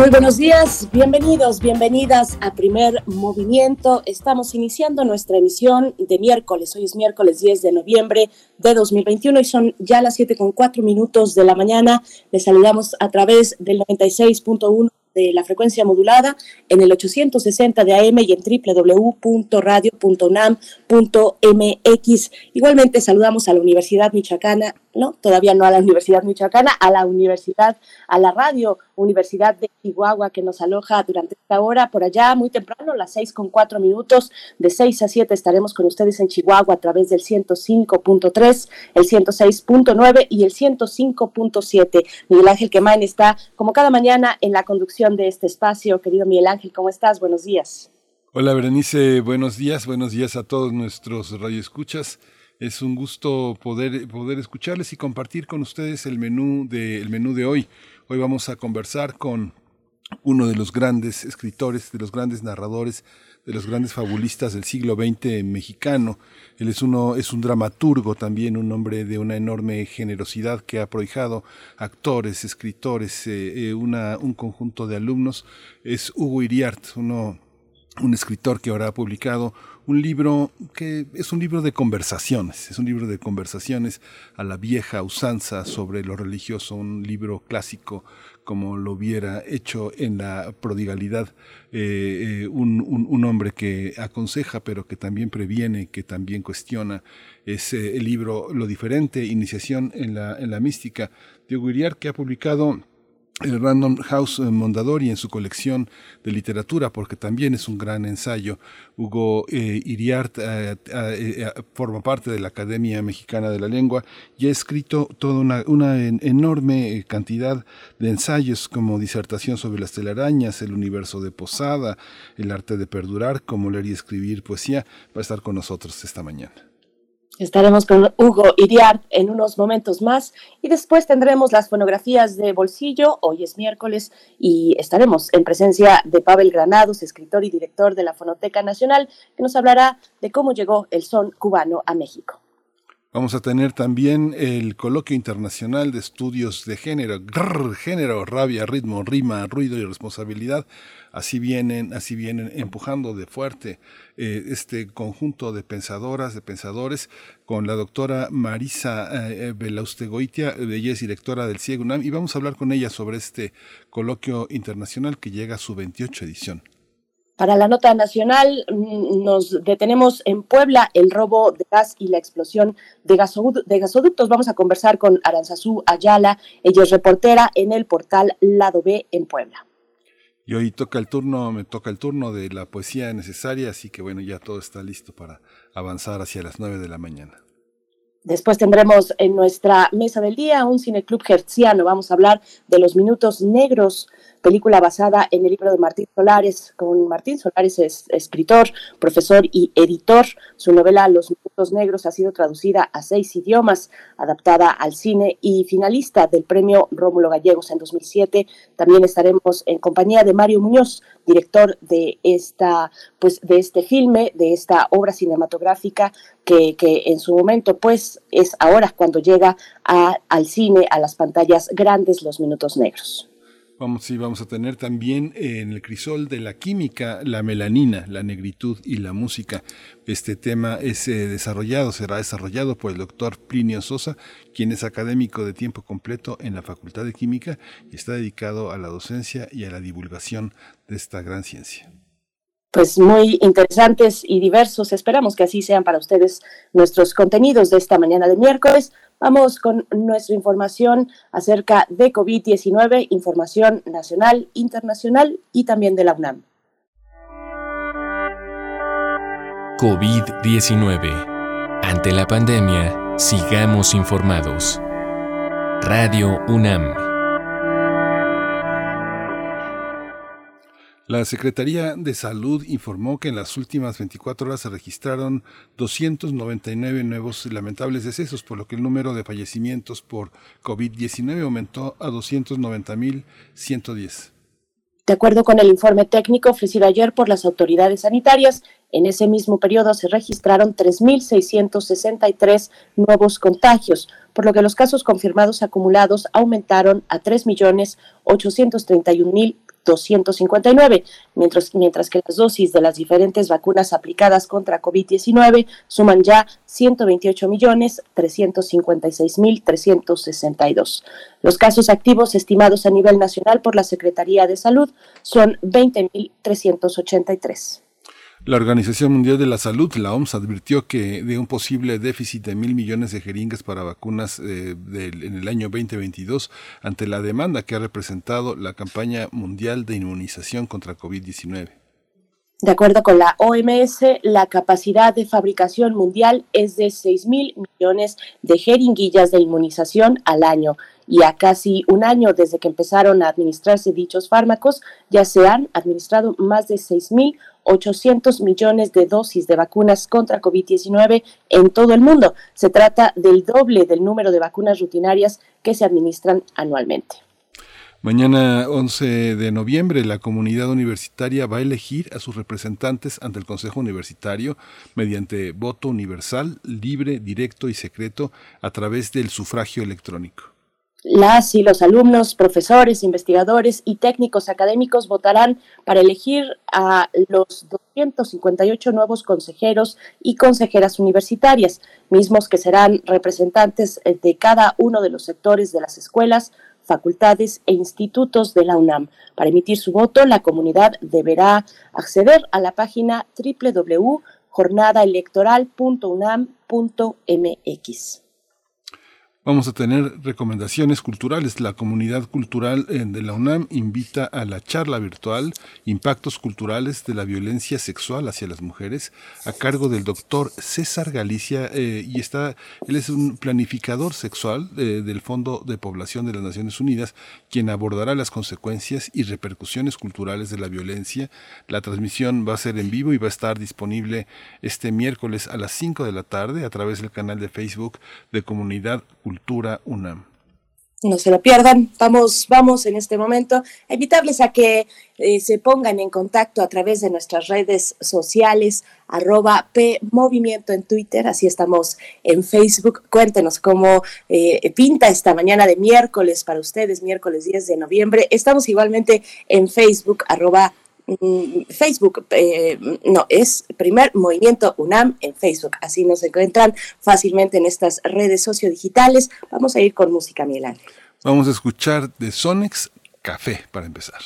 Muy buenos días, bienvenidos, bienvenidas a Primer Movimiento. Estamos iniciando nuestra emisión de miércoles. Hoy es miércoles 10 de noviembre de 2021 y son ya las 7 con 4 minutos de la mañana. Les saludamos a través del 96.1 de la frecuencia modulada en el 860 de AM y en www.radio.unam.mx. Igualmente saludamos a la Universidad Michoacana ¿no? Todavía no a la Universidad Michoacana, a la Universidad, a la Radio Universidad de Chihuahua que nos aloja durante esta hora por allá muy temprano, las seis con cuatro minutos, de seis a siete estaremos con ustedes en Chihuahua a través del 105.3, el 106.9 y el 105.7. Miguel Ángel Quemain está como cada mañana en la conducción de este espacio. Querido Miguel Ángel, ¿cómo estás? Buenos días. Hola Berenice, buenos días, buenos días a todos nuestros radioescuchas. Es un gusto poder, poder escucharles y compartir con ustedes el menú, de, el menú de hoy. Hoy vamos a conversar con uno de los grandes escritores, de los grandes narradores, de los grandes fabulistas del siglo XX mexicano. Él es uno, es un dramaturgo también, un hombre de una enorme generosidad que ha prohijado actores, escritores, eh, eh, una, un conjunto de alumnos. Es Hugo Iriart, uno un escritor que ahora ha publicado un libro que es un libro de conversaciones, es un libro de conversaciones a la vieja usanza sobre lo religioso, un libro clásico como lo hubiera hecho en la prodigalidad eh, eh, un, hombre que aconseja pero que también previene, que también cuestiona. Es eh, el libro Lo diferente, iniciación en la, en la mística de Guiriar que ha publicado el Random House eh, Mondadori en su colección de literatura, porque también es un gran ensayo. Hugo eh, Iriart eh, forma parte de la Academia Mexicana de la Lengua y ha escrito toda una, enorme cantidad de ensayos como disertación sobre las telarañas, el universo de Posada, el arte de perdurar, como leer y escribir poesía. Va a estar con nosotros esta mañana. Estaremos con Hugo Iriart en unos momentos más y después tendremos las fonografías de bolsillo. Hoy es miércoles y estaremos en presencia de Pavel Granados, escritor y director de la Fonoteca Nacional, que nos hablará de cómo llegó el son cubano a México. Vamos a tener también el coloquio internacional de estudios de género, género, rabia, ritmo, rima, ruido y responsabilidad. Así vienen, así vienen empujando de fuerte eh, este conjunto de pensadoras, de pensadores, con la doctora Marisa eh, eh Belaustegoitia, ella es directora del CIEGUNAM, y vamos a hablar con ella sobre este coloquio internacional que llega a su 28 edición. Para la nota nacional mm, nos detenemos en Puebla el robo de gas y la explosión de, gasoductos. Vamos a conversar con Aranzazú Ayala, ella es reportera en el portal Lado B en Puebla. Y hoy toca el turno, me toca el turno de la poesía necesaria, así que bueno, ya todo está listo para avanzar hacia las nueve de la mañana. Después tendremos en nuestra mesa del día un cineclub hertziano. Vamos a hablar de los minutos negros película basada en el libro de Martín Solares, con Martín Solares es escritor, profesor y editor. Su novela Los Minutos Negros ha sido traducida a seis idiomas, adaptada al cine y finalista del premio Rómulo Gallegos en 2007. También estaremos en compañía de Mario Muñoz, director de esta, pues, de este filme, de esta obra cinematográfica que, en su momento, pues, es ahora cuando llega a, al cine, a las pantallas grandes, Los Minutos Negros. Vamos, sí, vamos a tener también en el crisol de la química la melanina, la negritud y la música. Este tema es eh, desarrollado, será desarrollado por el doctor Plinio Sosa, quien es académico de tiempo completo en la Facultad de Química y está dedicado a la docencia y a la divulgación de esta gran ciencia pues muy interesantes y diversos. Esperamos que así sean para ustedes nuestros contenidos de esta mañana de miércoles. Vamos con nuestra información acerca de COVID-19, información nacional, internacional y también de la UNAM. COVID-19. Ante la pandemia, sigamos informados. Radio UNAM. La Secretaría de Salud informó que en las últimas 24 horas se registraron 299 nuevos lamentables decesos, por lo que el número de fallecimientos por COVID-19 aumentó a 290.110. De acuerdo con el informe técnico ofrecido ayer por las autoridades sanitarias, en ese mismo periodo se registraron 3.663 nuevos contagios, por lo que los casos confirmados acumulados aumentaron a 3.831.000 259, mientras, mientras que las dosis de las diferentes vacunas aplicadas contra COVID-19 suman ya 128 millones 356 mil 362. Los casos activos estimados a nivel nacional por la Secretaría de Salud son 20 mil 383. La Organización Mundial de la Salud, la OMS, advirtió que de un posible déficit de mil millones de jeringas para vacunas eh, en el año 2022 ante la demanda que ha representado la campaña mundial de inmunización contra COVID-19. De acuerdo con la OMS, la capacidad de fabricación mundial es de 6 mil millones de jeringuillas de inmunización al año y a casi un año desde que empezaron a administrarse dichos fármacos, ya se han administrado más de 6 mil 800 millones de dosis de vacunas contra COVID-19 en todo el mundo. Se trata del doble del número de vacunas rutinarias que se administran anualmente. Mañana 11 de noviembre la comunidad universitaria va a elegir a sus representantes ante el Consejo Universitario mediante voto universal, libre, directo y secreto a través del sufragio electrónico. Las y los alumnos, profesores, investigadores y técnicos académicos votarán para elegir a los 258 nuevos consejeros y consejeras universitarias, mismos que serán representantes de cada uno de los sectores de las escuelas, facultades e institutos de la UNAM. Para emitir su voto, la comunidad deberá acceder a la página www.jornadaelectoral.unam.mx. Vamos a tener recomendaciones culturales. La comunidad cultural eh, de la UNAM invita a la charla virtual Impactos culturales de la violencia sexual hacia las mujeres a cargo del doctor César Galicia eh, y está, él es un planificador sexual eh, del Fondo de Población de las Naciones Unidas, quien abordará las consecuencias y repercusiones culturales de la violencia. La transmisión va a ser en vivo y va a estar disponible este miércoles a las 5 de la tarde a través del canal de Facebook de Comunidad Cultural Cultura UNAM. No se lo pierdan. Vamos, vamos en este momento a invitarles a que eh, se pongan en contacto a través de nuestras redes sociales, arroba P Movimiento en Twitter, así estamos en Facebook. Cuéntenos cómo eh, pinta esta mañana de miércoles para ustedes, miércoles 10 de noviembre. Estamos igualmente en Facebook, arroba Facebook, eh, no, es primer movimiento UNAM en Facebook. Así nos encuentran fácilmente en estas redes sociodigitales. Vamos a ir con música, Miguel Vamos a escuchar de Sonex Café para empezar.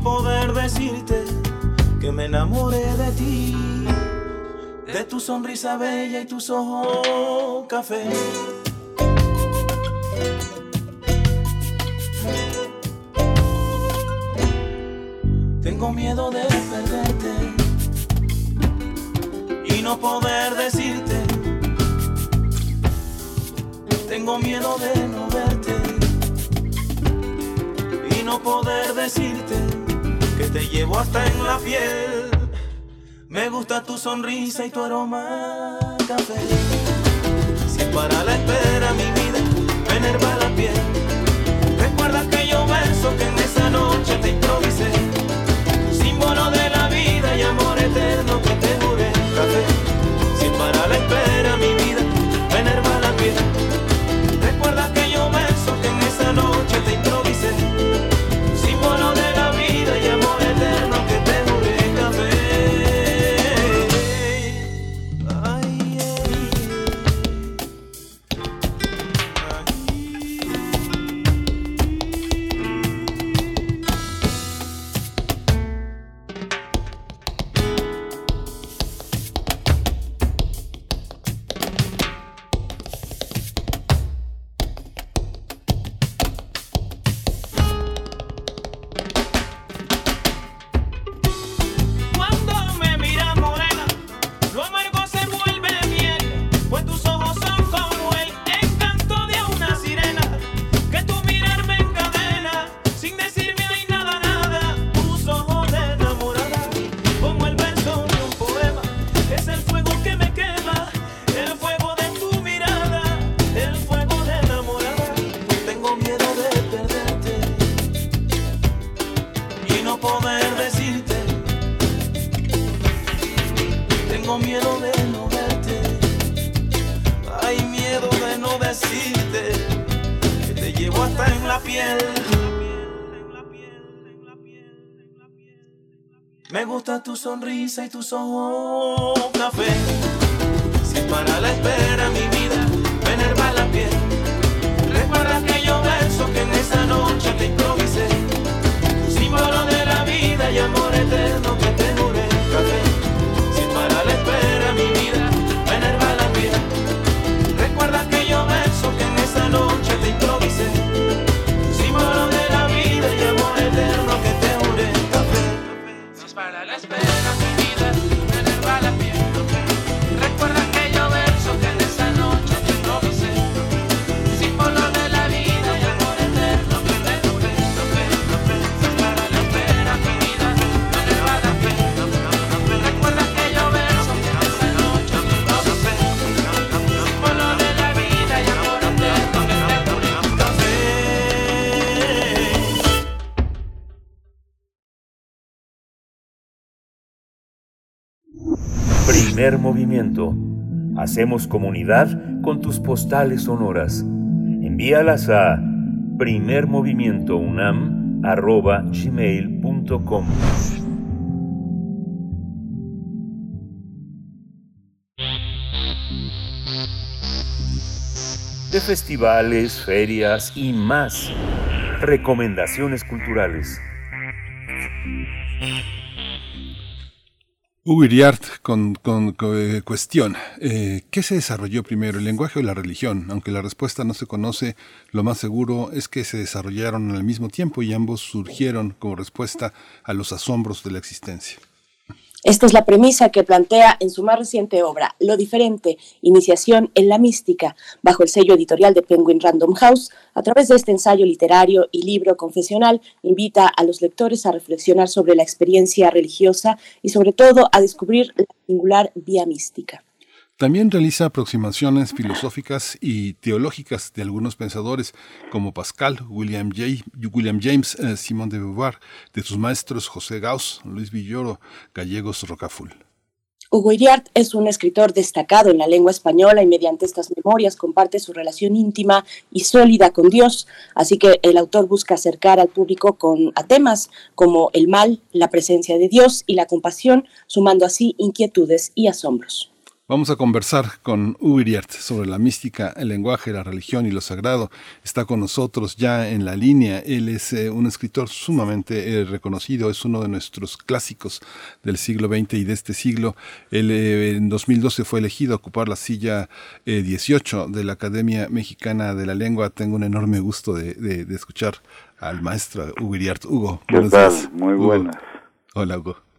Poder decirte que me enamoré de ti, de tu sonrisa bella y tus ojos café. Tengo miedo de perderte y no poder decirte. Tengo miedo de no verte no poder decirte que te llevo hasta en la piel. Me gusta tu sonrisa y tu aroma café. Si para la espera mi vida me enerva la piel. Recuerda aquellos versos que en esa noche te improvisé. Símbolo de la vida y amor eterno sonrisa y tus ojos café. Si para la espera mi Hacemos comunidad con tus postales sonoras. Envíalas a primermovimientounam.gmail.com De festivales, ferias y más. Recomendaciones culturales. Hugo Iriart con, con, con, eh, cuestión, eh, ¿qué se desarrolló primero, el lenguaje o la religión? Aunque la respuesta no se conoce, lo más seguro es que se desarrollaron al mismo tiempo y ambos surgieron como respuesta a los asombros de la existencia. Esta es la premisa que plantea en su más reciente obra, Lo diferente, iniciación en la mística, bajo el sello editorial de Penguin Random House. A través de este ensayo literario y libro confesional, invita a los lectores a reflexionar sobre la experiencia religiosa y sobre todo a descubrir la singular vía mística. También realiza aproximaciones filosóficas y teológicas de algunos pensadores como Pascal, William, James, eh, Simón de Beauvoir, de sus maestros José Gauss, Luis Villoro, Gallegos Rocaful. Hugo Iriart es un escritor destacado en la lengua española y mediante estas memorias comparte su relación íntima y sólida con Dios, así que el autor busca acercar al público con, a temas como el mal, la presencia de Dios y la compasión, sumando así inquietudes y asombros. Vamos a conversar con Hugo Iriart sobre la mística, el lenguaje, la religión y lo sagrado. Está con nosotros ya en la línea. Él es eh, un escritor sumamente eh, reconocido, es uno de nuestros clásicos del siglo XX y de este siglo. Él eh, en 2012 fue elegido a ocupar la silla 18 de la Academia Mexicana de la Lengua. Tengo un enorme gusto de, de, de escuchar al maestro Hugo Iriart. Hugo, ¿qué tal? Días. Muy buenas. Hola, Hugo.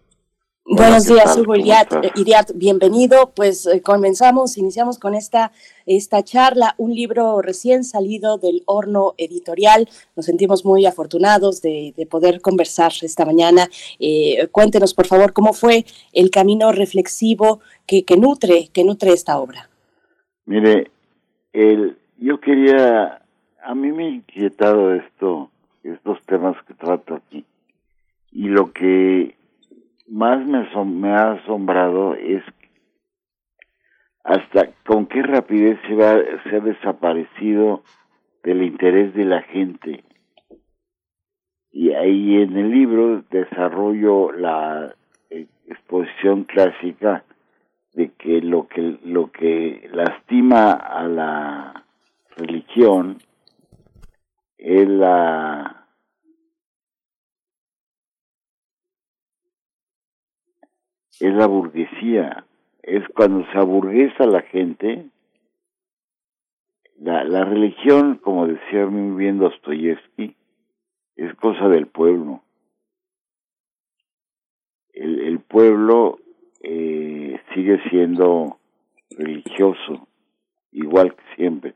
Buenos días, Hugo Iriart. Iriart. bienvenido. Pues eh, comenzamos, iniciamos con esta, esta charla, un libro recién salido del horno editorial. Nos sentimos muy afortunados de, de poder conversar esta mañana. Eh, cuéntenos, por favor, cómo fue el camino reflexivo que, que, nutre, que nutre esta obra. Mire, el, yo quería, a mí me ha inquietado esto, estos temas que trato aquí. Y lo que más me, ha asombrado es hasta con qué rapidez se, va, se ha desaparecido del interés de la gente. Y ahí en el libro desarrollo la exposición clásica de que lo que lo que lastima a la religión es la es la burguesía, es cuando se aburguesa la gente. La, la religión, como decía muy bien Dostoyevsky, es cosa del pueblo. El, el pueblo eh, sigue siendo religioso, igual que siempre.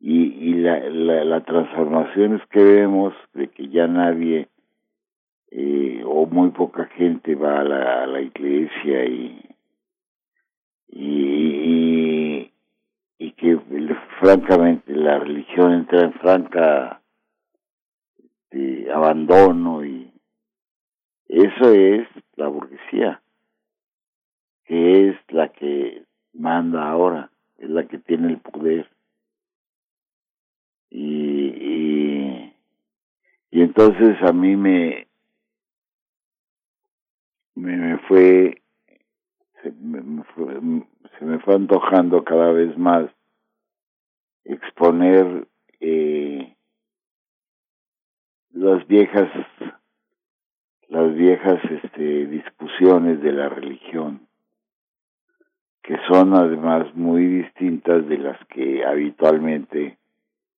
Y, y la, la, la transformación es que vemos de que ya nadie eh, o muy poca gente va a la, la iglesia y, y, y que francamente la religión entra en franca de abandono y eso es la burguesía que es la que manda ahora, es la que tiene el poder. Y, y, y entonces a mí me, me, fue, se me, fue, se me fue antojando cada vez más exponer eh, las viejas las viejas este, discusiones de la religión que son además muy distintas de las que habitualmente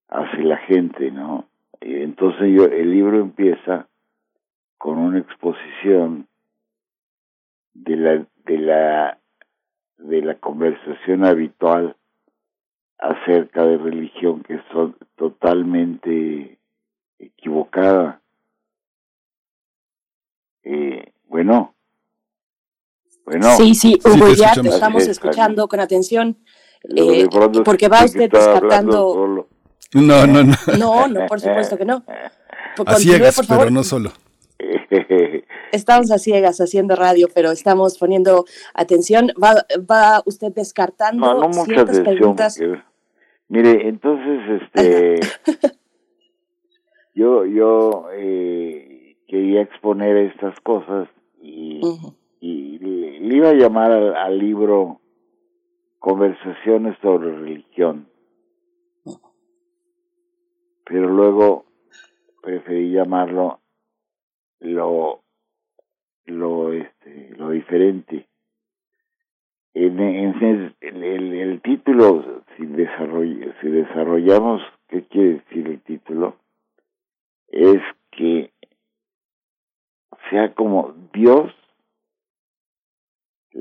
hace la gente, ¿no? Entonces yo, el libro empieza con una exposición de la, de la, de la conversación habitual acerca de religión que son totalmente equivocada. Eh, bueno, bueno. Sí, sí, Hugo, ya te estamos escuchando con atención, eh, porque va usted descartando... No, no, no. No, no, por supuesto que no. A ciegas, pero no solo. Estamos a ciegas haciendo radio, pero estamos poniendo atención. ¿Va, va usted descartando no, no ciertas preguntas? Mire, entonces, este, yo, yo eh, quería exponer estas cosas y, y le, iba a llamar al, libro Conversaciones sobre religión, pero luego preferí llamarlo lo, lo, este, lo diferente en, en, el, el, título, si, si desarrollamos, ¿qué quiere decir el título? Es que sea como Dios,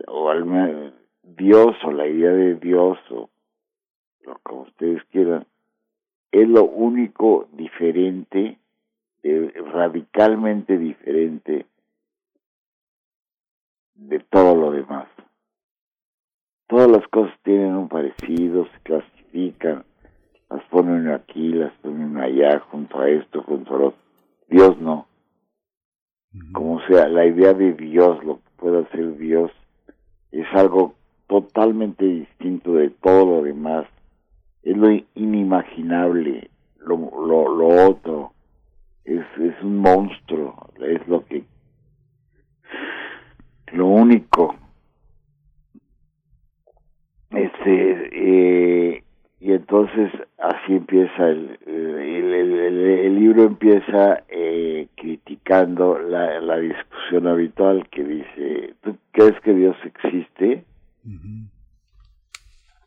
o al Dios, o la idea de Dios, o lo que ustedes quieran, es lo único diferente, eh, radicalmente diferente de todo lo demás todas las cosas tienen un parecido, se clasifican, las ponen aquí, las ponen allá, junto a esto, junto a lo otro. Dios no. Como sea, la idea de Dios, lo que pueda ser Dios, es algo totalmente distinto de todo lo demás. Es lo inimaginable, lo, lo, lo otro. Es, es un monstruo, es lo que... Lo único. Este, eh, y entonces así empieza el, el, el, libro empieza eh, criticando la, la discusión habitual que dice, ¿tú crees que Dios existe?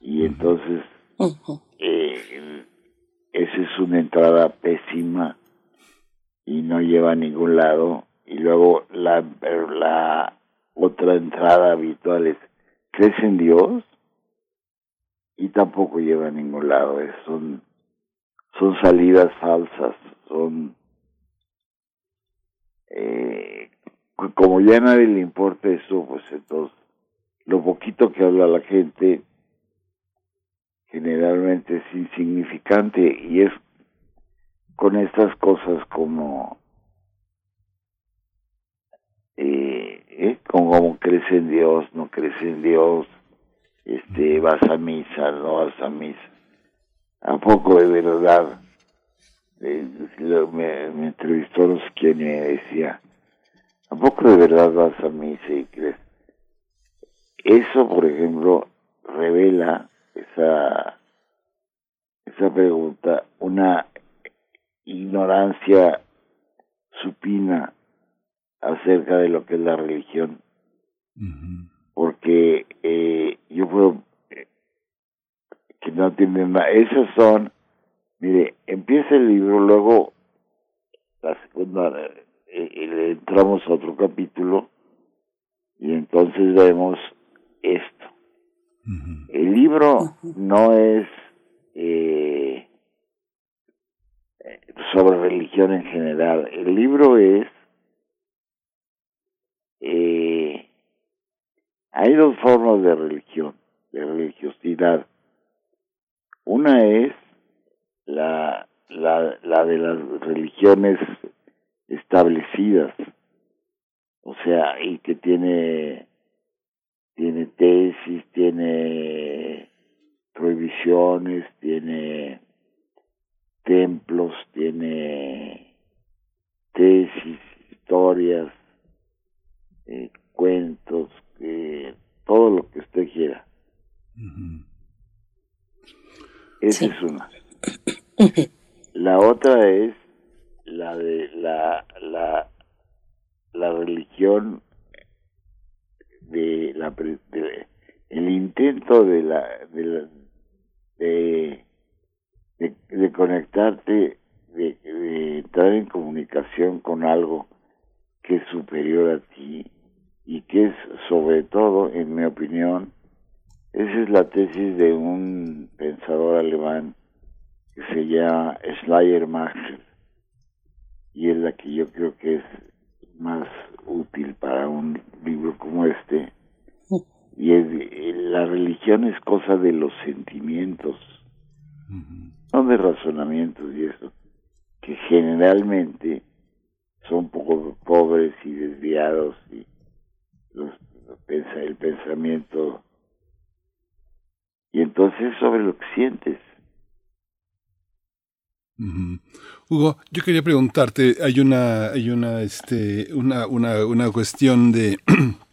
Y entonces eh, esa es una entrada pésima y no lleva a ningún lado. Y luego la, la otra entrada habitual es, ¿crees en Dios? y tampoco lleva a ningún lado. son, son salidas falsas, son... Eh, como ya a nadie le importa eso, pues entonces lo poquito que habla la gente generalmente es insignificante y es con estas cosas como eh, eh, como crees en Dios, no crees en Dios, este, vas a misa, no vas a misa. ¿A poco de verdad? Eh, me, me, entrevistó no sé quién me decía, ¿a poco de verdad vas a misa y crees? Eso, por ejemplo, revela esa, esa pregunta, una ignorancia supina acerca de lo que es la religión porque eh, yo puedo eh, que no tienen nada. Esos son, mire, empieza el libro, luego la segunda, eh, eh entramos a otro capítulo y entonces vemos esto. El libro no es eh, sobre religión en general, el libro es eh, hay dos formas de religión, de religiosidad. Una es la, la, la de las religiones establecidas, o sea, y que tiene tiene tesis, tiene prohibiciones, tiene templos, tiene tesis, historias, eh, cuentos, eh, todo lo que usted quiera. Esa es una. La otra es la de la, la, la religión de la el intento de la de, de, de, conectarte de, de entrar en comunicación con algo que es superior a ti y que es sobre todo en mi opinión esa es la tesis de un pensador alemán que se llama Schleiermacher y es la que yo creo que es más útil para un libro como este. Y es la religión es cosa de los sentimientos no de razonamientos y eso que generalmente son poco pobres y desviados y los, el pensamiento. Y entonces sobre lo que sientes. Hugo, yo quería preguntarte, hay una, hay una, este, una, una, una cuestión de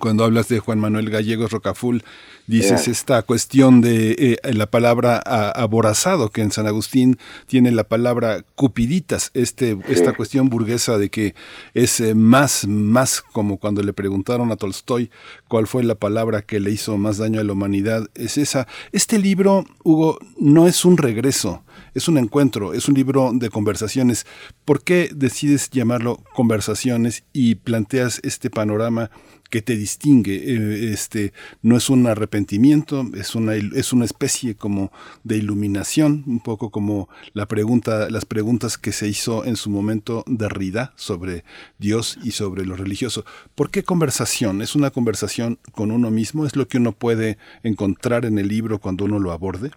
cuando hablas de Juan Manuel Gallegos Rocaful, dices esta cuestión de eh, la palabra aborazado, que en San Agustín tiene la palabra cupiditas, este, esta cuestión burguesa de que es eh, más, más como cuando le preguntaron a Tolstoy cuál fue la palabra que le hizo más daño a la humanidad, es esa. Este libro, Hugo, no es un regreso, es un encuentro, es un libro de conversaciones. ¿Por qué decides llamarlo conversaciones y planteas este panorama que te distingue? Eh, este no es un arrepentimiento, es una es una especie como de iluminación, un poco como la pregunta, las preguntas que se hizo en su momento de Rida sobre Dios y sobre lo religioso. ¿Por qué conversación? ¿Es una conversación con uno mismo? ¿Es lo que uno puede encontrar en el libro cuando uno lo aborde?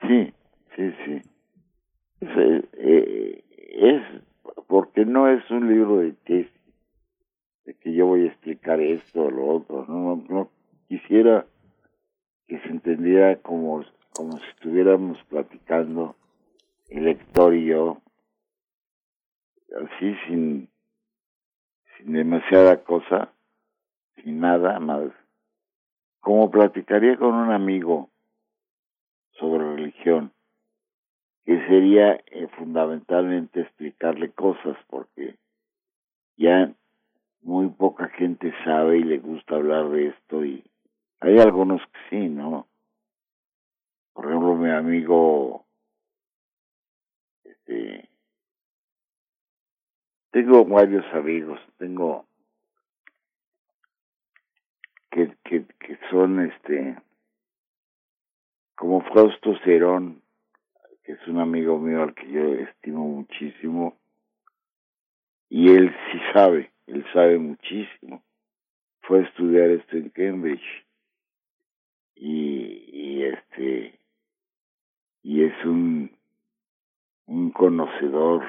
Sí. Eh, es, porque no es un libro de tesis, de que yo voy a explicar esto o lo otro. No, no quisiera que se entendiera como, como si estuviéramos platicando el lector y yo, así sin, sin demasiada cosa, sin nada más, como platicaría con un amigo sobre religión que sería eh, fundamentalmente explicarle cosas, porque ya muy poca gente sabe y le gusta hablar de esto y hay algunos que sí, ¿no? Por ejemplo, mi amigo, este, tengo varios amigos, tengo que, que, que son, este, como Fausto Cerón, es un amigo mío al que yo estimo muchísimo, y él sí sabe, él sabe muchísimo. Fue a estudiar esto en Cambridge y, y este y es un un conocedor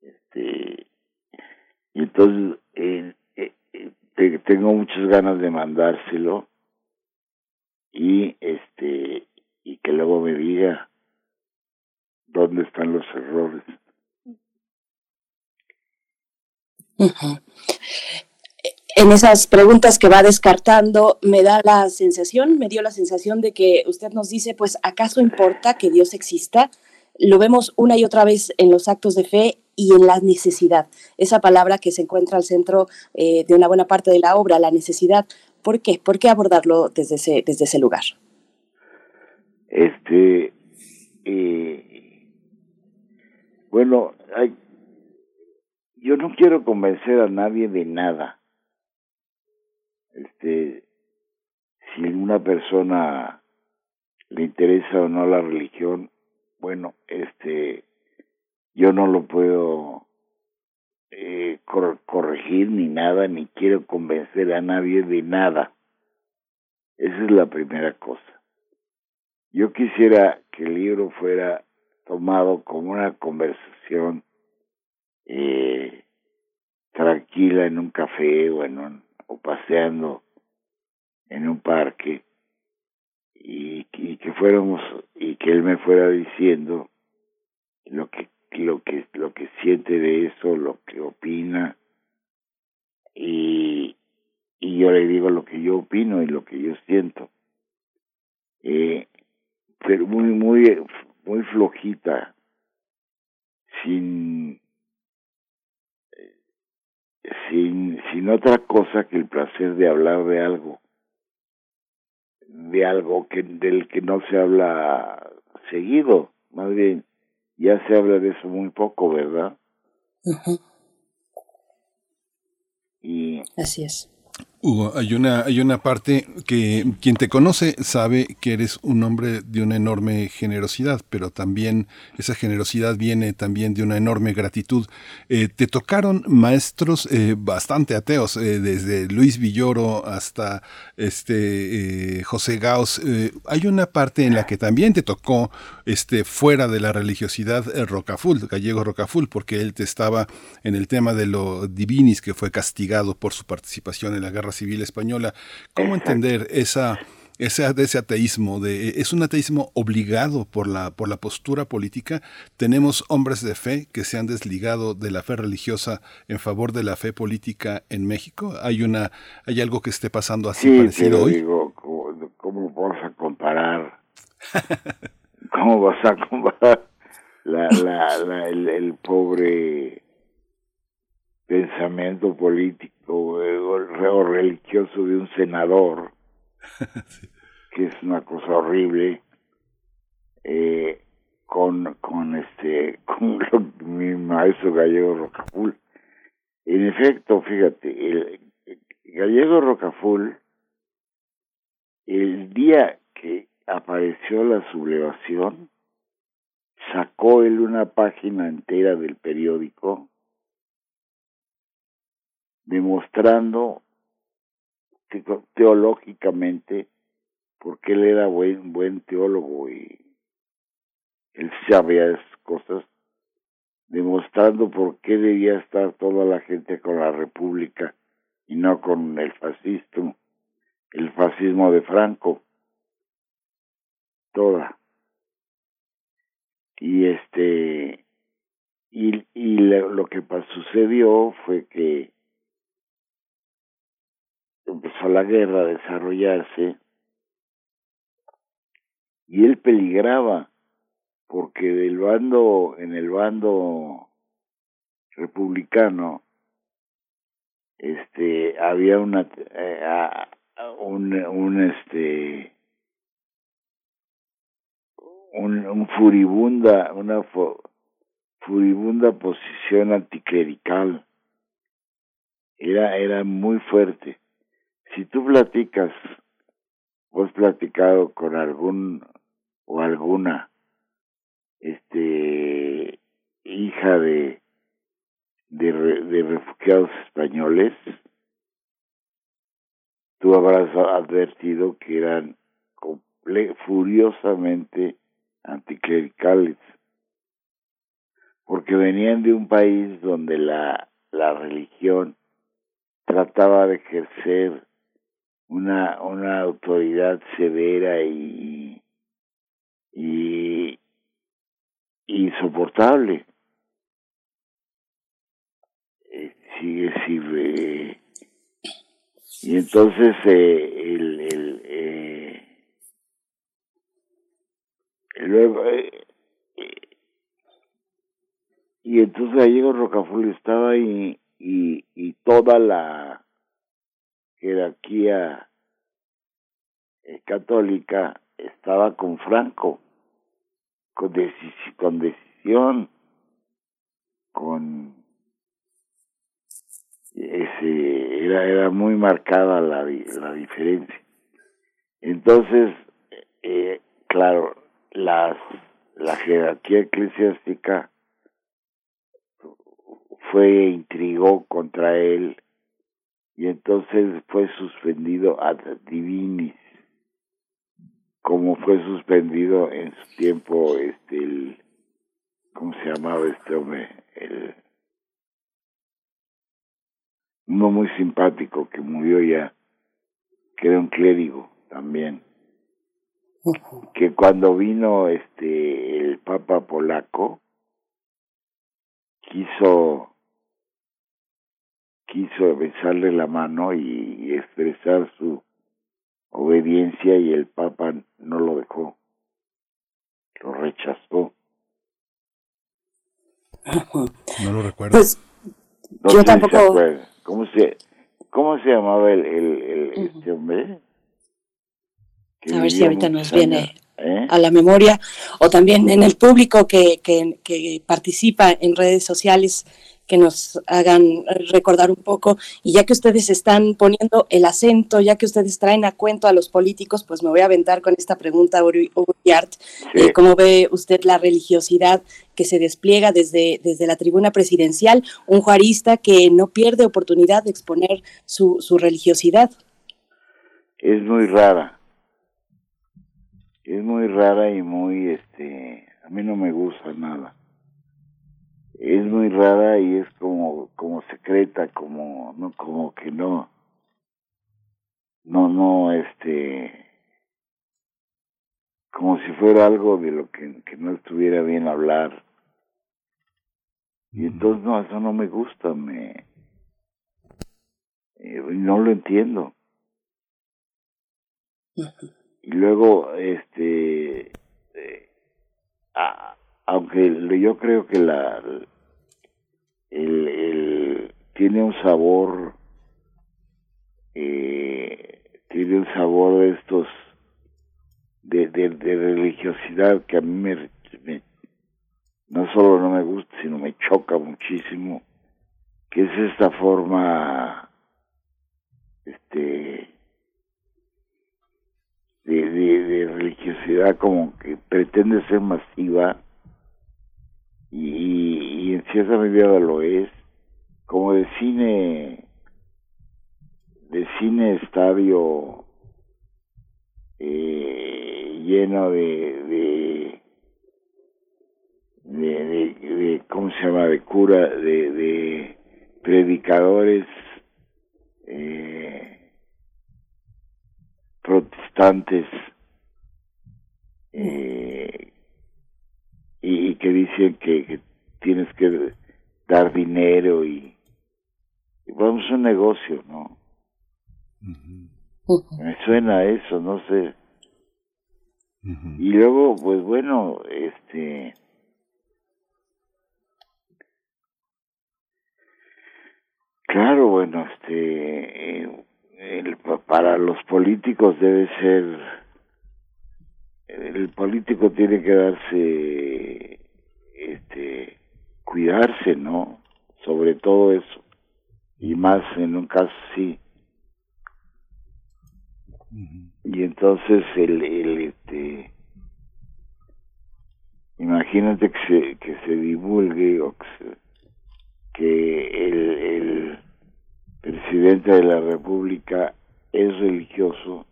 este y entonces eh, eh, tengo muchas ganas de mandárselo y este y que luego me diga dónde están los errores. En esas preguntas que va descartando, me da la sensación, me dio la sensación de que usted nos dice, pues, ¿acaso importa que Dios exista? Lo vemos una y otra vez en los actos de fe y en la necesidad. Esa palabra que se encuentra al centro eh, de una buena parte de la obra, la necesidad. ¿Por qué? ¿Por qué abordarlo desde ese, desde ese lugar? Este, eh, bueno, hay, yo no quiero convencer a nadie de nada. Este, si una persona le interesa o no la religión, bueno, este, yo no lo puedo eh, corregir ni nada, ni quiero convencer a nadie de nada. Esa es la primera cosa. Yo quisiera que el libro fuera tomado como una conversación eh, tranquila en un café o en un o paseando en un parque y, y que fuéramos y que él me fuera diciendo lo que lo que lo que siente de eso, lo que opina y, y yo le digo lo que yo opino y lo que yo siento. Eh, pero muy muy muy flojita, sin sin sin otra cosa que el placer de hablar de algo, de algo que del que no se habla seguido, más bien ya se habla de eso muy poco, ¿verdad? Y así es. Hugo, hay una, hay una parte que quien te conoce sabe que eres un hombre de una enorme generosidad, pero también esa generosidad viene también de una enorme gratitud. Eh, te tocaron maestros eh, bastante ateos, eh, desde Luis Villoro hasta este José Gauss. hay una parte en la que también te tocó este fuera de la religiosidad Rocaful, gallego Rocaful, porque él te estaba en el tema de lo divinis que fue castigado por su participación en la guerra Civil Española. ¿Cómo entender esa, ese, ese ateísmo? De, ¿Es un ateísmo obligado por la, por la postura política? ¿Tenemos hombres de fe que se han desligado de la fe religiosa en favor de la fe política en México? ¿Hay, una, hay algo que esté pasando así parecido hoy? Digo, ¿cómo, vas a comparar? ¿Cómo vas a comparar la, la, el, el pobre pensamiento político o religioso de un senador, que es una cosa horrible, eh, con, con este, con mi maestro gallego Rocaful. En efecto, fíjate, el, gallego Rocaful, el día que apareció la sublevación, sacó él una página entera del periódico demostrando teológicamente porque él era buen buen teólogo y él sabía esas cosas demostrando por qué debía estar toda la gente con la república y no con el fascismo el fascismo de Franco. Toda. Y este y, y lo que sucedió fue que empezó la guerra a desarrollarse y él peligraba porque del bando en el bando republicano este había una eh, un, un este un furibunda una furibunda posición anticlerical. Era era muy fuerte si tú platicas o has platicado con algún o alguna este hija de de, refugiados españoles tú habrás advertido que eran furiosamente anticlericales porque venían de un país donde la la religión trataba de ejercer una, una autoridad severa y, y insoportable. Eh, sigue, sigue. y entonces eh, el, el eh, luego eh, y entonces Gallego Rocaful estaba ahí y, y toda la jerarquía católica estaba con Franco, con, con decisión, con ese era era muy marcada la la diferencia. Entonces, eh, claro, las la jerarquía eclesiástica fue intrigó contra él y entonces fue suspendido ad divinis como fue suspendido en su tiempo este el cómo se llamaba este hombre el uno muy simpático que murió ya, que era un clérigo también, que cuando vino este el Papa polaco quiso quiso besarle la mano y expresar su obediencia y el Papa no lo dejó, lo rechazó. No lo recuerdo. Pues yo tampoco. ¿Cómo se, ¿Cómo se llamaba el, el, el este hombre? a ver si ahorita nos viene ¿eh? a la memoria, o también en el público que, que, que participa en redes sociales que nos hagan recordar un poco. Y ya que ustedes están poniendo el acento, ya que ustedes traen a cuento a los políticos, pues me voy a aventar con esta pregunta, Uriart. Eh, ¿Cómo ve usted la religiosidad que se despliega desde, desde la tribuna presidencial? Un juarista que no pierde oportunidad de exponer su, su religiosidad. Es muy rara. Es muy rara y muy, este, a mí no me gusta nada es muy rara y es como como secreta como no como que no no no este como si fuera algo de lo que, que no estuviera bien hablar. Y entonces no eso no me gusta me eh, no lo entiendo. Y luego este eh, aunque yo creo que la el, tiene un sabor eh, tiene un sabor de estos de, de, religiosidad que a mí me, no solo no me gusta sino me choca muchísimo que es esta forma este de, de religiosidad como que pretende ser masiva y, en cierta medida lo es, como de cine, de cine estadio eh, lleno de, de de, de, cómo se llama de cura de, de predicadores eh, protestantes eh, y, que dicen que, tienes que dar dinero y, vamos a un negocio, ¿no? Me suena eso, no sé. Y luego, pues bueno, este... Claro, bueno, este... El, para los políticos debe ser el político tiene que darse, este, cuidarse, ¿no? Sobre todo eso. Y más en un caso así. Y entonces el, el este, imagínate que se, que se divulgue o que, que el, el presidente de la República es religioso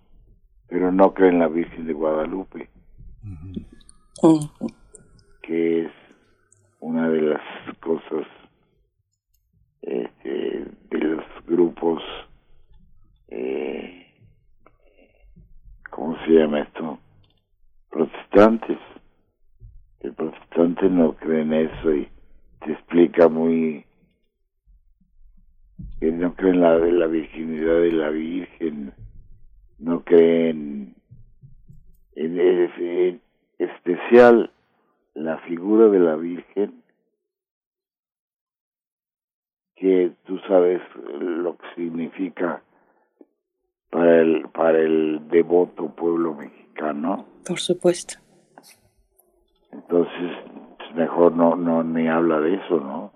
pero no cree en la Virgen de Guadalupe, que es una de las cosas este, de los grupos, eh, ¿cómo se llama esto? Protestantes. El protestante no cree en eso y te explica muy que no cree en la, de la virginidad de la Virgen no creen en, especial la figura de la Virgen, que tú sabes lo que significa para el para el devoto pueblo mexicano. Por supuesto. Entonces, mejor no no ni habla de eso, ¿no?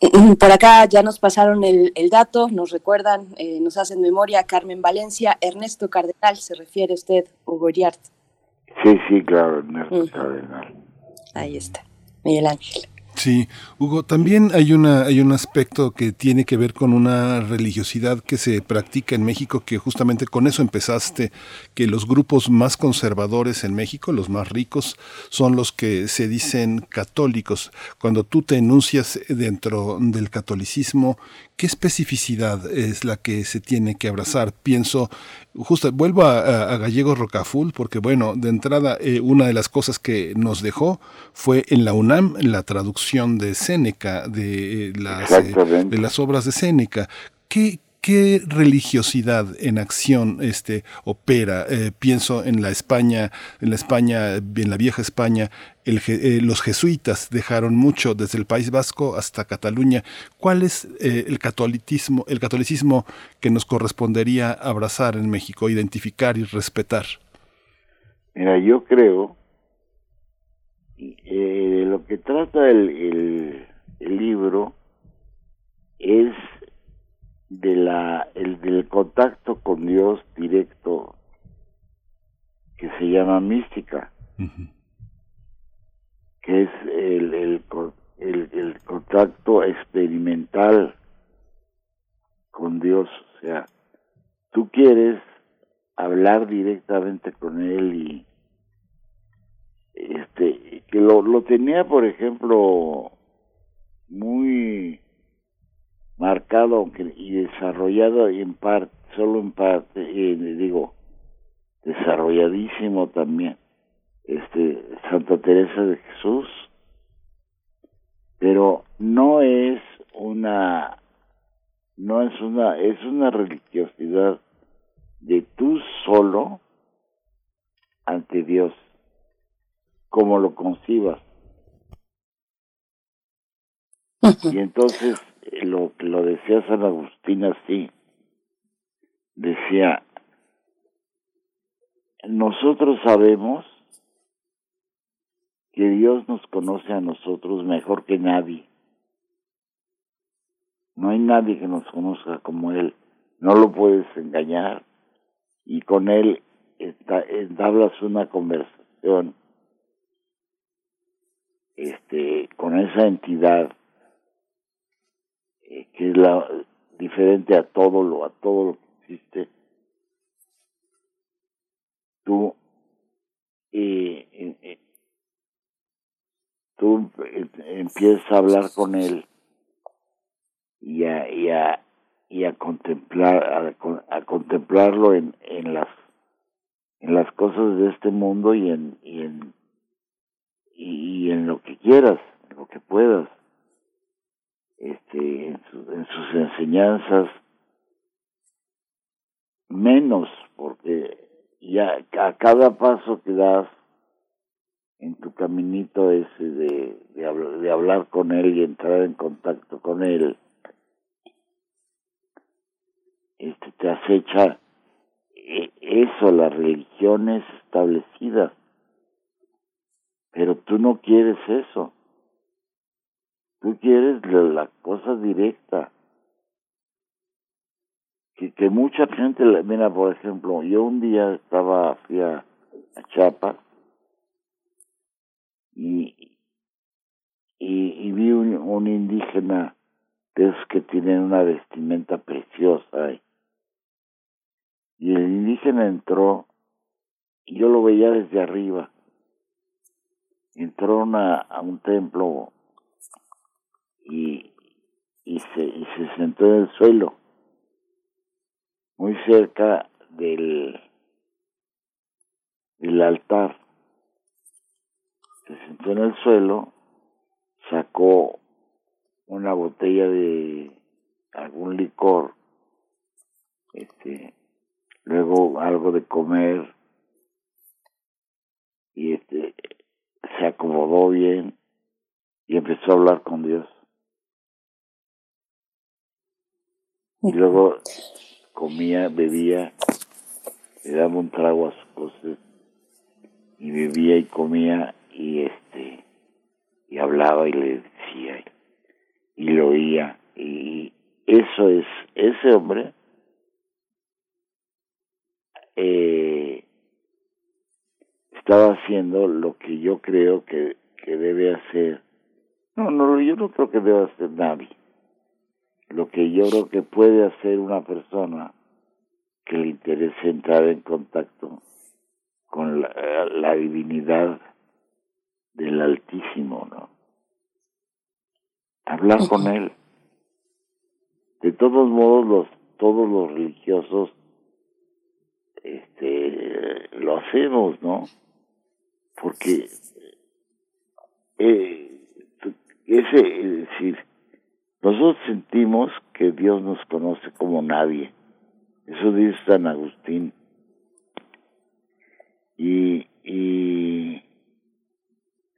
Por acá ya nos pasaron el, dato, nos recuerdan, eh, nos hacen memoria Carmen Valencia, Ernesto Cardenal, se refiere usted, Hugo Yart. Sí, sí, claro, Ernesto Cardenal. Ahí está, Miguel Ángel. Sí, Hugo, también hay una hay un aspecto que tiene que ver con una religiosidad que se practica en México que justamente con eso empezaste, que los grupos más conservadores en México, los más ricos, son los que se dicen católicos. Cuando tú te enuncias dentro del catolicismo, ¿qué especificidad es la que se tiene que abrazar? Pienso justo vuelvo a, Gallego Rocaful porque bueno, de entrada eh, una de las cosas que nos dejó fue en la UNAM la traducción de Séneca, de eh, las, eh, de las obras de Séneca. ¿Qué, ¿Qué religiosidad en acción este, opera? Eh, pienso en la España, en la España, en la vieja España, eh, los jesuitas dejaron mucho desde el País Vasco hasta Cataluña. ¿Cuál es eh, el catolicismo, el catolicismo que nos correspondería abrazar en México, identificar y respetar? Mira, yo creo de lo que trata el, el libro es de la el del contacto con Dios directo que se llama mística que es el, el, el, contacto experimental con Dios. O sea tú quieres hablar directamente con él y este que lo, lo tenía por ejemplo muy marcado y desarrollado en parte, solo en parte, y digo, desarrolladísimo también, este Santa Teresa de Jesús, pero no es una, no es una, es una religiosidad de tú solo ante Dios, como lo concibas. Y entonces lo, lo decía San Agustín así, decía, nosotros sabemos que Dios nos conoce a nosotros mejor que nadie. No hay nadie que nos conozca como Él. No lo puedes engañar y con Él está, hablas una conversación este, con esa entidad que es la diferente a todo lo a todo lo que existe. Tú eh, eh, tú empiezas a hablar con él y a, y a, y a contemplar a, contemplarlo en, en las en las cosas de este mundo y en y en y en lo que quieras lo que puedas este, en, sus enseñanzas, menos, porque ya a cada paso que das en tu caminito ese de, de, hablar con él y entrar en contacto con él, este te acecha e, eso, las religiones establecidas. Pero tú no quieres eso. Tú quieres la, cosa directa. Que, que mucha gente, mira, por ejemplo, yo un día estaba, fui a, Chiapas y, y, vi un, un indígena de esos que tienen una vestimenta preciosa. Y el indígena entró, y yo lo veía desde arriba. Entró a un templo y, y, se, y se sentó en el suelo, muy cerca del, del altar. Se sentó en el suelo, sacó una botella de algún licor, este, luego algo de comer y este se acomodó bien y empezó a hablar con Dios. Y luego comía, bebía, le daba un trago a sus cosas y bebía y comía y este y hablaba y le decía y lo oía y eso es ese hombre eh, estaba haciendo lo que yo creo que, que debe hacer No, no, yo no creo que deba hacer nadie. Lo que yo creo que puede hacer una persona que le interese entrar en contacto con la, divinidad del Altísimo, ¿no? Hablar con él. De todos modos, los, todos los religiosos este, lo hacemos, ¿no? Porque eh, ese, es decir, nosotros sentimos que Dios nos conoce como nadie. Eso dice San Agustín. Y, y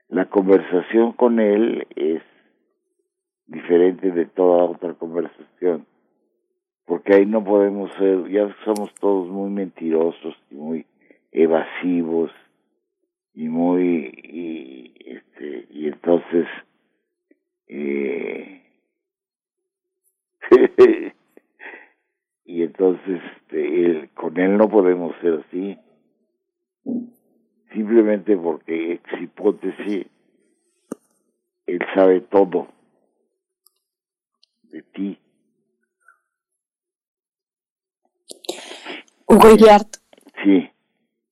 la conversación con Él es diferente de toda otra conversación porque ahí no podemos ser, ya somos todos muy mentirosos y muy evasivos y muy y este y entonces eh, y entonces este, con él no podemos ser así simplemente porque ex hipótesis él sabe todo de ti Hugo Iriart. Sí.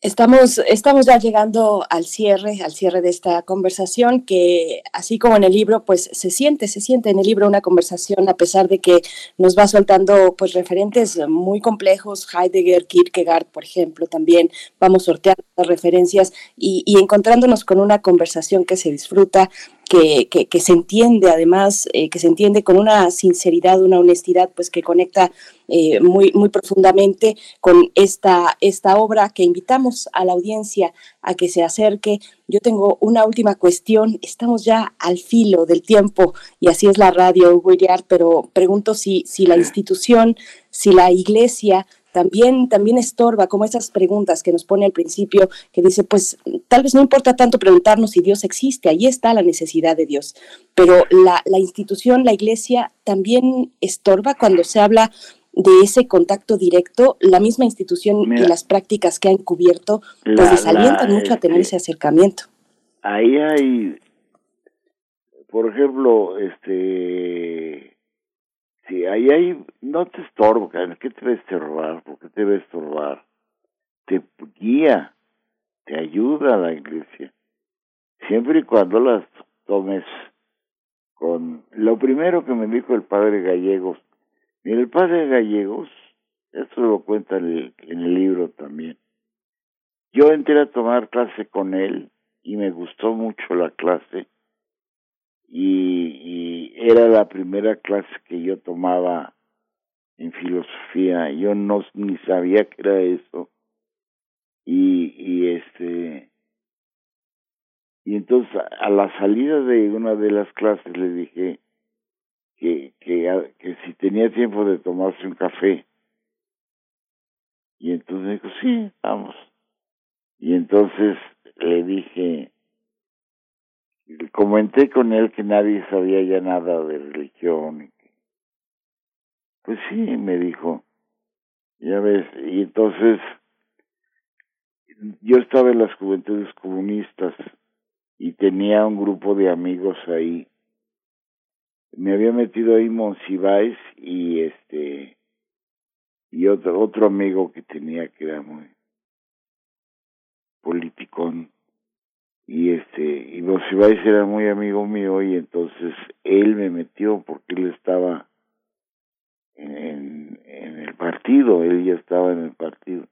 Estamos, estamos ya llegando al cierre, al cierre de esta conversación, que así como en el libro, pues se siente, se siente en el libro una conversación, a pesar de que nos va soltando pues referentes muy complejos, Heidegger, Kierkegaard, por ejemplo, también vamos sorteando las referencias y, y encontrándonos con una conversación que se disfruta, que, que, se entiende además, eh, que se entiende con una sinceridad, una honestidad, pues que conecta eh, muy, muy profundamente con esta, esta obra que invitamos a la audiencia a que se acerque. Yo tengo una última cuestión, estamos ya al filo del tiempo y así es la radio, Hugo pero pregunto si, si la institución, si la iglesia también, también estorba, como esas preguntas que nos pone al principio, que dice, pues tal vez no importa tanto preguntarnos si Dios existe, ahí está la necesidad de Dios, pero la, la institución, la iglesia, también estorba cuando se habla de ese contacto directo, la misma institución y las prácticas que han cubierto, pues desalientan mucho a tener este, ese acercamiento. Ahí hay, por ejemplo, este Sí, ahí hay, no te estorbo, ¿qué te a estorbar? ¿Por qué te a estorbar? Te guía, te ayuda a la iglesia. Siempre y cuando las tomes con... Lo primero que me dijo el padre Gallegos, el padre Gallegos, esto lo cuenta en el, libro también. Yo entré a tomar clase con él y me gustó mucho la clase y, era la primera clase que yo tomaba en filosofía. Yo no ni sabía que era eso. Y, y este y entonces a la salida de una de las clases le dije que, que, que si tenía tiempo de tomarse un café. Y entonces dijo, sí, vamos. Y entonces le dije, comenté con él que nadie sabía ya nada de religión. Pues sí, me dijo, ya ves, y entonces yo estaba en las juventudes comunistas y tenía un grupo de amigos ahí. Me había metido ahí Monsiváis y este y otro otro amigo que tenía que era muy politicón. Y este y Monsiváis era muy amigo mío y entonces él me metió porque él estaba en, en el partido él ya estaba en el partido.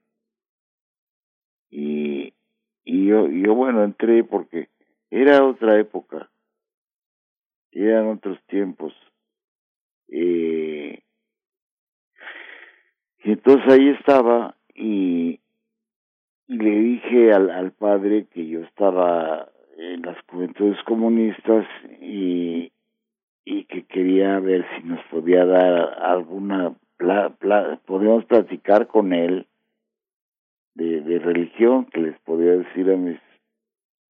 Y y yo yo bueno entré porque era otra época eran otros tiempos. Eh, y entonces ahí estaba y y le dije al, al padre que yo estaba en las juventudes comunistas y, y que quería ver si nos podía dar alguna pla, podíamos platicar con él de, de religión que les podía decir a mis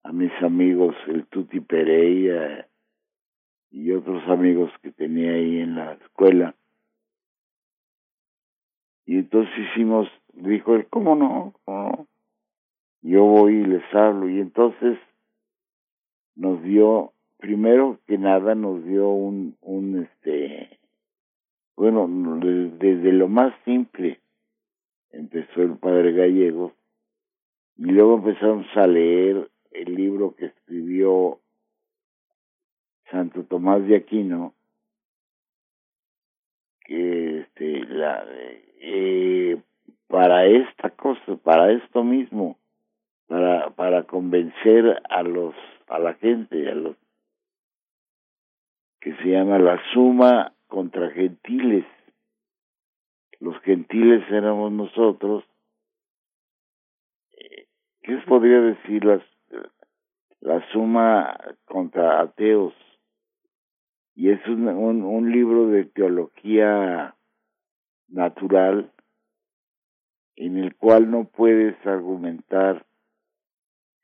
a mis amigos el Tuti Pereira y otros amigos que tenía ahí en la escuela. Y entonces hicimos dijo él cómo no yo voy y les hablo. Y entonces nos dio primero que nada nos dio un, un este, bueno, desde lo más simple empezó el padre gallego y luego empezamos a leer el libro que escribió Santo Tomás de Aquino, que este, la, eh, para esta cosa, para esto mismo, para, para convencer a los, a la gente, a los que se llama la suma contra gentiles. Los gentiles éramos nosotros. Eh, ¿Qué podría decir las, la suma contra ateos? Y es un, un, un libro de teología natural en el cual no puedes argumentar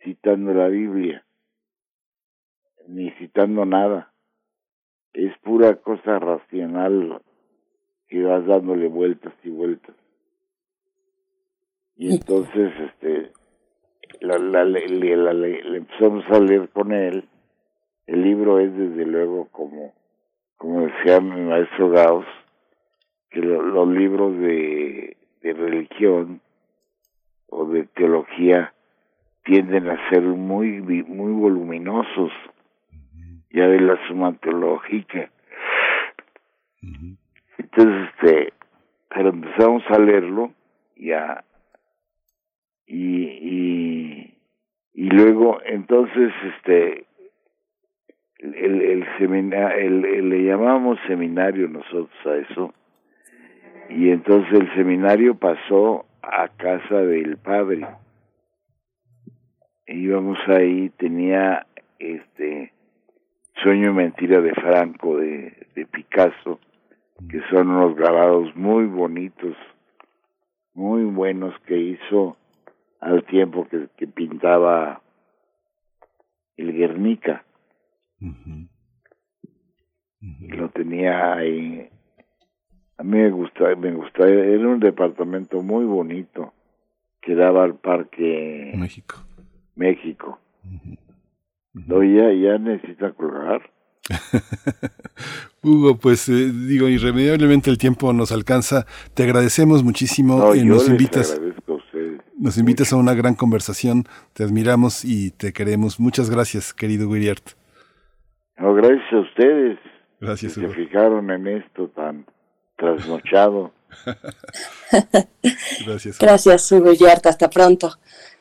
citando la Biblia, ni citando nada. Es pura cosa racional que vas dándole vueltas y vueltas. Y entonces, este, la, la, la, le empezamos a leer con él. El libro es desde luego como, como decía mi maestro Gauss, que los libros de, de religión o de teología tienden a ser muy muy voluminosos ya de la suma teológica. Entonces este pero empezamos a leerlo ya y y y luego entonces este el el, el, le llamamos seminario nosotros a eso. Y entonces el seminario pasó a casa del padre. Íbamos ahí tenía este sueño y mentira de Franco de, de Picasso que son unos grabados muy bonitos muy buenos que hizo al tiempo que pintaba el Guernica lo tenía ahí a mí me gusta, me gusta, era un departamento muy bonito que daba al parque México. México. No, ya, ya necesita colgar. Hugo, pues eh, digo, irremediablemente el tiempo nos alcanza. Te agradecemos muchísimo. y eh, nos les invitas, agradezco a ustedes. nos invitas a una gran conversación. Te admiramos y te queremos. Muchas gracias, querido Wiriart. No, gracias a ustedes. Gracias, que se fijaron en esto tan trasnochado. Gracias. Gracias, Hugo Yart. Hasta pronto.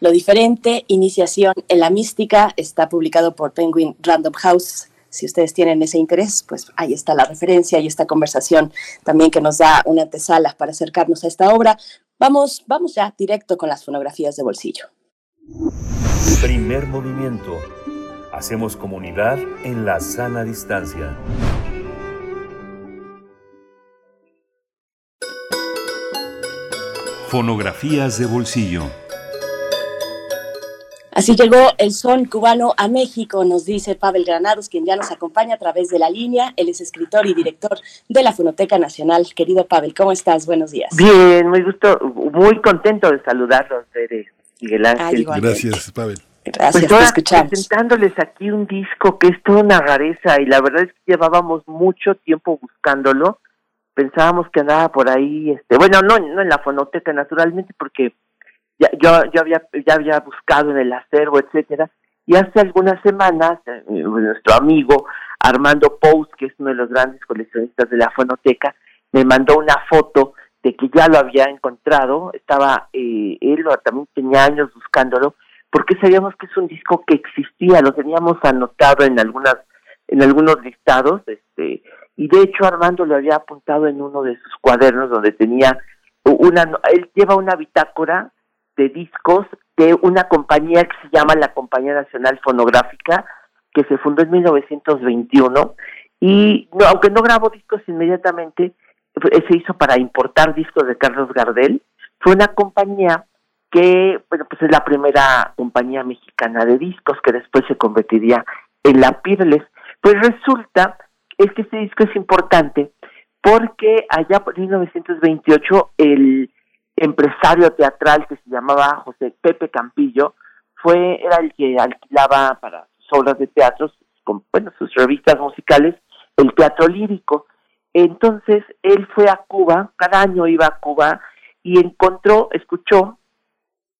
Lo diferente, Iniciación en la Mística, está publicado por Penguin Random House. Si ustedes tienen ese interés, pues ahí está la referencia y esta conversación también que nos da una antesala para acercarnos a esta obra. Vamos, vamos ya directo con las fonografías de bolsillo. Primer movimiento. Hacemos comunidad en la sana distancia. Fonografías de bolsillo. Así llegó el son cubano a México, nos dice Pavel Granados, quien ya nos acompaña a través de la línea. Él es escritor y director de la Fonoteca Nacional. Querido Pavel, ¿cómo estás? Buenos días. Bien, muy gusto, muy contento de saludarlos, Tere, Miguel Ángel. Ay, igualmente. Gracias, Pavel. Gracias, Pues presentándoles aquí un disco que es toda una rareza y la verdad es que llevábamos mucho tiempo buscándolo. Pensábamos que andaba por ahí, este, bueno, no, no en la fonoteca naturalmente porque ya, yo, yo había, ya había buscado en el acervo, etcétera, y hace algunas semanas eh, nuestro amigo Armando Pous, que es uno de los grandes coleccionistas de la fonoteca, me mandó una foto de que ya lo había encontrado, estaba, eh, él también tenía años buscándolo, porque sabíamos que es un disco que existía, lo teníamos anotado en algunas, en algunos listados, este, y de hecho Armando lo había apuntado en uno de sus cuadernos donde tenía una, él lleva una bitácora de discos de una compañía que se llama la Compañía Nacional Fonográfica, que se fundó en 1921, y no, aunque no grabó discos inmediatamente, se hizo para importar discos de Carlos Gardel, fue una compañía que, bueno, pues es la primera compañía mexicana de discos que después se convertiría en la Pirles. Pues resulta es que este disco es importante porque allá por 1928 el empresario teatral que se llamaba José Pepe Campillo fue era el que alquilaba para sus obras de teatro bueno, sus revistas musicales, el teatro lírico. Entonces él fue a Cuba, cada año iba a Cuba y encontró, escuchó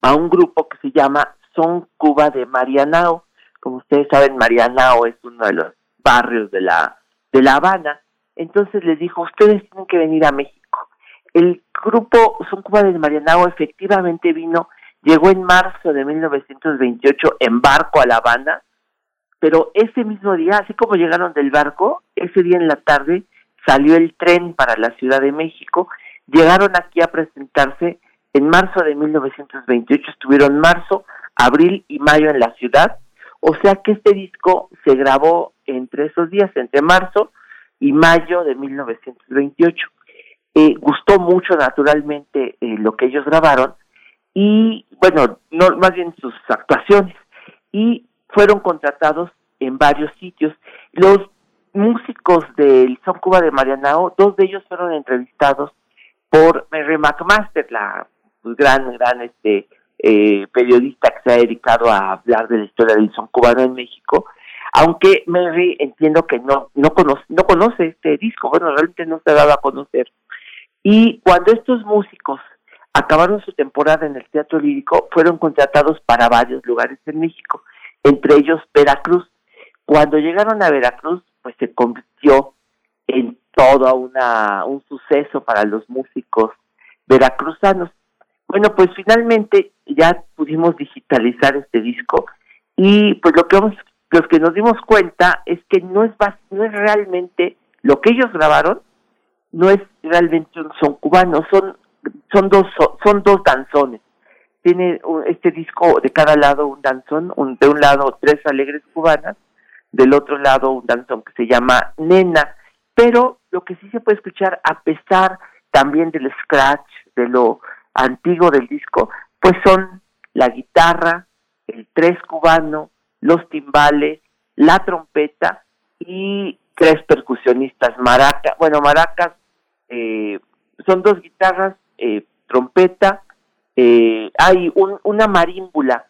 a un grupo que se llama Son Cuba de Marianao. Como ustedes saben, Marianao es uno de los barrios de la, de La Habana. Entonces les dijo, ustedes tienen que venir a México. El grupo Son Cuba de Marianao efectivamente vino, llegó en marzo de 1928 en barco a La Habana, pero ese mismo día, así como llegaron del barco, ese día en la tarde salió el tren para la Ciudad de México, llegaron aquí a presentarse en marzo de 1928, estuvieron marzo, abril y mayo en la ciudad, o sea que este disco se grabó entre esos días, entre marzo y mayo de 1928. Eh, gustó mucho naturalmente eh, lo que ellos grabaron y bueno, no más bien sus actuaciones y fueron contratados en varios sitios. Los músicos del Son Cuba de Marianao, dos de ellos fueron entrevistados por Mary McMaster, la pues, gran, gran este eh, periodista que se ha dedicado a hablar de la historia del son cubano en México, aunque Mary entiendo que no no conoce no conoce este disco, bueno realmente no se ha dado a conocer. Y cuando estos músicos acabaron su temporada en el teatro lírico, fueron contratados para varios lugares en México, entre ellos Veracruz. Cuando llegaron a Veracruz, pues se convirtió en todo una, un suceso para los músicos veracruzanos. Bueno, pues finalmente ya pudimos digitalizar este disco y pues lo que vamos, los que nos dimos cuenta es que no es no es realmente lo que ellos grabaron, no es realmente un son cubano, son son dos son dos danzones. Tiene este disco de cada lado un danzón, un, de un lado tres alegres cubanas, del otro lado un danzón que se llama Nena, pero lo que sí se puede escuchar a pesar también del scratch, de lo antiguo del disco, pues son la guitarra, el tres cubano, los timbales, la trompeta y tres percusionistas, maracas, bueno, maracas, eh, son dos guitarras, eh, trompeta, eh, hay un, una marímbula,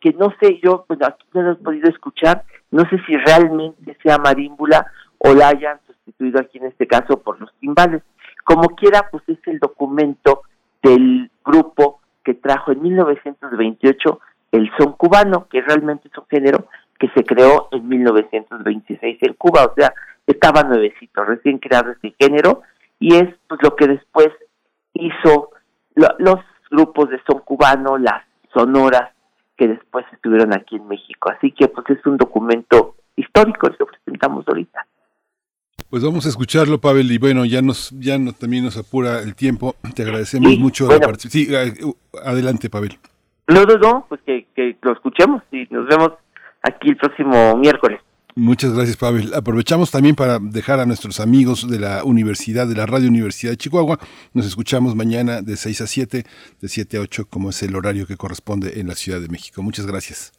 que no sé yo, pues aquí no lo he podido escuchar, no sé si realmente sea marímbula o la hayan sustituido aquí en este caso por los timbales. Como quiera, pues es el documento del grupo que trajo en 1928 el son cubano, que realmente es un género que se creó en 1926 en Cuba, o sea, estaba nuevecito, recién creado este género, y es pues lo que después hizo los grupos de son cubano, las sonoras que después estuvieron aquí en México. Así que pues es un documento histórico, lo presentamos ahorita. Pues vamos a escucharlo, Pavel, y bueno, ya nos, ya no, también nos apura el tiempo. Te agradecemos mucho la participación. Sí, adelante, Pavel. No, no, no, pues que, que lo escuchemos y nos vemos aquí el próximo miércoles. Muchas gracias, Pavel. Aprovechamos también para dejar a nuestros amigos de la Universidad, de la Radio Universidad de Chihuahua. Nos escuchamos mañana de 6 a 7, de 7 a 8, como es el horario que corresponde en la Ciudad de México. Muchas gracias.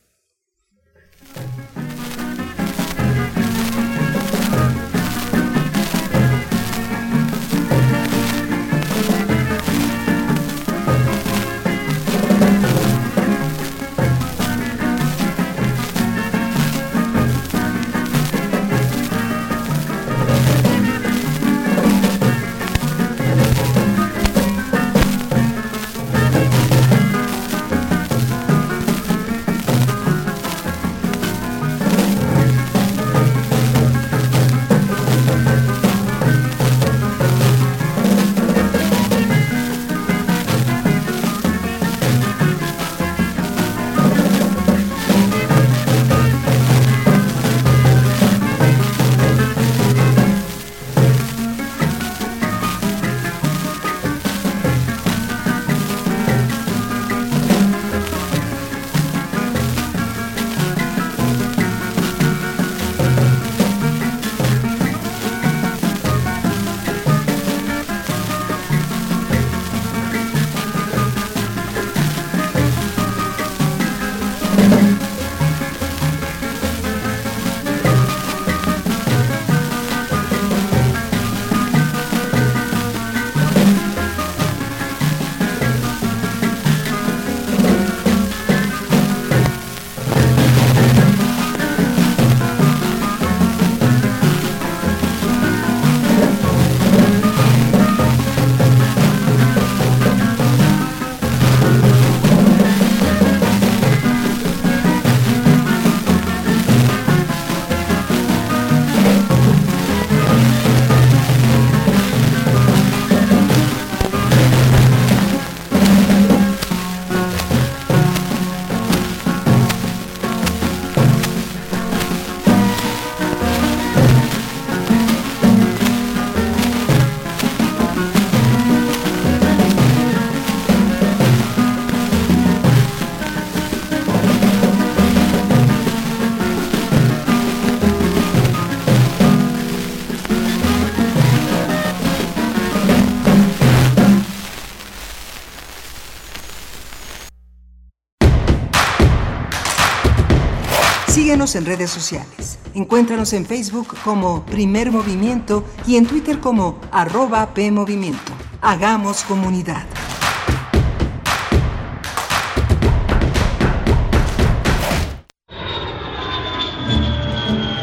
En redes sociales. Encuéntranos en Facebook como Primer Movimiento y en Twitter como arroba PMovimiento. Hagamos comunidad.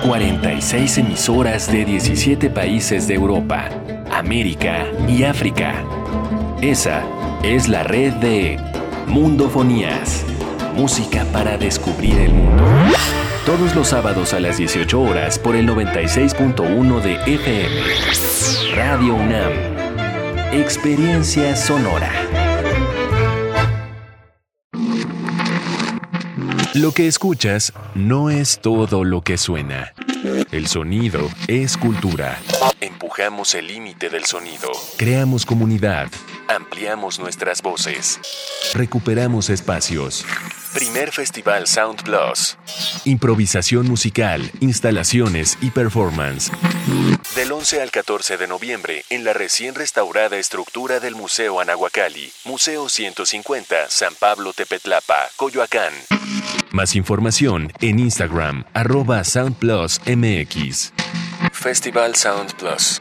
...46 emisoras de 17 países de Europa, América y África. Esa es la red de Mundofonías música para descubrir el mundo. Todos los sábados a las 18 horas por el 96.1 de FM. Radio UNAM. Experiencia sonora. Lo que escuchas no es todo lo que suena. El sonido es cultura. Empujamos el límite del sonido. Creamos comunidad. Ampliamos nuestras voces. Recuperamos espacios. Primer Festival Sound Plus. Improvisación musical, instalaciones y performance. Del 11 al 14 de noviembre en la recién restaurada estructura del Museo Anahuacalli, Museo 150, San Pablo Tepetlapa, Coyoacán. Más información en Instagram, arroba SoundPlusMX. Festival Sound Plus.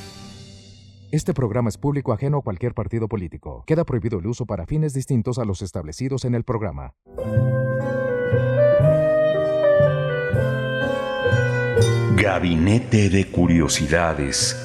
Este programa es público ajeno a cualquier partido político. Queda prohibido el uso para fines distintos a los establecidos en el programa. Gabinete de Curiosidades.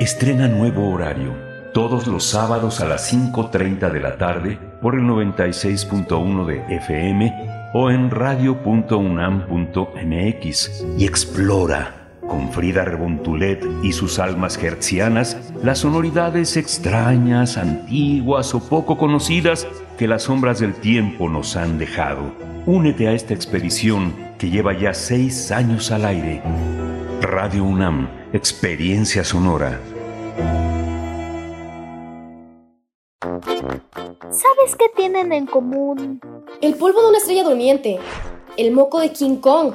Estrena nuevo horario. Todos los sábados a las 5.30 de la tarde por el 96.1 de FM o en radio.unam.mx. Y explora con Frida Rebontulet y sus almas hertzianas, las sonoridades extrañas, antiguas o poco conocidas que las sombras del tiempo nos han dejado. Únete a esta expedición que lleva ya seis años al aire. Radio UNAM, Experiencia Sonora. ¿Sabes qué tienen en común? El polvo de una estrella durmiente el moco de King Kong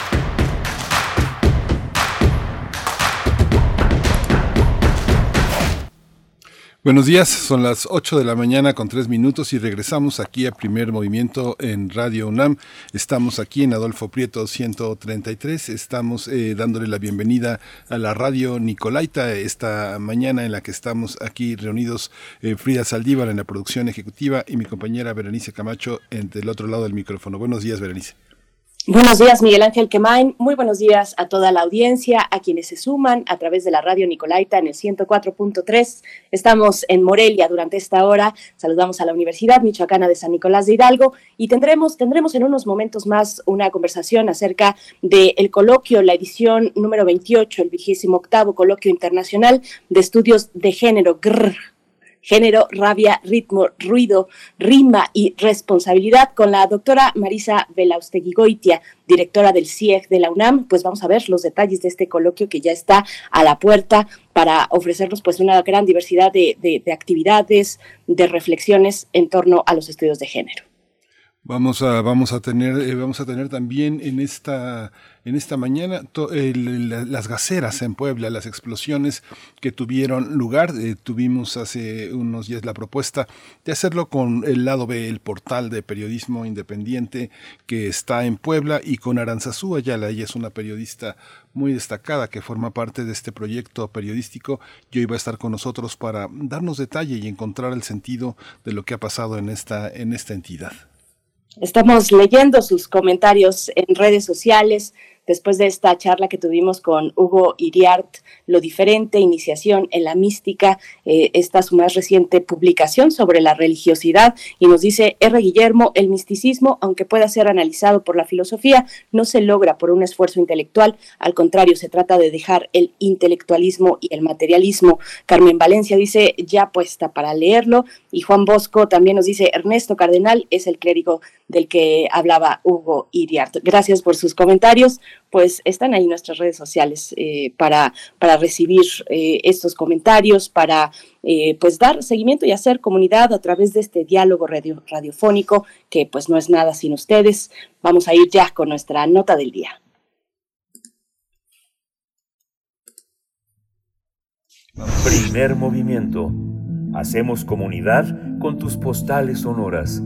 Buenos días, son las 8 de la mañana con 3 minutos y regresamos aquí a Primer Movimiento en Radio UNAM. Estamos aquí en Adolfo Prieto 133, estamos eh, dándole la bienvenida a la radio Nicolaita esta mañana en la que estamos aquí reunidos eh, Frida Saldívar en la producción ejecutiva y mi compañera Berenice Camacho en, del otro lado del micrófono. Buenos días, Berenice. Buenos días, Miguel Ángel Quemain. Muy buenos días a toda la audiencia, a quienes se suman a través de la radio Nicolaita en el 104.3. Estamos en Morelia durante esta hora. Saludamos a la Universidad Michoacana de San Nicolás de Hidalgo y tendremos, tendremos en unos momentos más una conversación acerca del coloquio, la edición número 28, el vigésimo octavo coloquio internacional de estudios de género, GRR, género, rabia, ritmo, ruido, rima y responsabilidad con la doctora Marisa Goitia, directora del CIEG de la UNAM. Pues vamos a ver los detalles de este coloquio que ya está a la puerta para ofrecernos pues una gran diversidad de, de actividades, de reflexiones en torno a los estudios de género. Vamos a, vamos a tener, eh, vamos a tener también en esta, en esta mañana las gaceras en Puebla, las explosiones que tuvieron lugar. Eh, tuvimos hace unos días la propuesta de hacerlo con el lado B, el portal de periodismo independiente que está en Puebla y con Aranzazú Ayala. Ella es una periodista muy destacada que forma parte de este proyecto periodístico. Yo iba a estar con nosotros para darnos detalle y encontrar el sentido de lo que ha pasado en esta, en esta entidad. Estamos leyendo sus comentarios en redes sociales después de esta charla que tuvimos con Hugo Iriart, Lo diferente, iniciación en la mística, eh, esta es su más reciente publicación sobre la religiosidad y nos dice R. Guillermo, el misticismo, aunque pueda ser analizado por la filosofía, no se logra por un esfuerzo intelectual, al contrario, se trata de dejar el intelectualismo y el materialismo. Carmen Valencia dice, ya puesta para leerlo, y Juan Bosco también nos dice, Ernesto Cardenal es el clérigo del que hablaba Hugo Iriart. Gracias por sus comentarios pues están ahí nuestras redes sociales eh, para, para recibir eh, estos comentarios, para eh, pues dar seguimiento y hacer comunidad a través de este diálogo radio, radiofónico, que pues no es nada sin ustedes. Vamos a ir ya con nuestra nota del día. Primer movimiento. Hacemos comunidad con tus postales sonoras.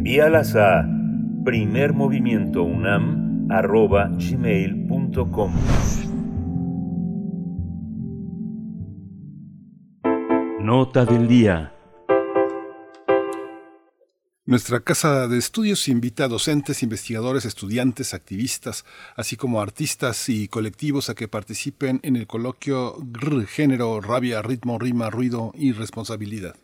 Envíalas a primermovimientounam arroba gmail.com. Nota del día. Nuestra casa de estudios invita a docentes, investigadores, estudiantes, activistas, así como artistas y colectivos a que participen en el coloquio GR, género, rabia, ritmo, rima, ruido y responsabilidad.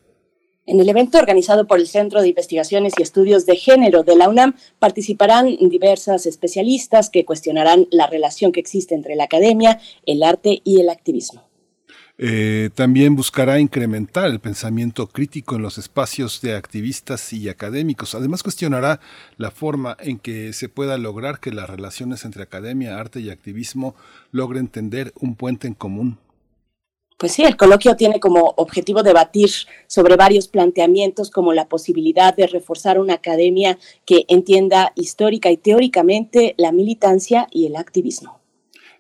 En el evento organizado por el Centro de Investigaciones y Estudios de Género de la UNAM participarán diversas especialistas que cuestionarán la relación que existe entre la academia, el arte y el activismo. Eh, también buscará incrementar el pensamiento crítico en los espacios de activistas y académicos. Además cuestionará la forma en que se pueda lograr que las relaciones entre academia, arte y activismo logren tender un puente en común. Pues sí, el coloquio tiene como objetivo debatir sobre varios planteamientos como la posibilidad de reforzar una academia que entienda histórica y teóricamente la militancia y el activismo.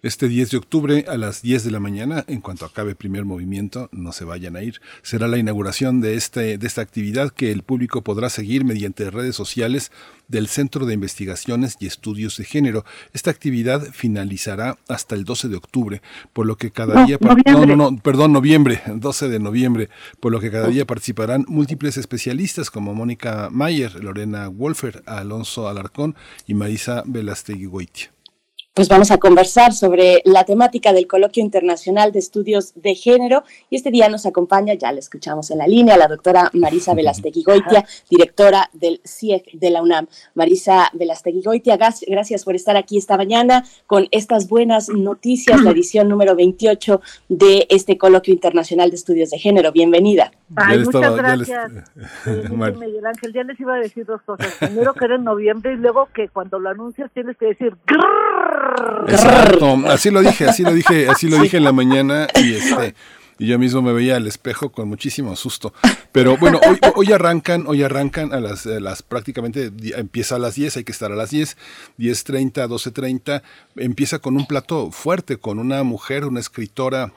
Este 10 de octubre a las 10 de la mañana, en cuanto acabe el primer movimiento, no se vayan a ir. Será la inauguración de, este, de esta actividad que el público podrá seguir mediante redes sociales del Centro de Investigaciones y Estudios de Género. Esta actividad finalizará hasta el 12 de octubre, por lo que cada día... No, no, no, perdón, noviembre, 12 de noviembre, por lo que cada día participarán múltiples especialistas como Mónica Mayer, Lorena Wolfer, Alonso Alarcón y Marisa Velastegui Goitia pues vamos a conversar sobre la temática del Coloquio Internacional de Estudios de Género y este día nos acompaña, ya la escuchamos en la línea, la doctora Marisa Velastegui Goitia, directora del CIEC de la UNAM. Marisa Velastegui Goitia, gracias por estar aquí esta mañana con estas buenas noticias, la edición número 28 de este Coloquio Internacional de Estudios de Género. Bienvenida. Ay, muchas gracias. Eh, Miguel Ángel, ya les iba a decir dos cosas. Primero que era en noviembre y luego que cuando lo anuncias tienes que decir Exacto, así lo dije, así lo dije, así lo dije en la mañana y este y yo mismo me veía al espejo con muchísimo susto. Pero bueno, hoy, hoy arrancan, hoy arrancan a las, las prácticamente empieza a las 10, hay que estar a las 10, 10:30, 12:30, empieza con un plato fuerte con una mujer, una escritora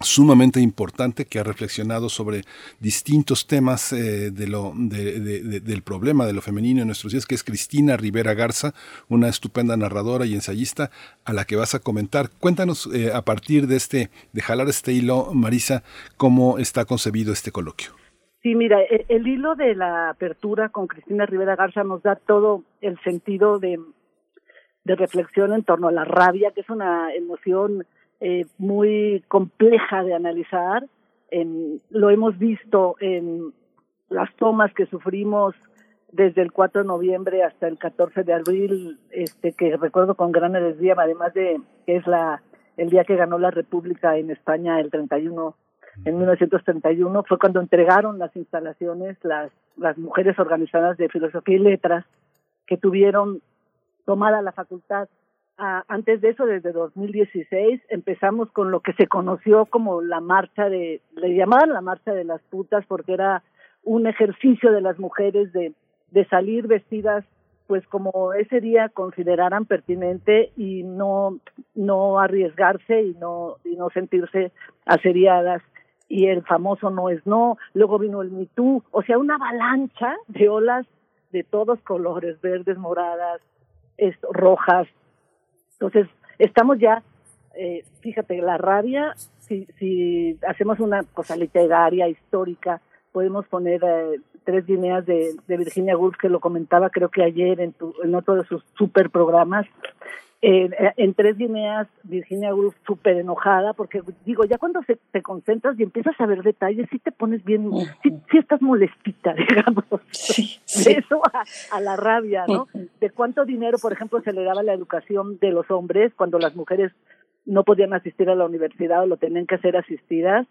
sumamente importante que ha reflexionado sobre distintos temas eh, de lo, del problema de lo femenino en nuestros días, que es Cristina Rivera Garza, una estupenda narradora y ensayista a la que vas a comentar. Cuéntanos eh, a partir de este, de jalar este hilo, Marisa, cómo está concebido este coloquio. Sí, mira, el, el hilo de la apertura con Cristina Rivera Garza nos da todo el sentido de, de reflexión en torno a la rabia, que es una emoción eh, muy compleja de analizar. En, lo hemos visto en las tomas que sufrimos desde el 4 de noviembre hasta el 14 de abril, este que recuerdo con gran alegría, además de que es la el día que ganó la República en España el 31 en 1931 fue cuando entregaron las instalaciones las las mujeres organizadas de filosofía y letras que tuvieron tomada la facultad antes de eso, desde 2016, empezamos con lo que se conoció como la marcha de, le llamaban la marcha de las putas porque era un ejercicio de las mujeres de de salir vestidas pues como ese día consideraran pertinente y no no arriesgarse y no y no sentirse asediadas. Y el famoso no es no. Luego vino el Me o sea una avalancha de olas de todos colores verdes moradas rojas entonces estamos ya eh, fíjate la rabia si si hacemos una cosa literaria histórica podemos poner eh, tres líneas de, de, Virginia Woolf que lo comentaba creo que ayer en, tu, en otro de sus super programas. Eh, en tres líneas, Virginia Woolf súper enojada, porque digo, ya cuando se, te concentras y empiezas a ver detalles, sí te pones bien, sí, sí estás molestita, digamos. Sí, De eso a, a, la rabia, ¿no? De cuánto dinero, por ejemplo, se le daba a la educación de los hombres cuando las mujeres no podían asistir a la universidad o lo tenían que hacer asistidas.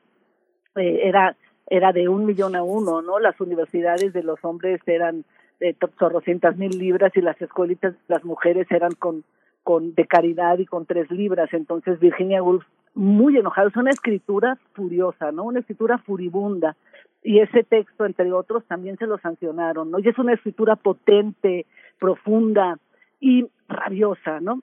Eh, era era de un millón a uno, ¿no? Las universidades de los hombres eran de chorrocientas mil libras y las escuelitas las mujeres eran con, con de caridad y con tres libras. Entonces Virginia Woolf muy enojada, es una escritura furiosa, ¿no? Una escritura furibunda. Y ese texto, entre otros, también se lo sancionaron, ¿no? Y es una escritura potente, profunda y rabiosa, ¿no?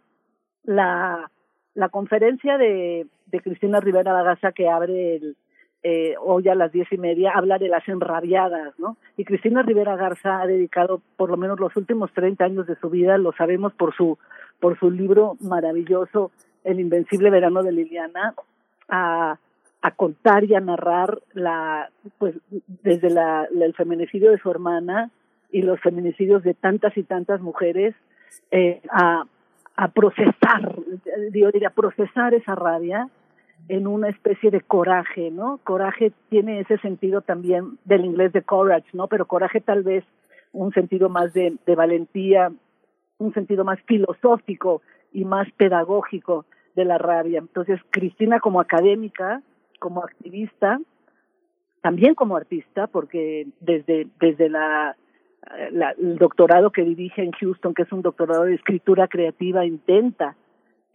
La, la conferencia de, de Cristina Rivera Bagaza que abre el, eh, hoy a las diez y media habla de las enrabiadas, ¿no? Y Cristina Rivera Garza ha dedicado por lo menos los últimos 30 años de su vida, lo sabemos por su por su libro maravilloso El invencible verano de Liliana, a, a contar y a narrar la pues desde la, el feminicidio de su hermana y los feminicidios de tantas y tantas mujeres eh, a a procesar, yo diría procesar esa rabia en una especie de coraje, ¿no? Coraje tiene ese sentido también del inglés de courage, ¿no? Pero coraje tal vez un sentido más de, de valentía, un sentido más filosófico y más pedagógico de la rabia. Entonces, Cristina como académica, como activista, también como artista, porque desde, desde la, el doctorado que dirige en Houston, que es un doctorado de escritura creativa, intenta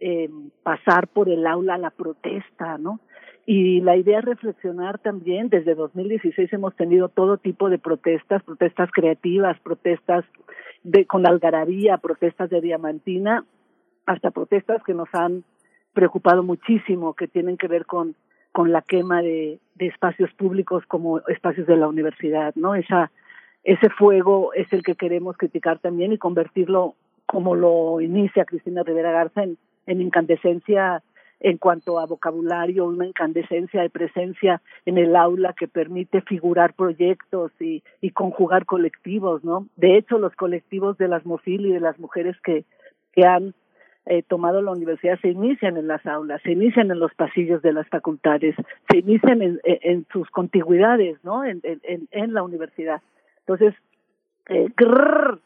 eh, pasar por el aula la protesta, ¿no? Y la idea es reflexionar también, desde 2016 hemos tenido todo tipo de protestas, protestas creativas, protestas de, con algarabía, protestas de diamantina, hasta protestas que nos han preocupado muchísimo, que tienen que ver con, con la quema de, de espacios públicos como espacios de la universidad, ¿no? Esa, ese fuego es el que queremos criticar también y convertirlo, como lo inicia Cristina Rivera Garza, en, en incandescencia en cuanto a vocabulario, una incandescencia de presencia en el aula que permite figurar proyectos y, y conjugar colectivos, ¿no? De hecho, los colectivos de las MOFIL y de las mujeres que, que han eh, tomado la universidad se inician en las aulas, se inician en los pasillos de las facultades, se inician en, en, sus contigüidades, ¿no? En, en, en la universidad. Entonces, eh, grrr,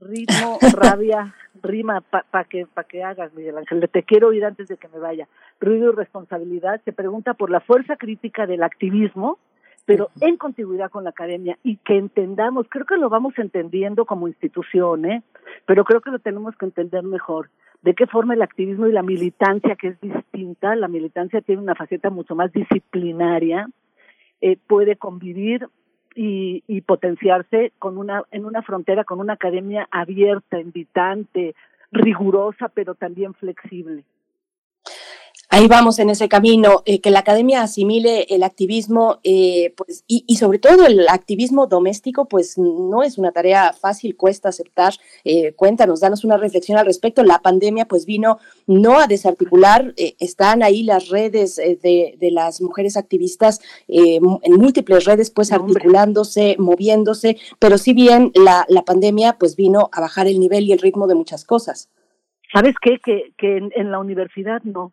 ritmo, rabia, rima para pa que pa que hagas, Miguel Ángel. Te quiero oír antes de que me vaya. Ruido y responsabilidad se pregunta por la fuerza crítica del activismo, pero en continuidad con la academia y que entendamos, creo que lo vamos entendiendo como institución, ¿eh? pero creo que lo tenemos que entender mejor. De qué forma el activismo y la militancia, que es distinta, la militancia tiene una faceta mucho más disciplinaria, eh, puede convivir y, y potenciarse con una en una frontera con una academia abierta, invitante, rigurosa, pero también flexible. Ahí vamos en ese camino, eh, que la academia asimile el activismo, eh, pues, y, y, sobre todo el activismo doméstico, pues no es una tarea fácil, cuesta aceptar. Eh, cuéntanos, danos una reflexión al respecto. La pandemia, pues, vino no a desarticular, eh, están ahí las redes eh, de, de, las mujeres activistas en múltiples redes, pues, articulándose, moviéndose, pero si bien la, la pandemia, pues, vino a bajar el nivel y el ritmo de muchas cosas. ¿Sabes qué? Que, que en, en la universidad no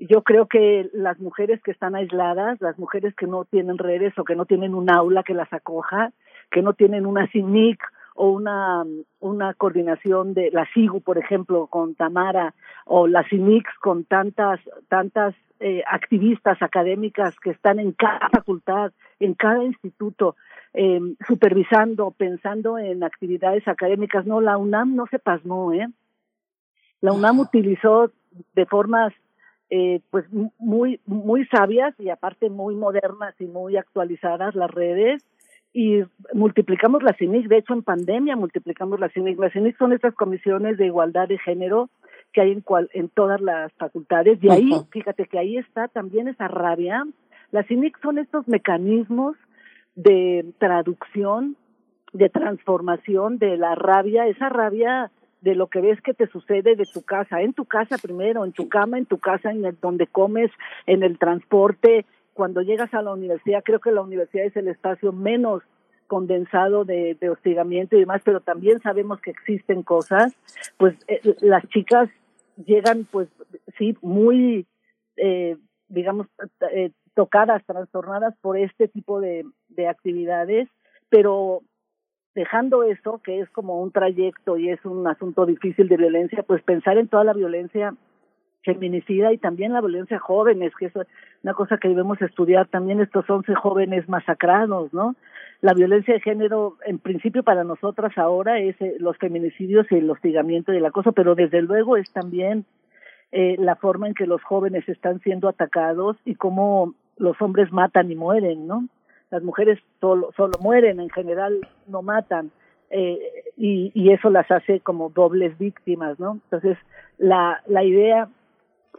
yo creo que las mujeres que están aisladas, las mujeres que no tienen redes o que no tienen un aula que las acoja, que no tienen una CINIC o una, una coordinación de la SIGU, por ejemplo, con Tamara, o la CINICs con tantas, tantas eh, activistas académicas que están en cada facultad, en cada instituto, eh, supervisando, pensando en actividades académicas. No, la UNAM no se pasmó, ¿eh? La UNAM utilizó de formas eh, pues muy muy sabias y aparte muy modernas y muy actualizadas las redes y multiplicamos la CINIC, de hecho en pandemia multiplicamos la CINIC. Las CINIC son estas comisiones de igualdad de género que hay en, cual, en todas las facultades y ahí, fíjate que ahí está también esa rabia. Las CINIC son estos mecanismos de traducción, de transformación de la rabia, esa rabia de lo que ves que te sucede de tu casa, en tu casa primero, en tu cama, en tu casa, en el, donde comes, en el transporte, cuando llegas a la universidad, creo que la universidad es el espacio menos condensado de, hostigamiento y demás, pero también sabemos que existen cosas, pues eh, las chicas llegan, pues sí, muy, eh, digamos, eh, tocadas, trastornadas por este tipo de, de actividades, pero dejando eso, que es como un trayecto y es un asunto difícil de violencia, pues pensar en toda la violencia feminicida y también la violencia jóvenes, que es una cosa que debemos estudiar también estos 11 jóvenes masacrados, ¿no? La violencia de género, en principio para nosotras ahora es eh, los feminicidios y el hostigamiento y el acoso, pero desde luego es también eh, la forma en que los jóvenes están siendo atacados y cómo los hombres matan y mueren, ¿no? Las mujeres solo, solo mueren, en general no matan. Eh, y, y eso las hace como dobles víctimas, ¿no? Entonces, la, la idea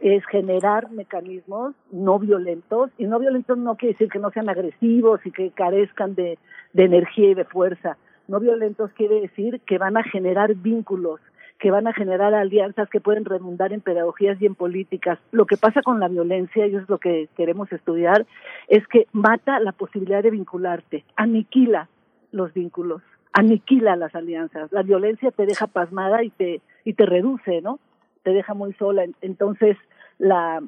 es generar mecanismos no violentos, y no violentos no quiere decir que no sean agresivos y que carezcan de, de energía y de fuerza. No violentos quiere decir que van a generar vínculos, que van a generar alianzas que pueden redundar en pedagogías y en políticas. Lo que pasa con la violencia, y es lo que queremos estudiar, es que mata la posibilidad de vincularte, aniquila los vínculos, aniquila las alianzas. La violencia te deja pasmada y te, y te reduce, ¿no? te deja muy sola. Entonces, la,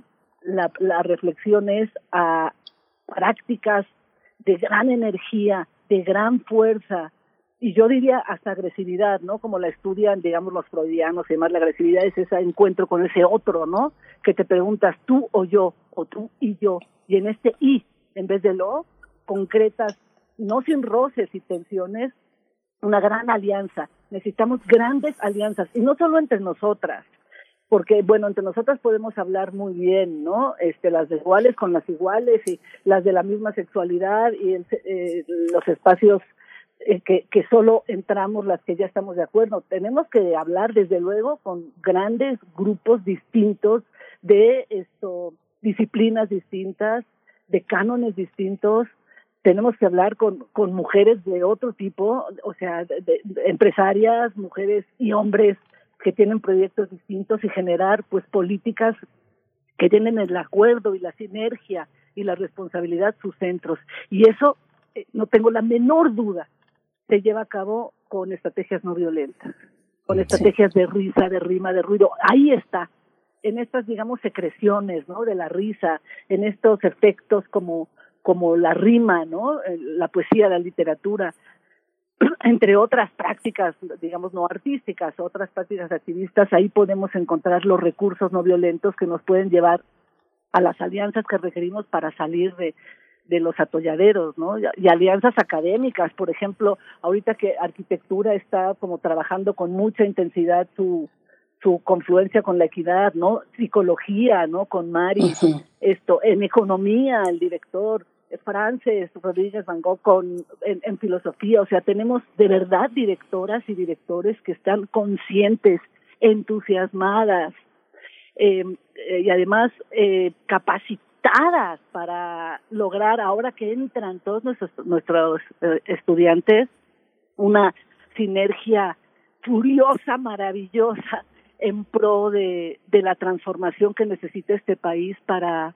la, la reflexión es a prácticas de gran energía, de gran fuerza, y yo diría hasta agresividad, ¿no? Como la estudian, digamos, los freudianos y demás, la agresividad es ese encuentro con ese otro, ¿no? Que te preguntas tú o yo, o tú y yo, y en este y, en vez de lo, concretas, no sin roces y tensiones, una gran alianza. Necesitamos grandes alianzas, y no solo entre nosotras, porque bueno, entre nosotras podemos hablar muy bien, ¿no? Este, las iguales con las iguales y las de la misma sexualidad y eh, los espacios eh, que, solo entramos las que ya estamos de acuerdo. Tenemos que hablar desde luego con grandes grupos distintos de esto, disciplinas distintas, de cánones distintos, tenemos que hablar con, mujeres de otro tipo, o sea, empresarias, mujeres y hombres que tienen proyectos distintos y generar pues políticas que tienen el acuerdo y la sinergia y la responsabilidad sus centros. Y eso, eh, no tengo la menor duda, se lleva a cabo con estrategias no violentas, con estrategias de risa, de rima, de ruido. Ahí está, en estas, digamos, secreciones, ¿no? De la risa, en estos efectos como, como la rima, ¿no? La poesía, la literatura, entre otras prácticas, digamos, no artísticas, otras prácticas activistas, ahí podemos encontrar los recursos no violentos que nos pueden llevar a las alianzas que requerimos para salir de, de los atolladeros, ¿no? Y, alianzas académicas, por ejemplo, ahorita que arquitectura está como trabajando con mucha intensidad su su confluencia con la equidad, ¿no? Psicología, ¿no? Con Mari, esto, en economía, el director, Frances Rodríguez Van Gogh con, en, filosofía, o sea, tenemos de verdad directoras y directores que están conscientes, entusiasmadas em, eh, y además eh, capacitadas para lograr, ahora que entran todos nuestros, nuestros eh, estudiantes, una sinergia furiosa, maravillosa en pro de, la transformación que necesita este país para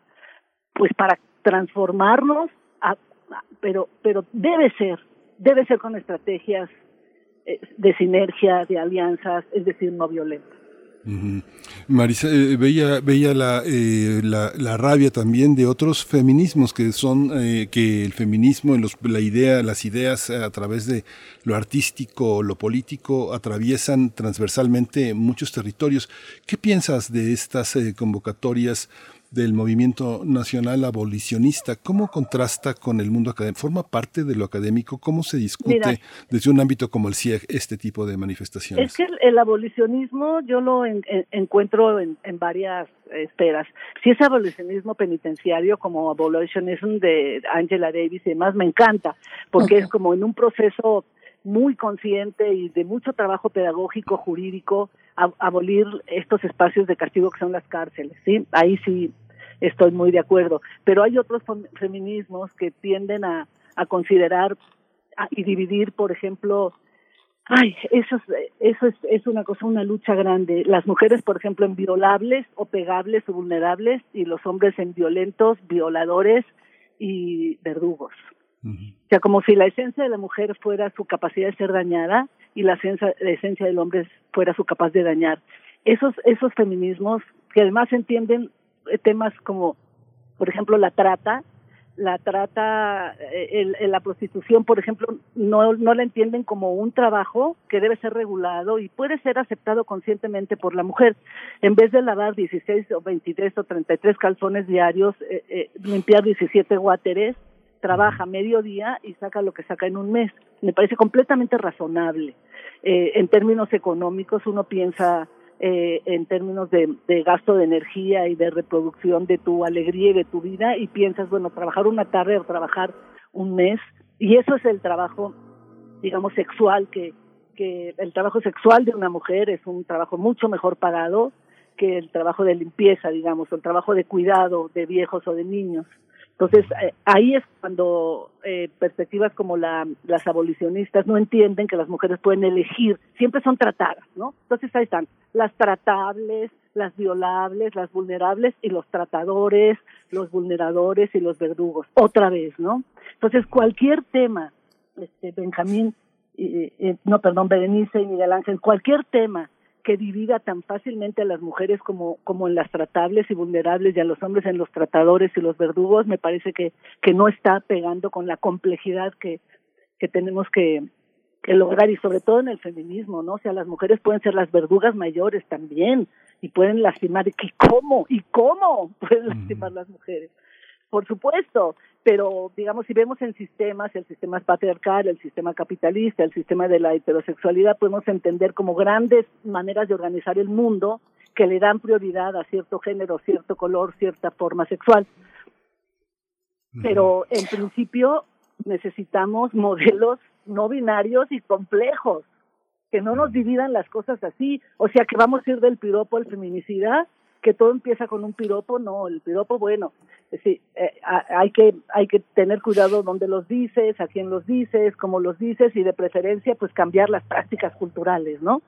pues para transformarnos, pero, pero debe ser, debe ser con estrategias eh, de sinergia, de alianzas, es decir, no violentas. Marisa, eh, veía, veía la, eh, la, la, rabia también de otros feminismos que son que el feminismo, los, la idea, las ideas a través de lo artístico, lo político, atraviesan transversalmente muchos territorios. ¿Qué piensas de estas convocatorias? Del movimiento nacional abolicionista. ¿Cómo contrasta con el mundo académico? ¿Forma parte de lo académico? ¿Cómo se discute desde un ámbito como el CIEG este tipo de manifestaciones? Es que el, abolicionismo yo lo encuentro encuentro en, en varias esferas. Si es abolicionismo penitenciario como Abolitionism de Angela Davis y demás, me encanta, porque es como en un proceso muy consciente y de mucho trabajo pedagógico, jurídico, abolir estos espacios de castigo que son las cárceles, ¿sí? Ahí sí estoy muy de acuerdo. Pero hay otros feminismos que tienden a, a considerar y dividir, por ejemplo, Ay, eso es, eso es, es una cosa, una lucha grande. Las mujeres, por ejemplo, en violables o pegables o vulnerables y los hombres en violentos, violadores y verdugos. O sea, como si la esencia de la mujer fuera su capacidad de ser dañada y la esencia, del hombre fuera su capaz de dañar. Esos, esos feminismos que además entienden temas como, por ejemplo, la trata, la trata, eh, el, la prostitución, por ejemplo, no, no la entienden como un trabajo que debe ser regulado y puede ser aceptado conscientemente por la mujer. En vez de lavar 16 o 23 o 33 calzones diarios, eh, eh, limpiar 17 guáteres, trabaja medio día y saca lo que saca en un mes. Me parece completamente razonable. Eh, en términos económicos, uno piensa eh, en términos de, gasto de energía y de reproducción de tu alegría y de tu vida y piensas, bueno, trabajar una tarde o trabajar un mes y eso es el trabajo, digamos, sexual que, que el trabajo sexual de una mujer es un trabajo mucho mejor pagado que el trabajo de limpieza, digamos, o el trabajo de cuidado de viejos o de niños. Entonces, eh, ahí es cuando eh, perspectivas como la, las abolicionistas no entienden que las mujeres pueden elegir, siempre son tratadas, ¿no? Entonces ahí están las tratables, las violables, las vulnerables y los tratadores, los vulneradores y los verdugos, otra vez, ¿no? Entonces, cualquier tema, este, Benjamín, eh, no, perdón, Berenice y Miguel Ángel, cualquier tema que divida tan fácilmente a las mujeres como, como en las tratables y vulnerables y a los hombres en los tratadores y los verdugos, me parece que, que no está pegando con la complejidad que, que tenemos que, que lograr y sobre todo en el feminismo, ¿no? O sea, las mujeres pueden ser las verdugas mayores también y pueden lastimar. ¿Y cómo? ¿Y cómo pueden lastimar las mujeres? Por supuesto, pero digamos, si vemos en sistemas, el sistema patriarcal, el sistema capitalista, el sistema de la heterosexualidad, podemos entender como grandes maneras de organizar el mundo que le dan prioridad a cierto género, cierto color, cierta forma sexual. Pero en principio necesitamos modelos no binarios y complejos, que no nos dividan las cosas así, o sea que vamos a ir del piropo al feminicida que todo empieza con un piropo, no, el piropo, bueno, sí, eh, hay que hay que tener cuidado dónde los dices, a quién los dices, cómo los dices y de preferencia pues cambiar las prácticas culturales, ¿no?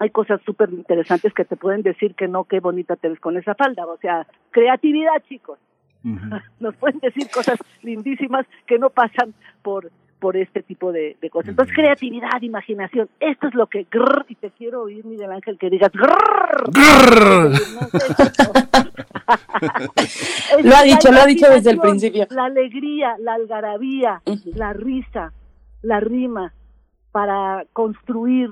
Hay cosas súper interesantes que te pueden decir que no, qué bonita te ves con esa falda, o sea, creatividad, chicos. Nos pueden decir cosas lindísimas que no pasan por por este tipo de, cosas. Entonces, creatividad, imaginación, esto es lo que... y te quiero oír, Miguel Ángel, que digas... lo ha dicho, lo ha dicho desde el principio. La alegría, la algarabía, la risa, la rima, para construir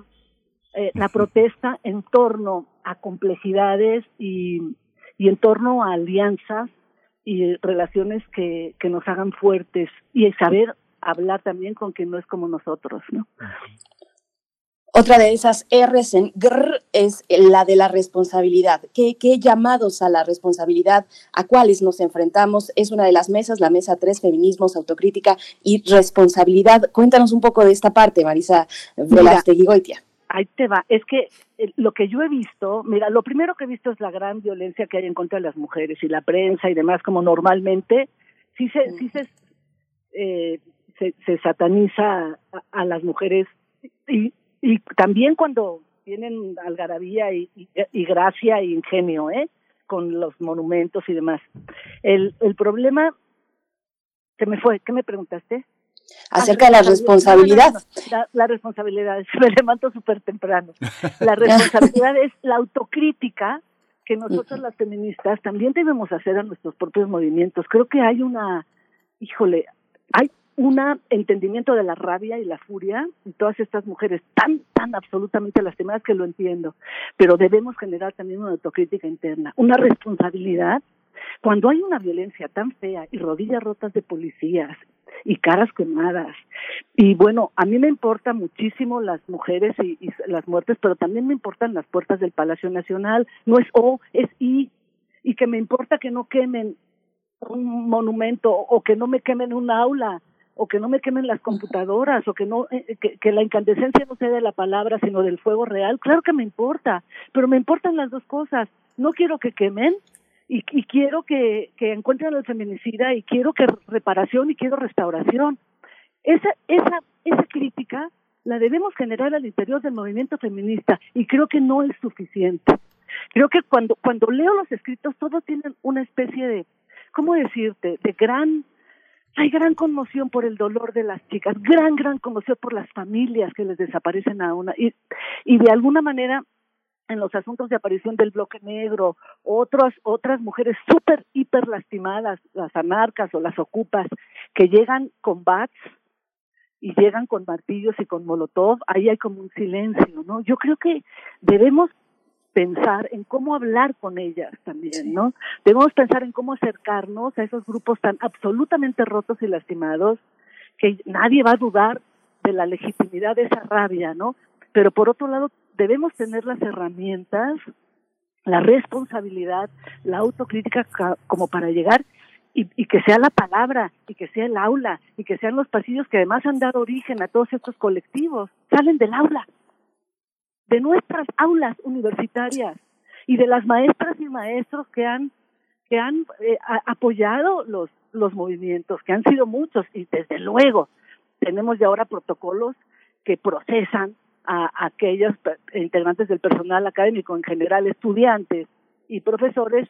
eh, la protesta en torno a complejidades y, y en torno a alianzas y relaciones que, que nos hagan fuertes y saber hablar también con quien no es como nosotros, ¿no? Otra de esas R's en GR es la de la responsabilidad. ¿Qué, ¿Qué, llamados a la responsabilidad a cuáles nos enfrentamos? Es una de las mesas, la mesa 3, feminismos, autocrítica y responsabilidad. Cuéntanos un poco de esta parte, Marisa Velastegui Goitia. Ahí te va. Es que eh, lo que yo he visto, mira, lo primero que he visto es la gran violencia que hay en contra de las mujeres y la prensa y demás, como normalmente sí se, sí se eh, se, sataniza a, las mujeres y, y también cuando tienen algarabía y, y, gracia e ingenio, ¿eh? Con los monumentos y demás. El, el problema, se me fue, ¿qué me preguntaste? Acerca de la responsabilidad. la, responsabilidad, me levanto súper temprano. La responsabilidad es la autocrítica que nosotros las feministas también debemos hacer a nuestros propios movimientos. Creo que hay una, híjole, hay un entendimiento de la rabia y la furia y todas estas mujeres tan, tan absolutamente lastimadas que lo entiendo, pero debemos generar también una autocrítica interna, una responsabilidad. Cuando hay una violencia tan fea y rodillas rotas de policías y caras quemadas. Y bueno, a mí me importa muchísimo las mujeres y, y las muertes, pero también me importan las puertas del Palacio Nacional. No es O, es I. Y que me importa que no quemen un monumento o que no me quemen un aula o que no me quemen las computadoras o que no eh, que, que, la incandescencia no sea de la palabra sino del fuego real. Claro que me importa pero me importan las dos cosas. No quiero que quemen y, y quiero que, que encuentren al feminicida y quiero que reparación y quiero restauración. Esa esa esa crítica la debemos generar al interior del movimiento feminista y creo que no es suficiente. Creo que cuando cuando leo los escritos todos tienen una especie de cómo decirte de gran hay gran conmoción por el dolor de las chicas, gran, gran conmoción por las familias que les desaparecen a una. Y, y de alguna manera, en los asuntos de aparición del bloque negro, otras, otras mujeres súper, hiper lastimadas, las anarcas o las ocupas, que llegan con bats y llegan con martillos y con molotov, ahí hay como un silencio, ¿no? Yo creo que debemos pensar en cómo hablar con ellas también, ¿no? Debemos pensar en cómo acercarnos a esos grupos tan absolutamente rotos y lastimados que nadie va a dudar de la legitimidad de esa rabia, ¿no? Pero por otro lado, debemos tener las herramientas, la responsabilidad, la autocrítica como para llegar y, y, que sea la palabra, y que sea el aula, y que sean los pasillos que además han dado origen a todos estos colectivos, salen del aula, de nuestras aulas universitarias y de las maestras y maestros que han que han eh, apoyado los los movimientos que han sido muchos. Y desde luego tenemos ya ahora protocolos que procesan a, a aquellos integrantes del personal académico en general estudiantes y profesores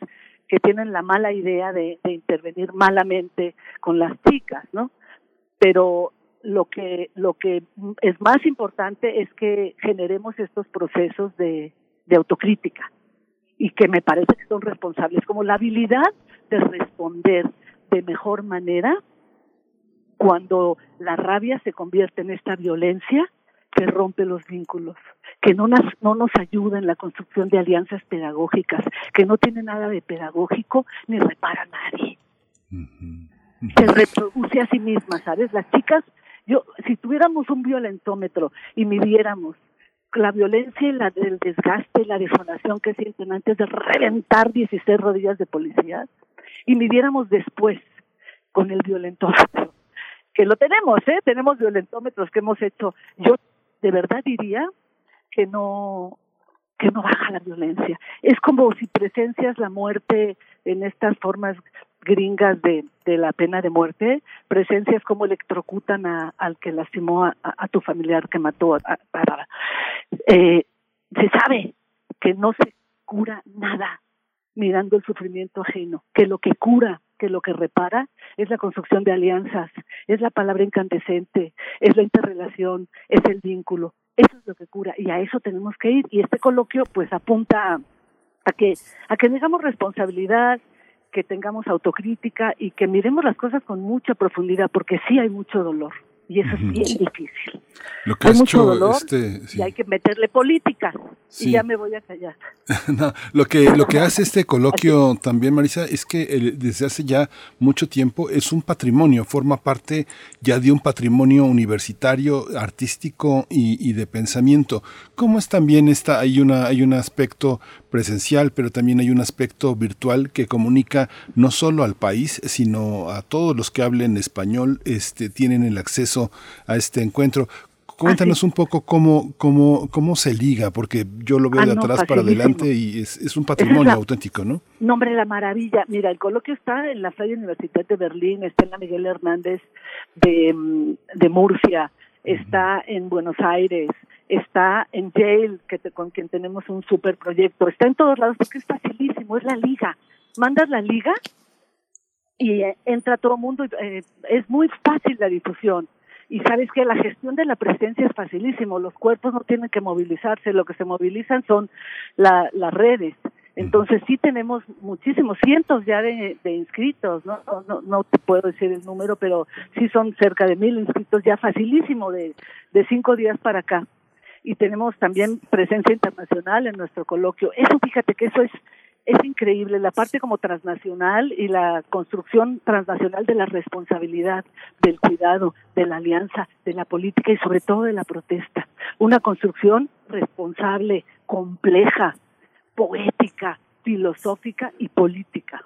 que tienen la mala idea de, de intervenir malamente con las chicas no pero lo que lo que es más importante es que generemos estos procesos de, de autocrítica y que me parece que son responsables como la habilidad de responder de mejor manera cuando la rabia se convierte en esta violencia que rompe los vínculos, que no nos, no nos ayuda en la construcción de alianzas pedagógicas, que no tiene nada de pedagógico ni repara a nadie. Se reproduce a sí misma, ¿sabes? Las chicas yo, si tuviéramos un violentómetro y midiéramos la violencia y la, el desgaste la defonación que sienten antes de reventar 16 rodillas de policía y midiéramos después con el violentómetro, que lo tenemos, ¿eh? Tenemos violentómetros que hemos hecho. Yo de verdad diría que no que no baja la violencia. Es como si presencias la muerte en estas formas gringas de, de la pena de muerte, presencias como electrocutan a, al que lastimó a, a, tu familiar que mató. A, eh, se sabe que no se cura nada mirando el sufrimiento ajeno, que lo que cura, que lo que repara es la construcción de alianzas, es la palabra incandescente, es la interrelación, es el vínculo. Eso es lo que cura y a eso tenemos que ir. Y este coloquio pues apunta a que a que tengamos responsabilidad, que tengamos autocrítica y que miremos las cosas con mucha profundidad, porque sí hay mucho dolor y eso es bien difícil. Lo que hay mucho dolor este, sí. y hay que meterle política Sí. y ya me voy a callar. No, lo que lo que hace este coloquio también Marisa es que el- desde hace ya mucho tiempo es un patrimonio forma parte ya de un patrimonio universitario artístico y, y de pensamiento cómo es también esta hay una hay un aspecto presencial pero también hay un aspecto virtual que comunica no solo al país sino a todos los que hablen español este tienen el acceso a este encuentro Cuéntanos un poco cómo, cómo, cómo se liga, porque yo lo veo Ah, de no, atrás para adelante y es, es un patrimonio auténtico, ¿no? Nombre la maravilla. Mira, el coloquio está en la Freie Universidad de Berlín, está en la Miguel Hernández de, mm, de Murcia, está en Buenos Aires, está en Yale, que te- con quien tenemos un super proyecto, está en todos lados porque es facilísimo, es la liga. Mandas la liga y eh, entra todo el mundo, y, eh, es muy fácil la difusión. Y sabes que la gestión de la presencia es facilísimo, los cuerpos no tienen que movilizarse, lo que se movilizan son la, las redes. Entonces sí tenemos muchísimos, cientos ya de, de inscritos, ¿no? No, no no te puedo decir el número, pero sí son cerca de mil inscritos ya facilísimo de, de cinco días para acá. Y tenemos también presencia internacional en nuestro coloquio. Eso fíjate que eso es es increíble la parte como transnacional y la construcción transnacional de la responsabilidad, del cuidado, de la alianza, de la política y sobre todo de la protesta. Una construcción responsable, compleja, poética, filosófica y política.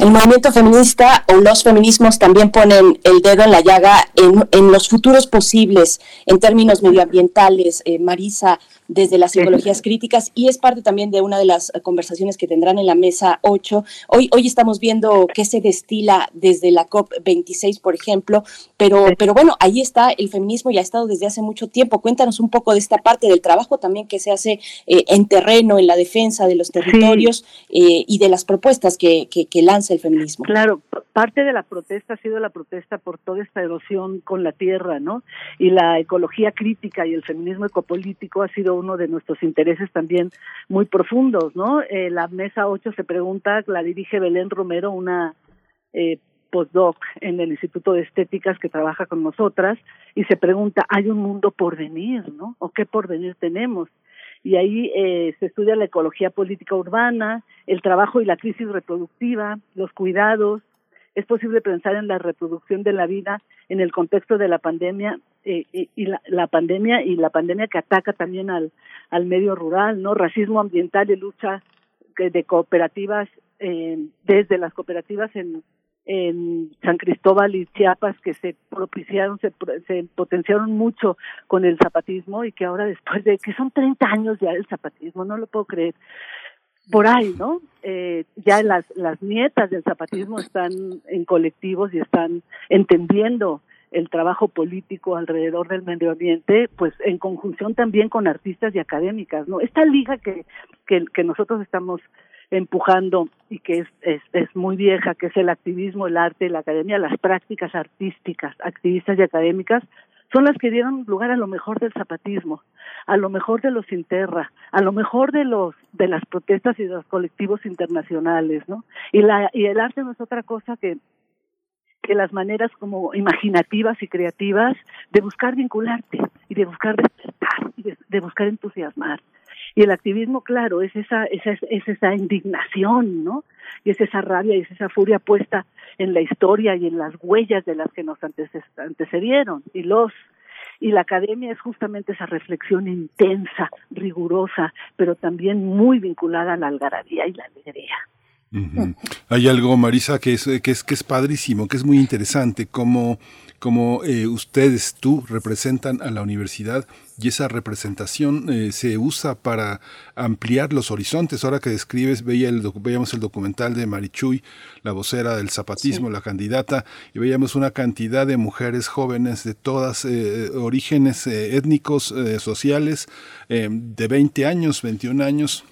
El movimiento feminista o los feminismos también ponen el dedo en la llaga en, los futuros posibles en términos medioambientales. Eh, Marisa, desde las psicologías críticas y es parte también de una de las conversaciones que tendrán en la mesa 8. Hoy, hoy estamos viendo qué se destila desde la COP26, por ejemplo, pero, pero bueno, ahí está el feminismo y ha estado desde hace mucho tiempo. Cuéntanos un poco de esta parte del trabajo también que se hace eh, en terreno, en la defensa de los territorios eh, y de las propuestas que, que, que lanza el feminismo. Claro, parte de la protesta ha sido la protesta por toda esta erosión con la tierra, ¿no? Y la ecología crítica y el feminismo ecopolítico ha sido uno de nuestros intereses también muy profundos, ¿no? Eh, la mesa 8 se pregunta, la dirige Belén Romero, una eh, postdoc en el Instituto de Estéticas que trabaja con nosotras, y se pregunta, ¿hay un mundo por venir, no? ¿O qué por venir tenemos? Y ahí eh, se estudia la ecología política urbana, el trabajo y la crisis reproductiva, los cuidados, es posible pensar en la reproducción de la vida en el contexto de la pandemia eh, y, la, pandemia y la pandemia que ataca también al, al medio rural, ¿no? Racismo ambiental y lucha de cooperativas eh, desde las cooperativas en, en San Cristóbal y Chiapas que se propiciaron, se, se, potenciaron mucho con el zapatismo y que ahora después de que son 30 años ya el zapatismo, no lo puedo creer, por ahí, ¿no? Eh, ya las, las nietas del zapatismo están en colectivos y están entendiendo el trabajo político alrededor del medio ambiente, pues en conjunción también con artistas y académicas, ¿no? Esta liga que, que, que nosotros estamos empujando y que es, es, es muy vieja, que es el activismo, el arte, la academia, las prácticas artísticas, activistas y académicas, son las que dieron lugar a lo mejor del zapatismo, a lo mejor de los Interra, a lo mejor de los de las protestas y de los colectivos internacionales, ¿no? Y la y el arte no es otra cosa que que las maneras como imaginativas y creativas de buscar vincularte y de buscar despertar y de, buscar entusiasmar. Y el activismo, claro, es esa, esa, es esa indignación, ¿no? Y es esa rabia y es esa furia puesta en la historia y en las huellas de las que nos antecedieron y los y la academia es justamente esa reflexión intensa, rigurosa, pero también muy vinculada a la algarabía y la alegría. Hay algo, Marisa, que es, que es, que es padrísimo, que es muy interesante, como, como eh, ustedes, tú, representan a la universidad y esa representación eh, se usa para ampliar los horizontes. Ahora que describes, veía el, veíamos el documental de Marichuy, la vocera del zapatismo, la candidata, y veíamos una cantidad de mujeres jóvenes de todas eh, orígenes étnicos, sociales, de 20 años, 21 años,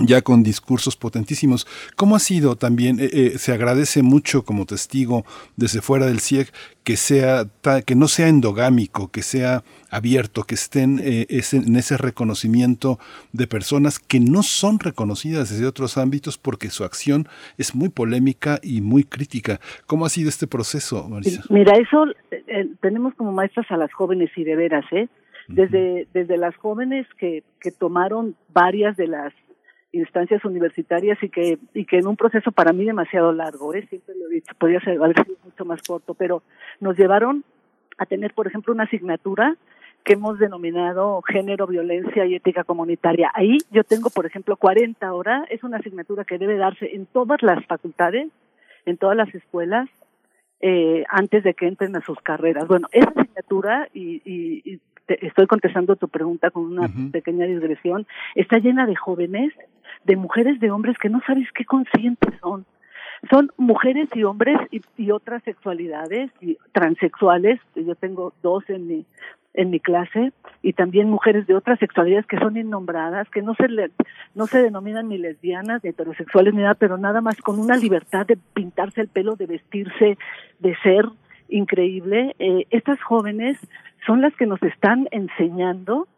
ya con discursos potentísimos. ¿Cómo ha sido también? Eh, eh, se agradece mucho como testigo desde fuera del CIEG que sea que no sea endogámico, que sea abierto, que estén eh, en ese reconocimiento de personas que no son reconocidas desde otros ámbitos porque su acción es muy polémica y muy crítica. ¿Cómo ha sido este proceso, Marisa? Mira, eso tenemos como maestras a las jóvenes y de veras, ¿eh? Desde, desde las jóvenes que, que tomaron varias de las instancias universitarias y que y que en un proceso para mí demasiado largo, ¿eh? siempre lo he dicho, podría ser haber sido mucho más corto, pero nos llevaron a tener, por ejemplo, una asignatura que hemos denominado género, violencia y ética comunitaria. Ahí yo tengo, por ejemplo, 40 horas, es una asignatura que debe darse en todas las facultades, en todas las escuelas, eh, antes de que entren a sus carreras. Bueno, esa asignatura, y, y, estoy contestando tu pregunta con una pequeña digresión, está llena de jóvenes de mujeres, de hombres que no sabes qué conscientes son. Son mujeres y hombres y, otras sexualidades y transexuales. Yo tengo dos en mi en mi clase y también mujeres de otras sexualidades que son innombradas, que no se le, no se denominan ni lesbianas, ni heterosexuales, ni nada, pero nada más con una libertad de pintarse el pelo, de vestirse, de ser increíble. Eh, estas jóvenes son las que nos están enseñando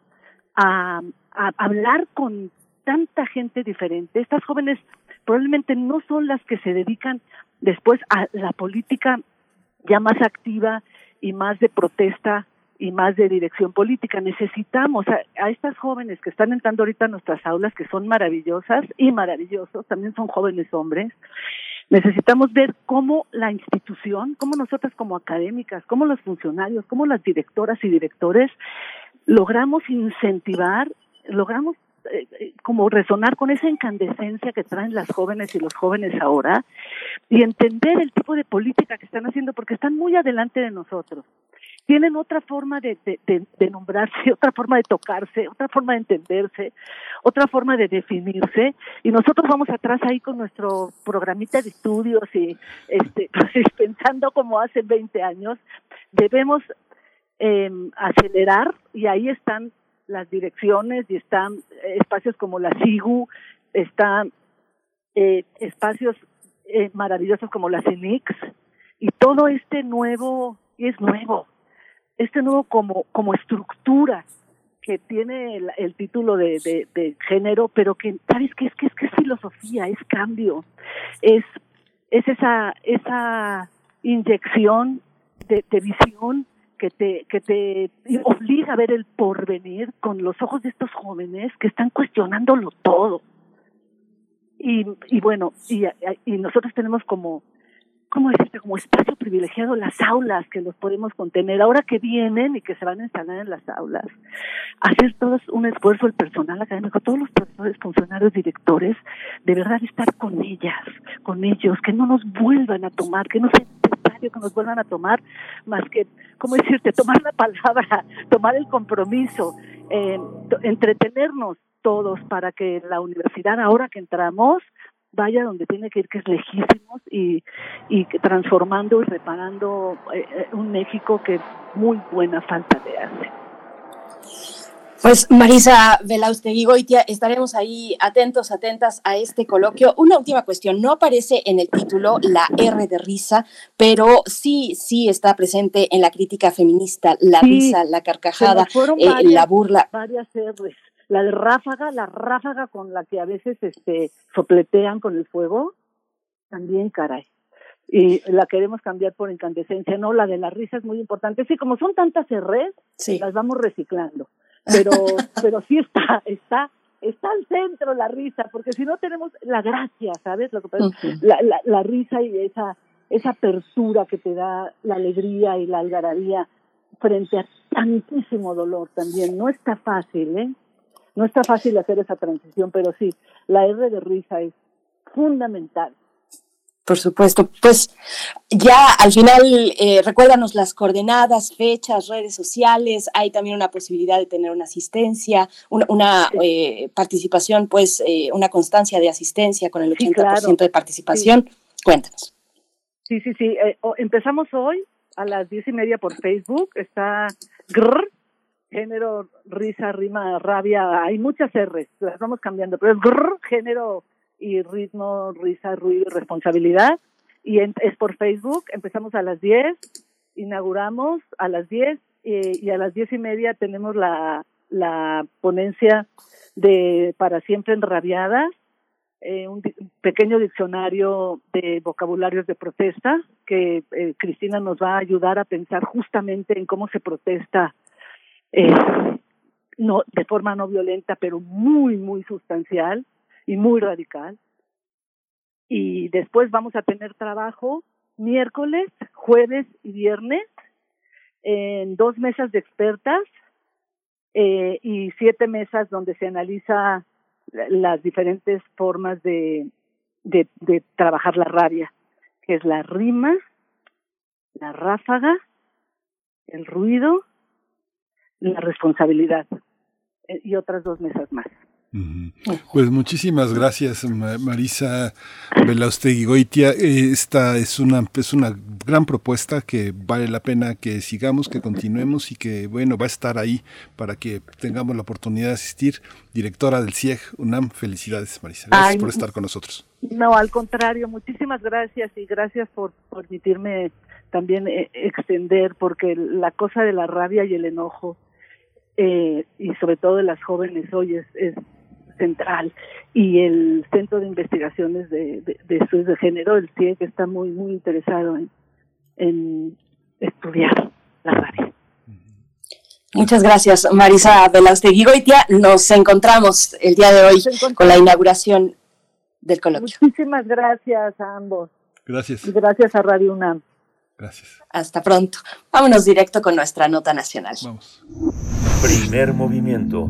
a, a hablar con tanta gente diferente. Estas jóvenes probablemente no son las que se dedican después a la política ya más activa y más de protesta y más de dirección política. Necesitamos a, estas jóvenes que están entrando ahorita a nuestras aulas, que son maravillosas y maravillosos, también son jóvenes hombres. Necesitamos ver cómo la institución, cómo nosotras como académicas, cómo los funcionarios, cómo las directoras y directores logramos incentivar, logramos eh, eh, como resonar con esa incandescencia que traen las jóvenes y los jóvenes ahora y entender el tipo de política que están haciendo porque están muy adelante de nosotros. Tienen otra forma de, de, nombrarse, otra forma de tocarse, otra forma de entenderse, otra forma de definirse y nosotros vamos atrás ahí con nuestro programita de estudios y este, pensando como hace 20 años, debemos eh, acelerar y ahí están las direcciones y están eh, espacios como la SIGU, están eh, espacios eh, maravillosos como la CENIX y todo este nuevo, y es nuevo, este nuevo como, como estructura que tiene el, título de, de, de, género, pero que, ¿sabes qué? Es que es que es filosofía, es cambio, es, es esa, esa inyección de, de visión que te, que te obliga a ver el porvenir con los ojos de estos jóvenes que están cuestionándolo todo. Y, y bueno, y, y nosotros tenemos como, ¿cómo decirte? Como espacio privilegiado las aulas que los podemos contener. Ahora que vienen y que se van a instalar en las aulas, hacer todos un esfuerzo el personal académico, todos los profesores, funcionarios, directores, de verdad estar con ellas, con ellos, que no nos vuelvan a tomar, que no sea que nos vuelvan a tomar, más que, ¿cómo decirte? Tomar la palabra, tomar el compromiso, eh, entretenernos todos para que la universidad, ahora que entramos, vaya donde tiene que ir, que es lejísimos, y, y transformando y reparando eh, un México que muy buena falta de hace. Pues Marisa Velaustegui Goitia, estaremos ahí atentos, atentas a este coloquio. Una última cuestión, no aparece en el título la R de risa, pero sí, sí está presente en la crítica feminista, la sí, risa, la carcajada, eh, varias, la burla. Varias R's. La de ráfaga, la ráfaga con la que a veces este sopletean con el fuego, también caray y la queremos cambiar por incandescencia, no, la de la risa es muy importante. Sí, como son tantas R's, sí. las vamos reciclando pero pero sí está está está al centro la risa porque si no tenemos la gracia sabes lo que pasa? La, la, la risa y esa esa apertura que te da la alegría y la algarabía frente a tantísimo dolor también. No está fácil eh no está fácil hacer esa transición pero sí la R de risa es fundamental por supuesto. Pues ya al final, eh, recuérdanos las coordenadas, fechas, redes sociales. Hay también una posibilidad de tener una asistencia, una, una eh, participación, pues eh, una constancia de asistencia con el 80% sí, claro. de participación. Sí. Cuéntanos. Sí, sí, sí. empezamos hoy a las diez y media por Facebook. Está grr, género, risa, rima, rabia. Hay muchas R's, las vamos cambiando, pero es grr, género y ritmo, risa, ruido y responsabilidad. Y en, es por Facebook, empezamos a las 10, inauguramos a las 10 y, a las diez y media tenemos la, la ponencia de Para Siempre Enrabiadas, eh, un, un, pequeño diccionario de vocabularios de protesta que eh, Cristina nos va a ayudar a pensar justamente en cómo se protesta eh, no de forma no violenta pero muy muy sustancial y muy radical. Y después vamos a tener trabajo miércoles, jueves y viernes en dos mesas de expertas eh, y siete mesas donde se analiza las diferentes formas de, de, trabajar la rabia, que es la rima, la ráfaga, el ruido, la responsabilidad eh, y otras dos mesas más. Pues muchísimas gracias, Marisa Belaustegui Goitia. Esta es una, es una gran propuesta que vale la pena que sigamos, que continuemos y que, bueno, va a estar ahí para que tengamos la oportunidad de asistir. Directora del CIEG UNAM, felicidades, Marisa. Gracias Ay, por estar con nosotros. No, al contrario, muchísimas gracias y gracias por permitirme también eh, extender, porque la cosa de la rabia y el enojo eh, y sobre todo de las jóvenes hoy es, es central y el Centro de Investigaciones de, de, de Estudios de Género, el CIEG, está muy, muy interesado en, en estudiar la radio. Muchas gracias, Marisa Belaustegui Goitia. Nos encontramos el día de hoy con la inauguración del coloquio. Muchísimas gracias a ambos. Gracias. Y gracias a Radio UNAM. Gracias. Hasta pronto. Vámonos directo con nuestra nota nacional. Vamos. Primer movimiento.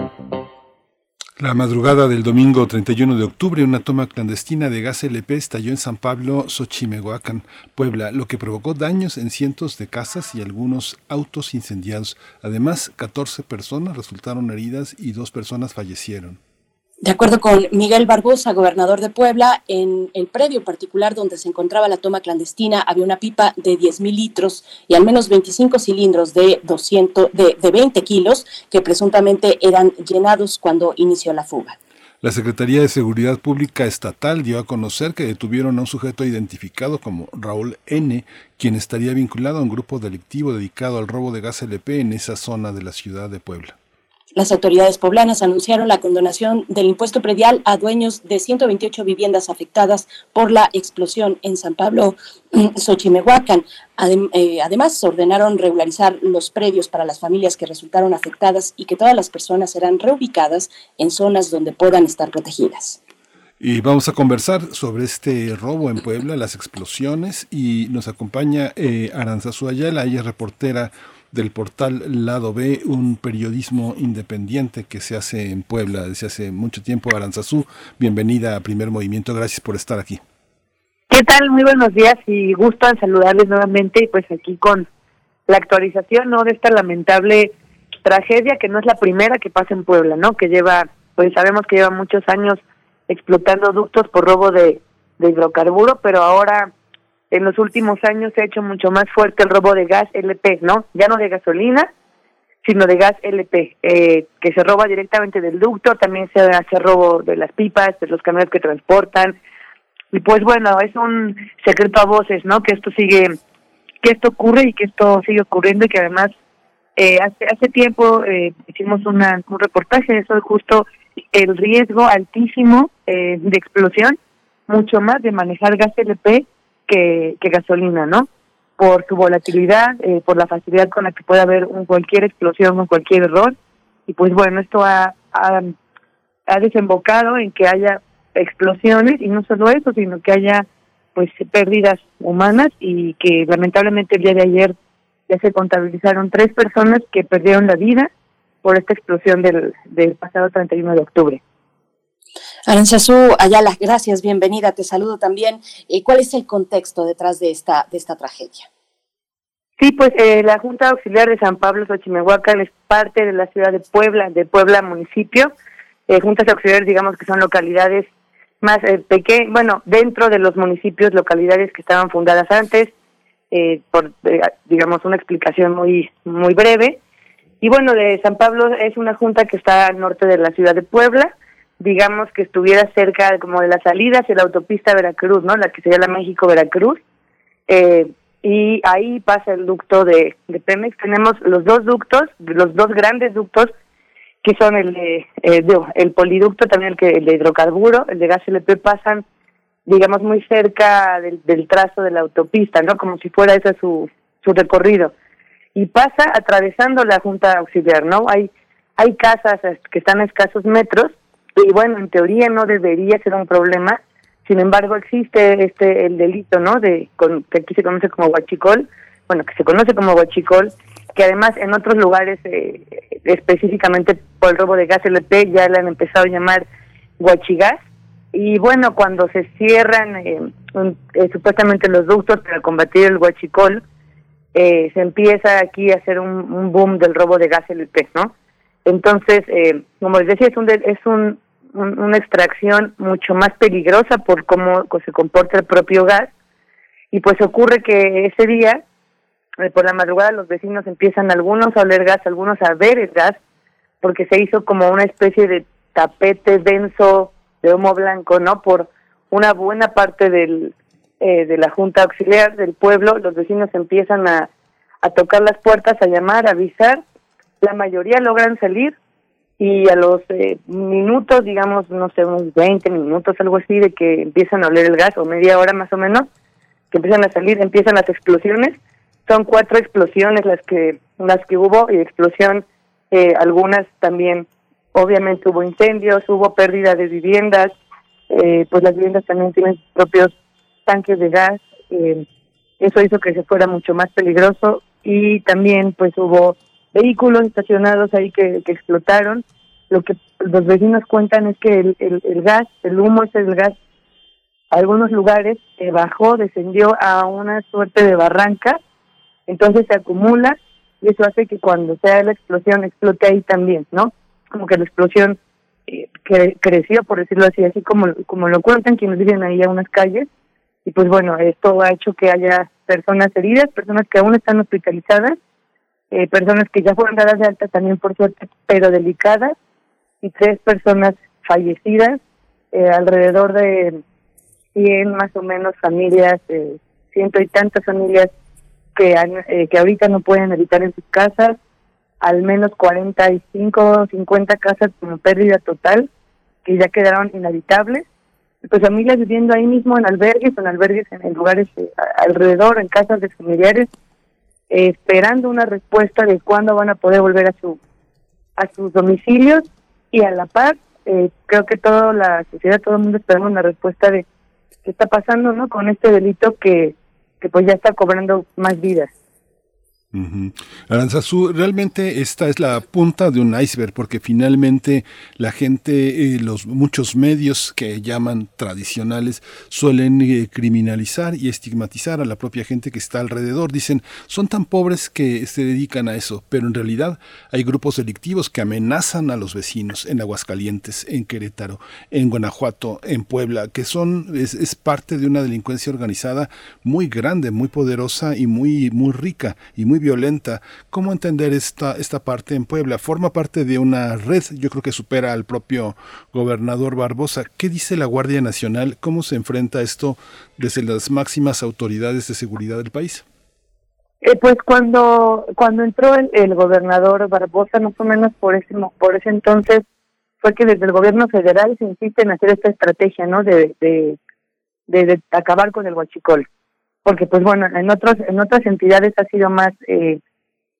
La madrugada del domingo 31 de octubre, una toma clandestina de gas LP estalló en San Pablo, Xochimehuacán, Puebla, lo que provocó daños en cientos de casas y algunos autos incendiados. Además, 14 personas resultaron heridas y dos personas fallecieron. De acuerdo con Miguel Barbosa, gobernador de Puebla, en el predio particular donde se encontraba la toma clandestina había una pipa de 10.000 litros y al menos 25 cilindros de, 200, de, de 20 kilos que presuntamente eran llenados cuando inició la fuga. La Secretaría de Seguridad Pública Estatal dio a conocer que detuvieron a un sujeto identificado como Raúl N., quien estaría vinculado a un grupo delictivo dedicado al robo de gas LP en esa zona de la ciudad de Puebla. Las autoridades poblanas anunciaron la condonación del impuesto predial a dueños de 128 viviendas afectadas por la explosión en San Pablo, Xochimehuacán. Adem eh, además, ordenaron regularizar los predios para las familias que resultaron afectadas y que todas las personas serán reubicadas en zonas donde puedan estar protegidas. Y vamos a conversar sobre este robo en Puebla, las explosiones, y nos acompaña eh, Aranzazu Ayala, ella es reportera del portal Lado B, un periodismo independiente que se hace en Puebla desde hace mucho tiempo. Aranzazú, bienvenida a Primer Movimiento, gracias por estar aquí. ¿Qué tal? Muy buenos días y gusto en saludarles nuevamente, pues aquí con la actualización ¿no? de esta lamentable tragedia que no es la primera que pasa en Puebla, ¿no? Que lleva, pues sabemos que lleva muchos años explotando ductos por robo de, de hidrocarburo, pero ahora en los últimos años se ha hecho mucho más fuerte el robo de gas LP, ¿no? Ya no de gasolina, sino de gas LP, eh, que se roba directamente del ducto, también se hace robo de las pipas, de los camiones que transportan. Y pues bueno, es un secreto a voces, ¿no? Que esto sigue, que esto ocurre y que esto sigue ocurriendo y que además eh, hace, hace tiempo eh, hicimos una, un reportaje de eso, justo el riesgo altísimo eh, de explosión, mucho más de manejar gas LP que, que gasolina, ¿no? Por su volatilidad, eh, por la facilidad con la que puede haber un, cualquier explosión o cualquier error. Y pues bueno, esto ha, ha, ha desembocado en que haya explosiones y no solo eso, sino que haya pues pérdidas humanas y que lamentablemente el día de ayer ya se contabilizaron tres personas que perdieron la vida por esta explosión del, del pasado 31 de octubre. Aranzazú Ayala, gracias, bienvenida, te saludo también. Eh, ¿Cuál es el contexto detrás de esta, de esta tragedia? Sí, pues eh, la Junta Auxiliar de San Pablo Xochimehuacán es parte de la ciudad de Puebla, de Puebla municipio. Eh, juntas auxiliares, digamos que son localidades más eh, pequeñas, bueno, dentro de los municipios, localidades que estaban fundadas antes, eh, por, digamos, una explicación muy, muy breve. Y bueno, de San Pablo es una junta que está al norte de la ciudad de Puebla, digamos que estuviera cerca como de las salidas de la autopista Veracruz, ¿no? La que sería la México-Veracruz. Eh, y ahí pasa el ducto de, de Pemex. Tenemos los dos ductos, los dos grandes ductos, que son el de, eh, el poliducto, también el, que, el de hidrocarburo, el de gas LP, pasan, digamos, muy cerca del, del trazo de la autopista, ¿no? Como si fuera ese su, su recorrido. Y pasa atravesando la Junta Auxiliar, ¿no? Hay, hay casas que están a escasos metros y bueno, en teoría no debería ser un problema, sin embargo existe este el delito, ¿no? De con, que aquí se conoce como huachicol, bueno, que se conoce como huachicol, que además en otros lugares eh, específicamente por el robo de gas LP ya le han empezado a llamar huachigas y bueno, cuando se cierran eh, un, eh, supuestamente los ductos para combatir el huachicol, eh, se empieza aquí a hacer un, un boom del robo de gas LP, ¿no? Entonces, eh, como les decía, es, un, es un, un, una extracción mucho más peligrosa por cómo se comporta el propio gas. Y pues ocurre que ese día, eh, por la madrugada, los vecinos empiezan algunos a oler gas, algunos a ver el gas, porque se hizo como una especie de tapete denso de humo blanco, ¿no? Por una buena parte del, eh, de la Junta Auxiliar del pueblo, los vecinos empiezan a, a tocar las puertas, a llamar, a avisar, la mayoría logran salir y a los eh, minutos, digamos, no sé, unos 20 minutos, algo así, de que empiezan a oler el gas, o media hora más o menos, que empiezan a salir, empiezan las explosiones. Son cuatro explosiones las que, las que hubo, y explosión, eh, algunas también, obviamente hubo incendios, hubo pérdida de viviendas, eh, pues las viviendas también tienen sus propios tanques de gas, eh, eso hizo que se fuera mucho más peligroso y también pues hubo vehículos estacionados ahí que, explotaron. Lo que los vecinos cuentan es que el, el, el gas, el humo ese del gas, algunos lugares eh, bajó, descendió a una suerte de barranca, entonces se acumula y eso hace que cuando sea la explosión explote ahí también, ¿no? Como que la explosión eh, creció, por decirlo así, así como, como lo cuentan quienes viven ahí a unas calles. Y pues bueno, esto ha hecho que haya personas heridas, personas que aún están hospitalizadas, eh, personas que ya fueron dadas de alta también por suerte, pero delicadas, y tres personas fallecidas, eh, alrededor de 100 más o menos familias, eh, ciento y tantas familias que, eh, que ahorita no pueden habitar en sus casas, al menos 45 o 50 casas con pérdida total, que ya quedaron inhabitables. Pues familias viviendo ahí mismo en albergues, en albergues en, lugares alrededor, en casas de familiares, esperando una respuesta de cuándo van a poder volver a su a sus domicilios y a la par eh, creo que toda la sociedad, todo el mundo esperamos una respuesta de qué está pasando, ¿no? Con este delito que que pues ya está cobrando más vidas. Uh Aranzazú, realmente esta es la punta de un iceberg porque finalmente la gente, eh, los muchos medios que llaman tradicionales suelen eh, criminalizar y estigmatizar a la propia gente que está alrededor. Dicen, son tan pobres que se dedican a eso, pero en realidad hay grupos delictivos que amenazan a los vecinos en Aguascalientes, en Querétaro, en Guanajuato, en Puebla, que son es, es parte de una delincuencia organizada muy grande, muy poderosa y muy muy rica y muy violenta. ¿Cómo entender esta, esta parte en Puebla? Forma parte de una red, yo creo que supera al propio gobernador Barbosa. ¿Qué dice la Guardia Nacional? ¿Cómo se enfrenta esto desde las máximas autoridades de seguridad del país? Eh, pues cuando cuando entró el, gobernador Barbosa, más o menos por ese por ese entonces fue que desde el gobierno federal se insiste en hacer esta estrategia, ¿no? De, de acabar con el huachicol porque pues bueno, en otros en otras entidades ha sido más eh,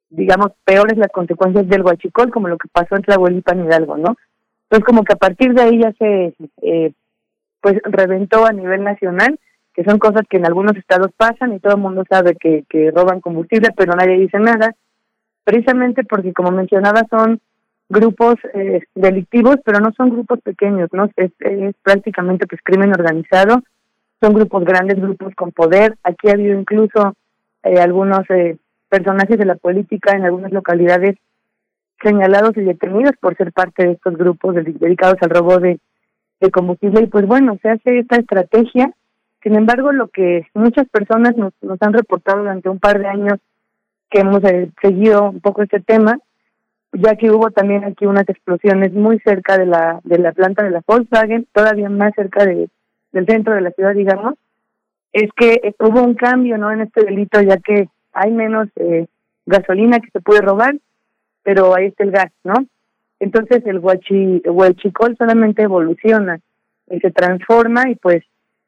digamos peores las consecuencias del huachicol como lo que pasó en Tlahuelipan Hidalgo, ¿no? Entonces como que a partir de ahí ya se eh, pues reventó a nivel nacional, que son cosas que en algunos estados pasan y todo el mundo sabe que, que roban combustible, pero nadie dice nada, precisamente porque como mencionaba son grupos eh, delictivos, pero no son grupos pequeños, ¿no? Es, es prácticamente pues crimen organizado son grupos grandes, grupos con poder. Aquí ha habido incluso eh, algunos eh, personajes de la política en algunas localidades señalados y detenidos por ser parte de estos grupos dedicados al robo de, combustible. Y pues bueno, se hace esta estrategia. Sin embargo, lo que muchas personas nos, nos han reportado durante un par de años que hemos eh, seguido un poco este tema, ya que hubo también aquí unas explosiones muy cerca de la de la planta de la Volkswagen, todavía más cerca de del centro de la ciudad, digamos, es que hubo un cambio no en este delito, ya que hay menos eh, gasolina que se puede robar, pero ahí está el gas, ¿no? Entonces el huachi, huachicol solamente evoluciona y se transforma y pues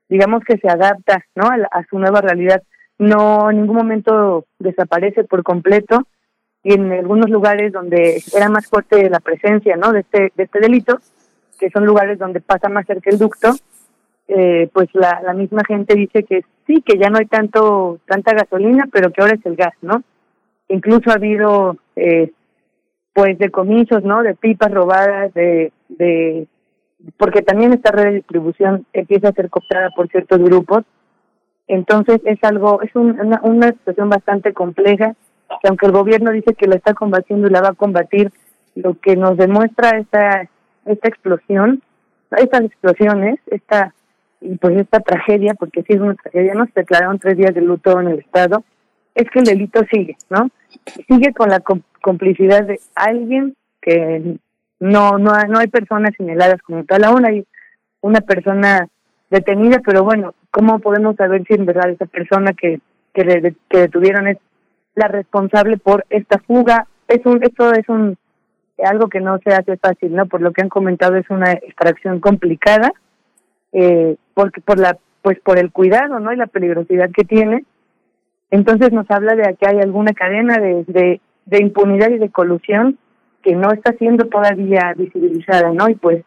digamos que se adapta, ¿no? A, a su nueva realidad. No en ningún momento desaparece por completo y en algunos lugares donde era más fuerte la presencia, ¿no? De este de este delito, que son lugares donde pasa más cerca el ducto, eh, pues la, la misma gente dice que sí, que ya no hay tanto tanta gasolina, pero que ahora es el gas, ¿no? Incluso ha habido, eh, pues, decomisos, ¿no? De pipas robadas, de, de, porque también esta red de distribución empieza a ser cooptada por ciertos grupos. Entonces es algo, es un, una, una situación bastante compleja, que aunque el gobierno dice que la está combatiendo y la va a combatir, lo que nos demuestra esta, esta explosión, estas explosiones, esta y pues esta tragedia, porque sí es una tragedia, nos declararon tres días de luto en el Estado, es que el delito sigue, ¿no? Sigue con la complicidad de alguien que no no no hay personas señaladas como tal, aún hay una persona detenida, pero bueno, ¿cómo podemos saber si en verdad esa persona que, que, le, que detuvieron es la responsable por esta fuga? Es un, esto es un algo que no se hace fácil, ¿no? Por lo que han comentado es una extracción complicada, eh, porque por la, pues por el cuidado, ¿no? Y la peligrosidad que tiene. Entonces nos habla de que hay alguna cadena de, de, impunidad y de colusión que no está siendo todavía visibilizada, ¿no? Y pues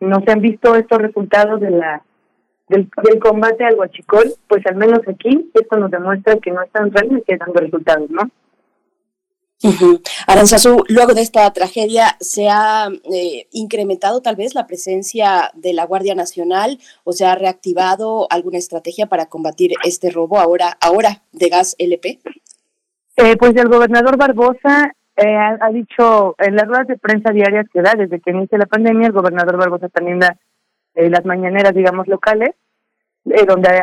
no se han visto estos resultados de la del, del combate al huachicol, pues al menos aquí esto nos demuestra que no están realmente dando resultados, ¿no? Uh luego de esta tragedia, ¿se ha eh, incrementado tal vez la presencia de la Guardia Nacional o se ha reactivado alguna estrategia para combatir este robo ahora, ahora de gas LP? Eh, pues el gobernador Barbosa eh, ha, dicho en las ruedas de prensa diarias que da desde que inicia la pandemia, el gobernador Barbosa también da las mañaneras, digamos, locales, donde,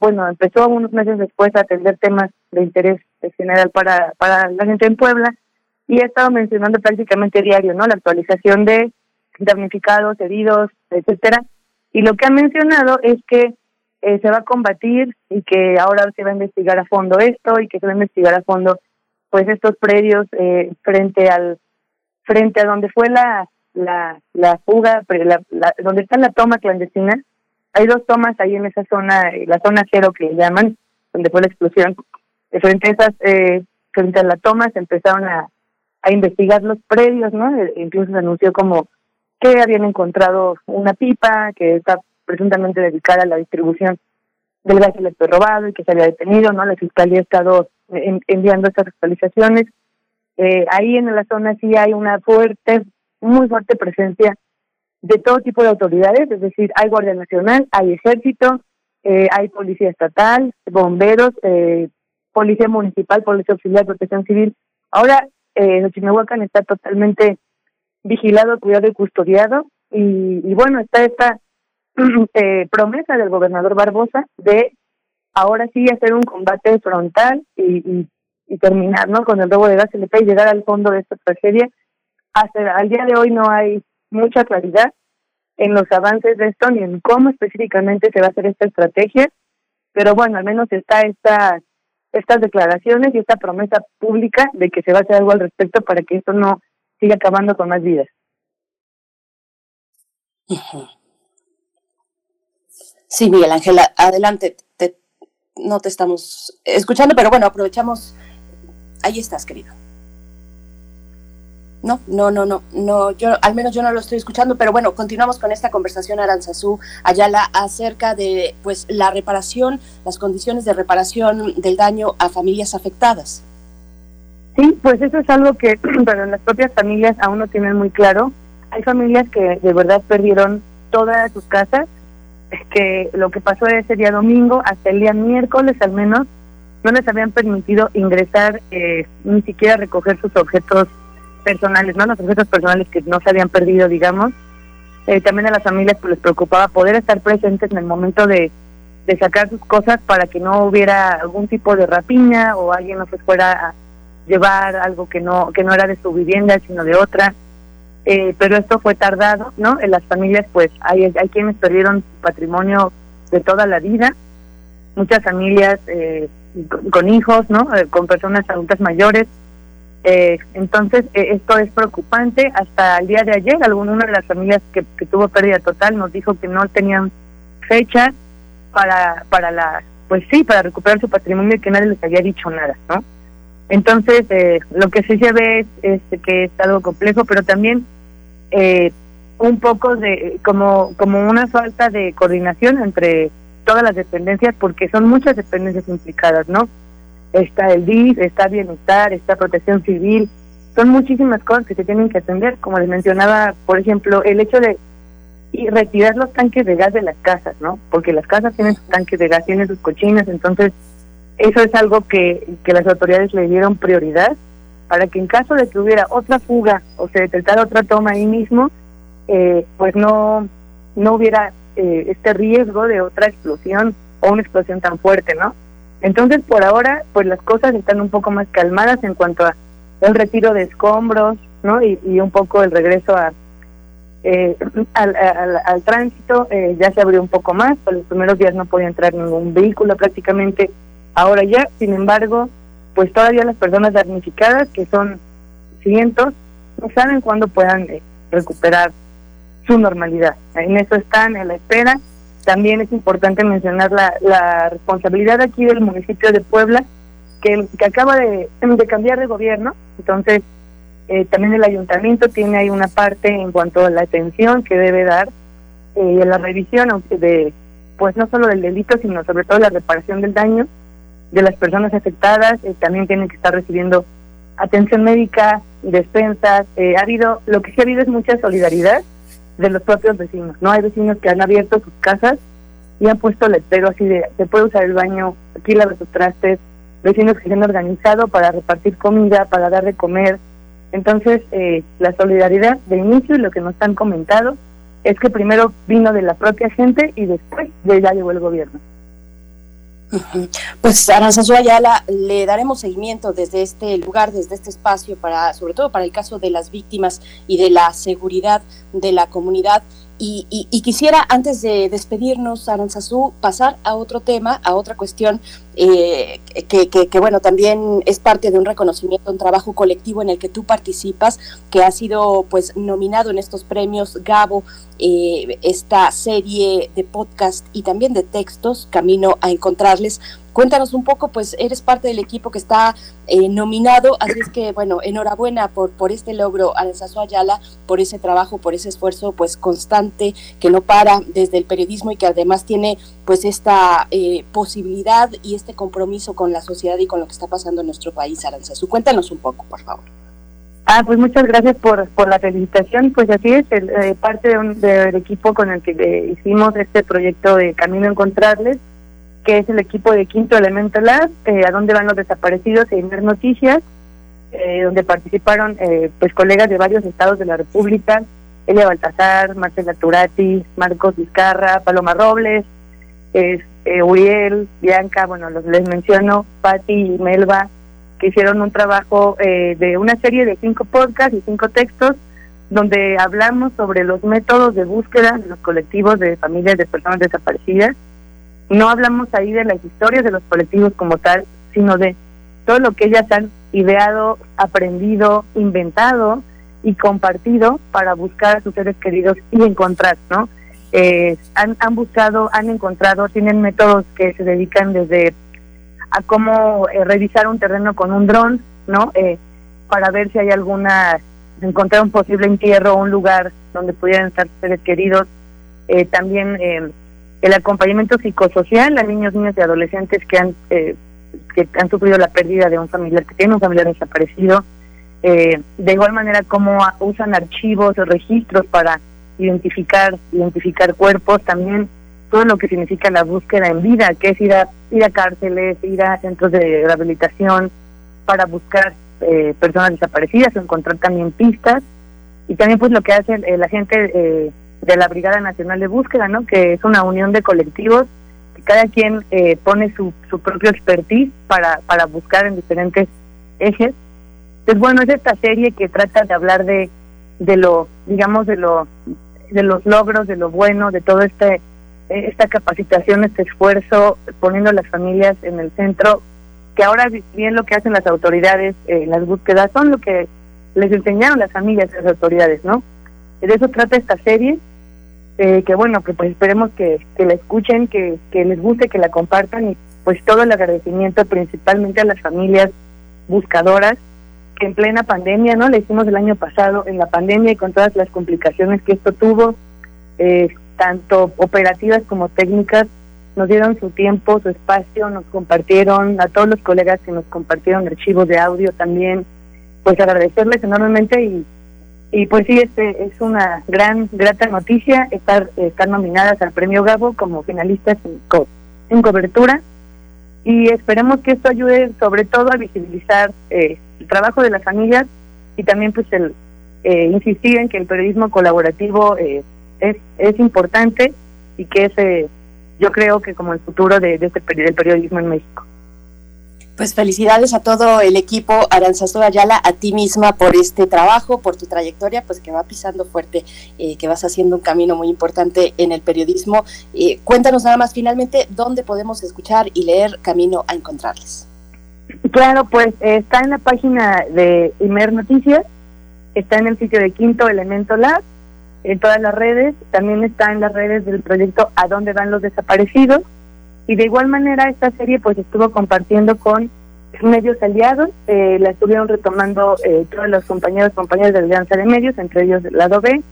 bueno, empezó unos meses después a atender temas de interés general para, para la gente en Puebla y ha estado mencionando prácticamente diario, ¿no? La actualización de damnificados, heridos, etcétera. Y lo que ha mencionado es que eh, se va a combatir y que ahora se va a investigar a fondo esto y que se va a investigar a fondo pues estos predios eh, frente al frente a donde fue la la, la fuga, la, donde está la toma clandestina. Hay dos tomas ahí en esa zona, eh, la zona cero que llaman, donde fue la explosión frente a esas, eh, frente a la toma se empezaron a, investigar los predios, ¿no? E incluso se anunció como que habían encontrado una pipa que está presuntamente dedicada a la distribución del gas electro robado y que se había detenido, ¿no? La fiscalía ha estado enviando estas actualizaciones. Eh, ahí en la zona sí hay una fuerte, muy fuerte presencia de todo tipo de autoridades, es decir, hay Guardia Nacional, hay Ejército, eh, hay Policía Estatal, bomberos, eh, policía municipal, policía auxiliar, protección civil. Ahora, eh, Chimehuacan está totalmente vigilado, cuidado y custodiado. Y, y bueno, está esta eh, promesa del gobernador Barbosa de ahora sí hacer un combate frontal y, y, y terminar ¿no? con el robo de gas LP y llegar al fondo de esta tragedia. Hasta al día de hoy no hay mucha claridad en los avances de esto ni en cómo específicamente se va a hacer esta estrategia, pero bueno, al menos está esta estas declaraciones y esta promesa pública de que se va a hacer algo al respecto para que esto no siga acabando con más vidas. Sí, Miguel Ángel, adelante. no te estamos escuchando, pero bueno, aprovechamos. Ahí estás, querido. No, no, no, no, no, yo al menos yo no lo estoy escuchando, pero bueno, continuamos con esta conversación Aranzazú Ayala acerca de pues la reparación, las condiciones de reparación del daño a familias afectadas. Sí, pues eso es algo que para las propias familias aún no tienen muy claro. Hay familias que de verdad perdieron todas sus casas, que lo que pasó ese día domingo hasta el día miércoles al menos no les habían permitido ingresar eh, ni siquiera recoger sus objetos personales, ¿no? Los objetos personales que no se habían perdido, digamos. Eh, también a las familias pues, les preocupaba poder estar presentes en el momento de, de sacar sus cosas para que no hubiera algún tipo de rapiña o alguien no se fuera a llevar algo que no que no era de su vivienda sino de otra. Eh, pero esto fue tardado no en las familias pues hay hay quienes perdieron su patrimonio de toda la vida. Muchas familias eh, con, hijos no eh, con personas adultas mayores eh, entonces, eh, esto es preocupante. Hasta el día de ayer, alguna de las familias que, tuvo pérdida total nos dijo que no tenían fecha para, para la, pues sí, para recuperar su patrimonio y que nadie les había dicho nada, ¿no? Entonces, eh, lo que sí se ve es, que es algo complejo, pero también eh, un poco de, como, como una falta de coordinación entre todas las dependencias, porque son muchas dependencias implicadas, ¿no? Está el DIF, está bienestar, está protección civil, son muchísimas cosas que se tienen que atender, como les mencionaba, por ejemplo, el hecho de retirar los tanques de gas de las casas, ¿no? Porque las casas tienen sus tanques de gas, tienen sus cochinas, entonces eso es algo que, que las autoridades le dieron prioridad para que en caso de que hubiera otra fuga o se detectara otra toma ahí mismo, eh, pues no, no hubiera eh, este riesgo de otra explosión o una explosión tan fuerte, ¿no? Entonces, por ahora, pues las cosas están un poco más calmadas en cuanto a el retiro de escombros, ¿no? Y, un poco el regreso a, eh, al, tránsito eh, ya se abrió un poco más, por los primeros días no podía entrar ningún vehículo prácticamente, ahora ya, sin embargo, pues todavía las personas damnificadas, que son cientos, no saben cuándo puedan eh, recuperar su normalidad. En eso están, en la espera. También es importante mencionar la, la responsabilidad aquí del municipio de Puebla, que, acaba de, cambiar de gobierno, entonces eh, también el ayuntamiento tiene ahí una parte en cuanto a la atención que debe dar eh, y la revisión de, pues no solo del delito, sino sobre todo la reparación del daño de las personas afectadas. Eh, también tienen que estar recibiendo atención médica, despensas. ha habido, lo que sí ha habido es mucha solidaridad de los propios vecinos. No hay vecinos que han abierto sus casas y han puesto letrero así de se puede usar el baño, aquí lava sus trastes. Vecinos que se han organizado para repartir comida, para dar de comer entonces, eh, la solidaridad de inicio y lo que nos han comentado es que primero vino de la propia gente y después de ya llegó el gobierno. Pues Aranzazu Ayala, le daremos seguimiento desde este lugar, desde este espacio, para, sobre todo para el caso de las víctimas y de la seguridad de la comunidad. Y, quisiera, antes de despedirnos, Aranzazú, pasar a otro tema, a otra cuestión eh, que, que, bueno, también es parte de un reconocimiento, un trabajo colectivo en el que tú participas, que ha sido pues nominado en estos premios Gabo, eh, esta serie de podcast y también de textos, Camino a Encontrarles, Cuéntanos un poco, pues eres parte del equipo que está eh, nominado, así es que, bueno, enhorabuena por, por este logro, Aranzazu Ayala, por ese trabajo, por ese esfuerzo, pues constante, que no para desde el periodismo y que además tiene, pues, esta eh, posibilidad y este compromiso con la sociedad y con lo que está pasando en nuestro país, Aranzazu. Cuéntanos un poco, por favor. Ah, pues muchas gracias por, por la felicitación. Pues así es, el, eh, parte de del equipo con el que hicimos este proyecto de Camino a Encontrarles que es el equipo de Quinto Elemento Lab, eh, a donde van los desaparecidos y ver noticias, eh, donde participaron eh, pues colegas de varios estados de la República, Elia Baltasar, Marcela Turati, Marcos Vizcarra, Paloma Robles, eh, Uriel, Bianca, bueno, los les menciono, Patti y Melba, que hicieron un trabajo de una serie de cinco podcasts y cinco textos donde hablamos sobre los métodos de búsqueda de los colectivos de familias de personas desaparecidas no hablamos ahí de las historias de los colectivos como tal, sino de todo lo que ellas han ideado, aprendido, inventado y compartido para buscar a sus seres queridos y encontrar, ¿no? Eh, han, han buscado, han encontrado, tienen métodos que se dedican desde a cómo eh, revisar un terreno con un dron, ¿no? Eh, para ver si hay alguna, encontrar un posible entierro o un lugar donde pudieran estar seres queridos. también el acompañamiento psicosocial a niños, niñas y adolescentes que han eh, que han sufrido la pérdida de un familiar, que tiene un familiar desaparecido, eh, de igual manera cómo usan archivos o registros para identificar identificar cuerpos, también todo lo que significa la búsqueda en vida, que es ir a ir a cárceles, ir a centros de rehabilitación para buscar eh, personas desaparecidas, encontrar también pistas. Y también pues lo que hace la gente de la Brigada Nacional de Búsqueda, ¿no? que es una unión de colectivos que cada quien eh, pone su, su propio expertise para, para buscar en diferentes ejes. Entonces, bueno, es esta serie que trata de hablar de, de lo, digamos, de lo de los logros, de lo bueno, de todo este esta capacitación, este esfuerzo, poniendo a las familias en el centro, que ahora bien lo que hacen las autoridades en las búsquedas son lo que les enseñaron las familias las autoridades, ¿no? De eso trata esta serie eh, que bueno, que pues esperemos que, que la escuchen, que, que les guste, que la compartan y pues todo el agradecimiento principalmente a las familias buscadoras que en plena pandemia, ¿no? Le hicimos el año pasado en la pandemia y con todas las complicaciones que esto tuvo, eh, tanto operativas como técnicas, nos dieron su tiempo, su espacio, nos compartieron, a todos los colegas que nos compartieron archivos de audio también, pues agradecerles enormemente y y pues sí, este es una gran, grata noticia estar, estar nominadas al Premio Gabo como finalistas en, cobertura y esperemos que esto ayude sobre todo a visibilizar eh, el trabajo de las familias y también pues el eh, insistir en que el periodismo colaborativo eh, es, es importante y que es, yo creo que como el futuro de, de este del periodismo en México. Pues felicidades a todo el equipo, Aranzazu Ayala, a ti misma por este trabajo, por tu trayectoria, pues que va pisando fuerte, eh, que vas haciendo un camino muy importante en el periodismo. Eh, cuéntanos nada más finalmente dónde podemos escuchar y leer Camino a Encontrarles. Claro, pues está en la página de Imer Noticias, está en el sitio de Quinto Elemento Lab, en todas las redes, también está en las redes del proyecto A dónde van los desaparecidos y de igual manera esta serie pues estuvo compartiendo con medios aliados, eh, la estuvieron retomando eh, todos los compañeros compañeros de Alianza de Medios, entre ellos Lado B,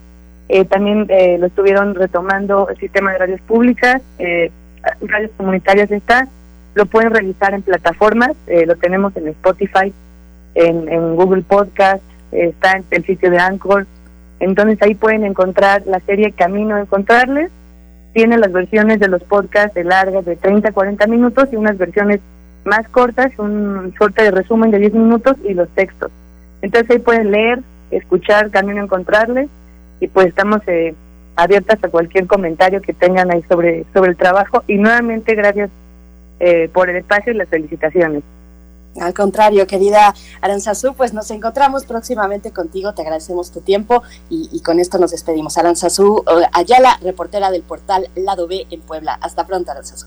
eh, también eh, lo estuvieron retomando el sistema de radios públicas, eh, radios comunitarias está, lo pueden revisar en plataformas, eh, lo tenemos en Spotify, en, en Google Podcast, está en el sitio de Anchor, entonces ahí pueden encontrar la serie Camino a Encontrarles, tiene las versiones de los podcasts de largas de 30 a 40 minutos y unas versiones más cortas, un suerte de resumen de 10 minutos y los textos. Entonces ahí pueden leer, escuchar, Camino a Encontrarles y pues estamos eh, abiertas a cualquier comentario que tengan ahí sobre, sobre el trabajo y nuevamente gracias eh, por el espacio y las felicitaciones. Al contrario, querida Aranzazú, pues nos encontramos próximamente contigo, te agradecemos tu tiempo y, con esto nos despedimos. Aranzazú Ayala, reportera del portal Lado B en Puebla. Hasta pronto, Aranzazú.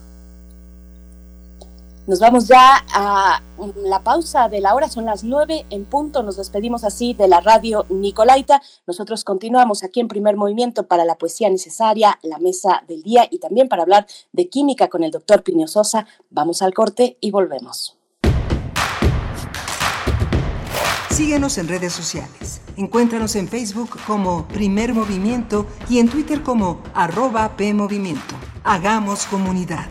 Nos vamos ya a la pausa de la hora, son las nueve en punto, nos despedimos así de la radio Nicolaita. Nosotros continuamos aquí en primer movimiento para la poesía necesaria, la mesa del día y también para hablar de química con el doctor Pino Sosa. Vamos al corte y volvemos. Síguenos en redes sociales. Encuéntranos en Facebook como Primer Movimiento y en Twitter como arroba PMovimiento. Hagamos comunidad.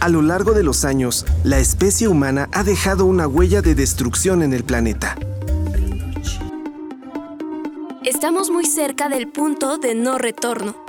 A lo largo de los años, la especie humana ha dejado una huella de destrucción en el planeta. Estamos muy cerca del punto de no retorno.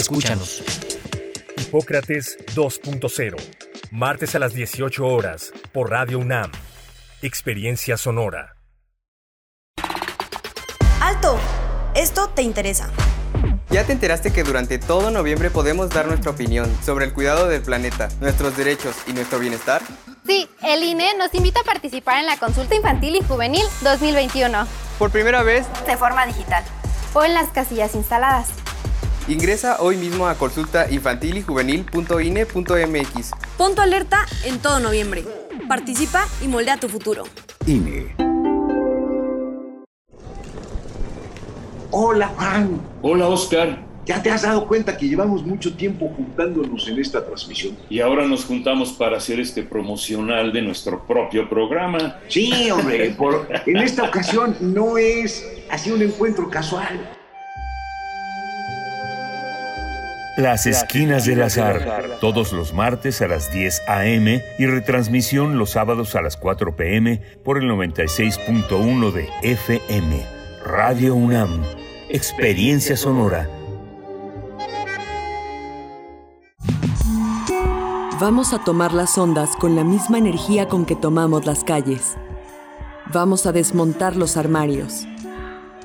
Escúchanos. Hipócrates 2.0, martes a las 18 horas, por Radio UNAM. Experiencia sonora. ¡Alto! Esto te interesa. ¿Ya te enteraste que durante todo noviembre podemos dar nuestra opinión sobre el cuidado del planeta, nuestros derechos y nuestro bienestar? Sí, el INE nos invita a participar en la consulta infantil y juvenil 2021. Por primera vez, de forma digital. O en las casillas instaladas. Ingresa hoy mismo a consultainfantilyjuvenil.ine.mx. Punto alerta en todo noviembre. Participa y moldea tu futuro. INE. Hola Juan. Hola Oscar. ¿Ya te has dado cuenta que llevamos mucho tiempo juntándonos en esta transmisión? Y ahora nos juntamos para hacer este promocional de nuestro propio programa. Sí, hombre, por, en esta ocasión no es así un encuentro casual. Las Esquinas del Azar, todos los martes a las 10 a.m. y retransmisión los sábados a las 4 p.m. por el 96.1 de FM. Radio UNAM. Experiencia sonora. Vamos a tomar las ondas con la misma energía con que tomamos las calles. Vamos a desmontar los armarios.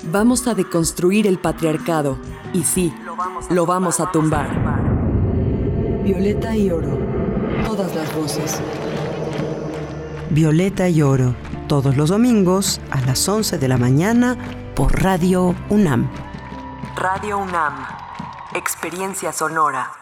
Vamos a deconstruir el patriarcado. Y sí, lo vamos a tumbar. Violeta y oro. Todas las voces. Violeta y oro. Todos los domingos a las 11 de la mañana por Radio UNAM. Radio UNAM. Experiencia sonora.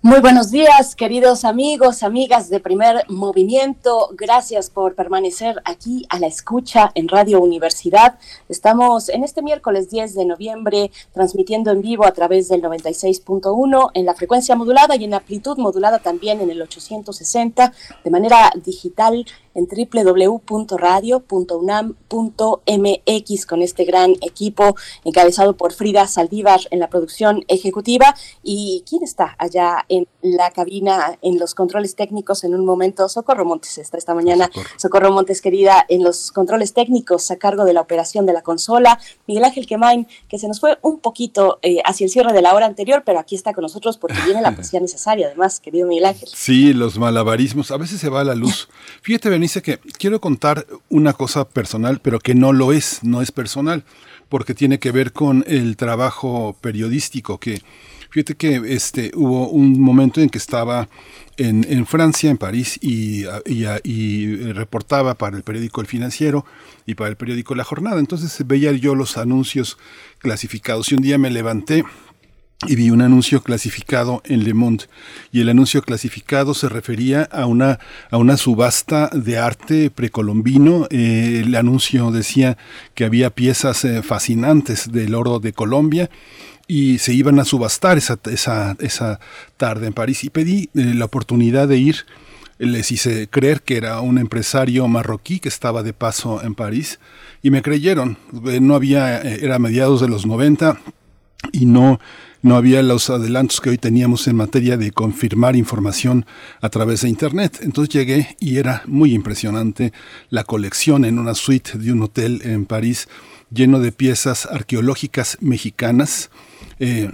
Muy buenos días, queridos amigos, amigas de primer movimiento. Gracias por permanecer aquí a la escucha en Radio Universidad. Estamos en este miércoles 10 de noviembre transmitiendo en vivo a través del 96.1 en la frecuencia modulada y en amplitud modulada también en el 860 de manera digital en www.radio.unam.mx con este gran equipo encabezado por Frida Saldívar en la producción ejecutiva. ¿Y quién está allá en la cabina, en los controles técnicos en un momento? Socorro Montes está esta mañana. Socorro, Montes, querida, en los controles técnicos a cargo de la operación de la consola. Miguel Ángel Quemain, que se nos fue un poquito eh, hacia el cierre de la hora anterior, pero aquí está con nosotros porque viene la poesía necesaria, además, querido Miguel Ángel. Sí, los malabarismos. A veces se va la luz. Fíjate, Benicio, dice que quiero contar una cosa personal, pero que no lo es, no es personal, porque tiene que ver con el trabajo periodístico que fíjate que este hubo un momento en que estaba en, en Francia, en París, y, y, y, reportaba para el periódico El Financiero y para el periódico La Jornada. Entonces veía yo los anuncios clasificados y un día me levanté y vi un anuncio clasificado en Le Monde. Y el anuncio clasificado se refería a una a una subasta de arte precolombino. Eh, el anuncio decía que había piezas eh, fascinantes del oro de Colombia y se iban a subastar esa, esa, esa tarde en París. Y pedí eh, la oportunidad de ir les hice creer que era un empresario marroquí que estaba de paso en París y me creyeron. No había era mediados de los 90 y no no había los adelantos que hoy teníamos en materia de confirmar información a través de Internet. Entonces llegué y era muy impresionante la colección en una suite de un hotel en París lleno de piezas arqueológicas mexicanas. Eh,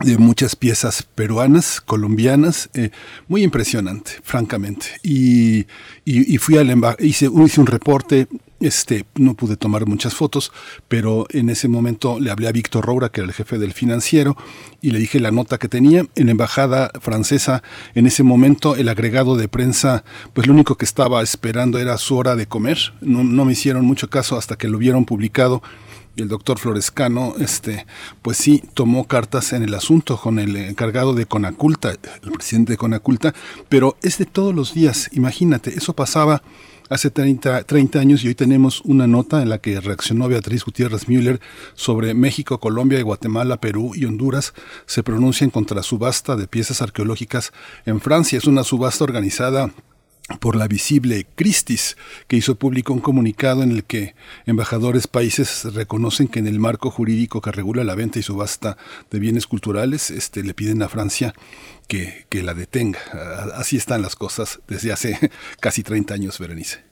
de muchas piezas peruanas, colombianas, eh, muy impresionante, francamente. Y, y, fui al hice, hice un reporte este, no pude tomar muchas fotos, pero en ese momento le hablé a Víctor Roura, que era el jefe del financiero, y le dije la nota que tenía. En la embajada francesa, en ese momento, el agregado de prensa, pues lo único que estaba esperando era su hora de comer. No, no me hicieron mucho caso hasta que lo vieron publicado y el doctor Florescano, este, pues sí, tomó cartas en el asunto con el encargado de Conaculta, el presidente de Conaculta, pero es de todos los días, imagínate, eso pasaba hace 30, 30 años y hoy tenemos una nota en la que reaccionó Beatriz Gutiérrez Müller sobre México, Colombia, Guatemala, Perú y Honduras se pronuncian contra subasta de piezas arqueológicas en Francia. Es una subasta organizada por la visible Christis, que hizo público un comunicado en el que embajadores países reconocen que en el marco jurídico que regula la venta y subasta de bienes culturales, este, le piden a Francia que, que la detenga. Así están las cosas desde hace casi 30 años, Berenice.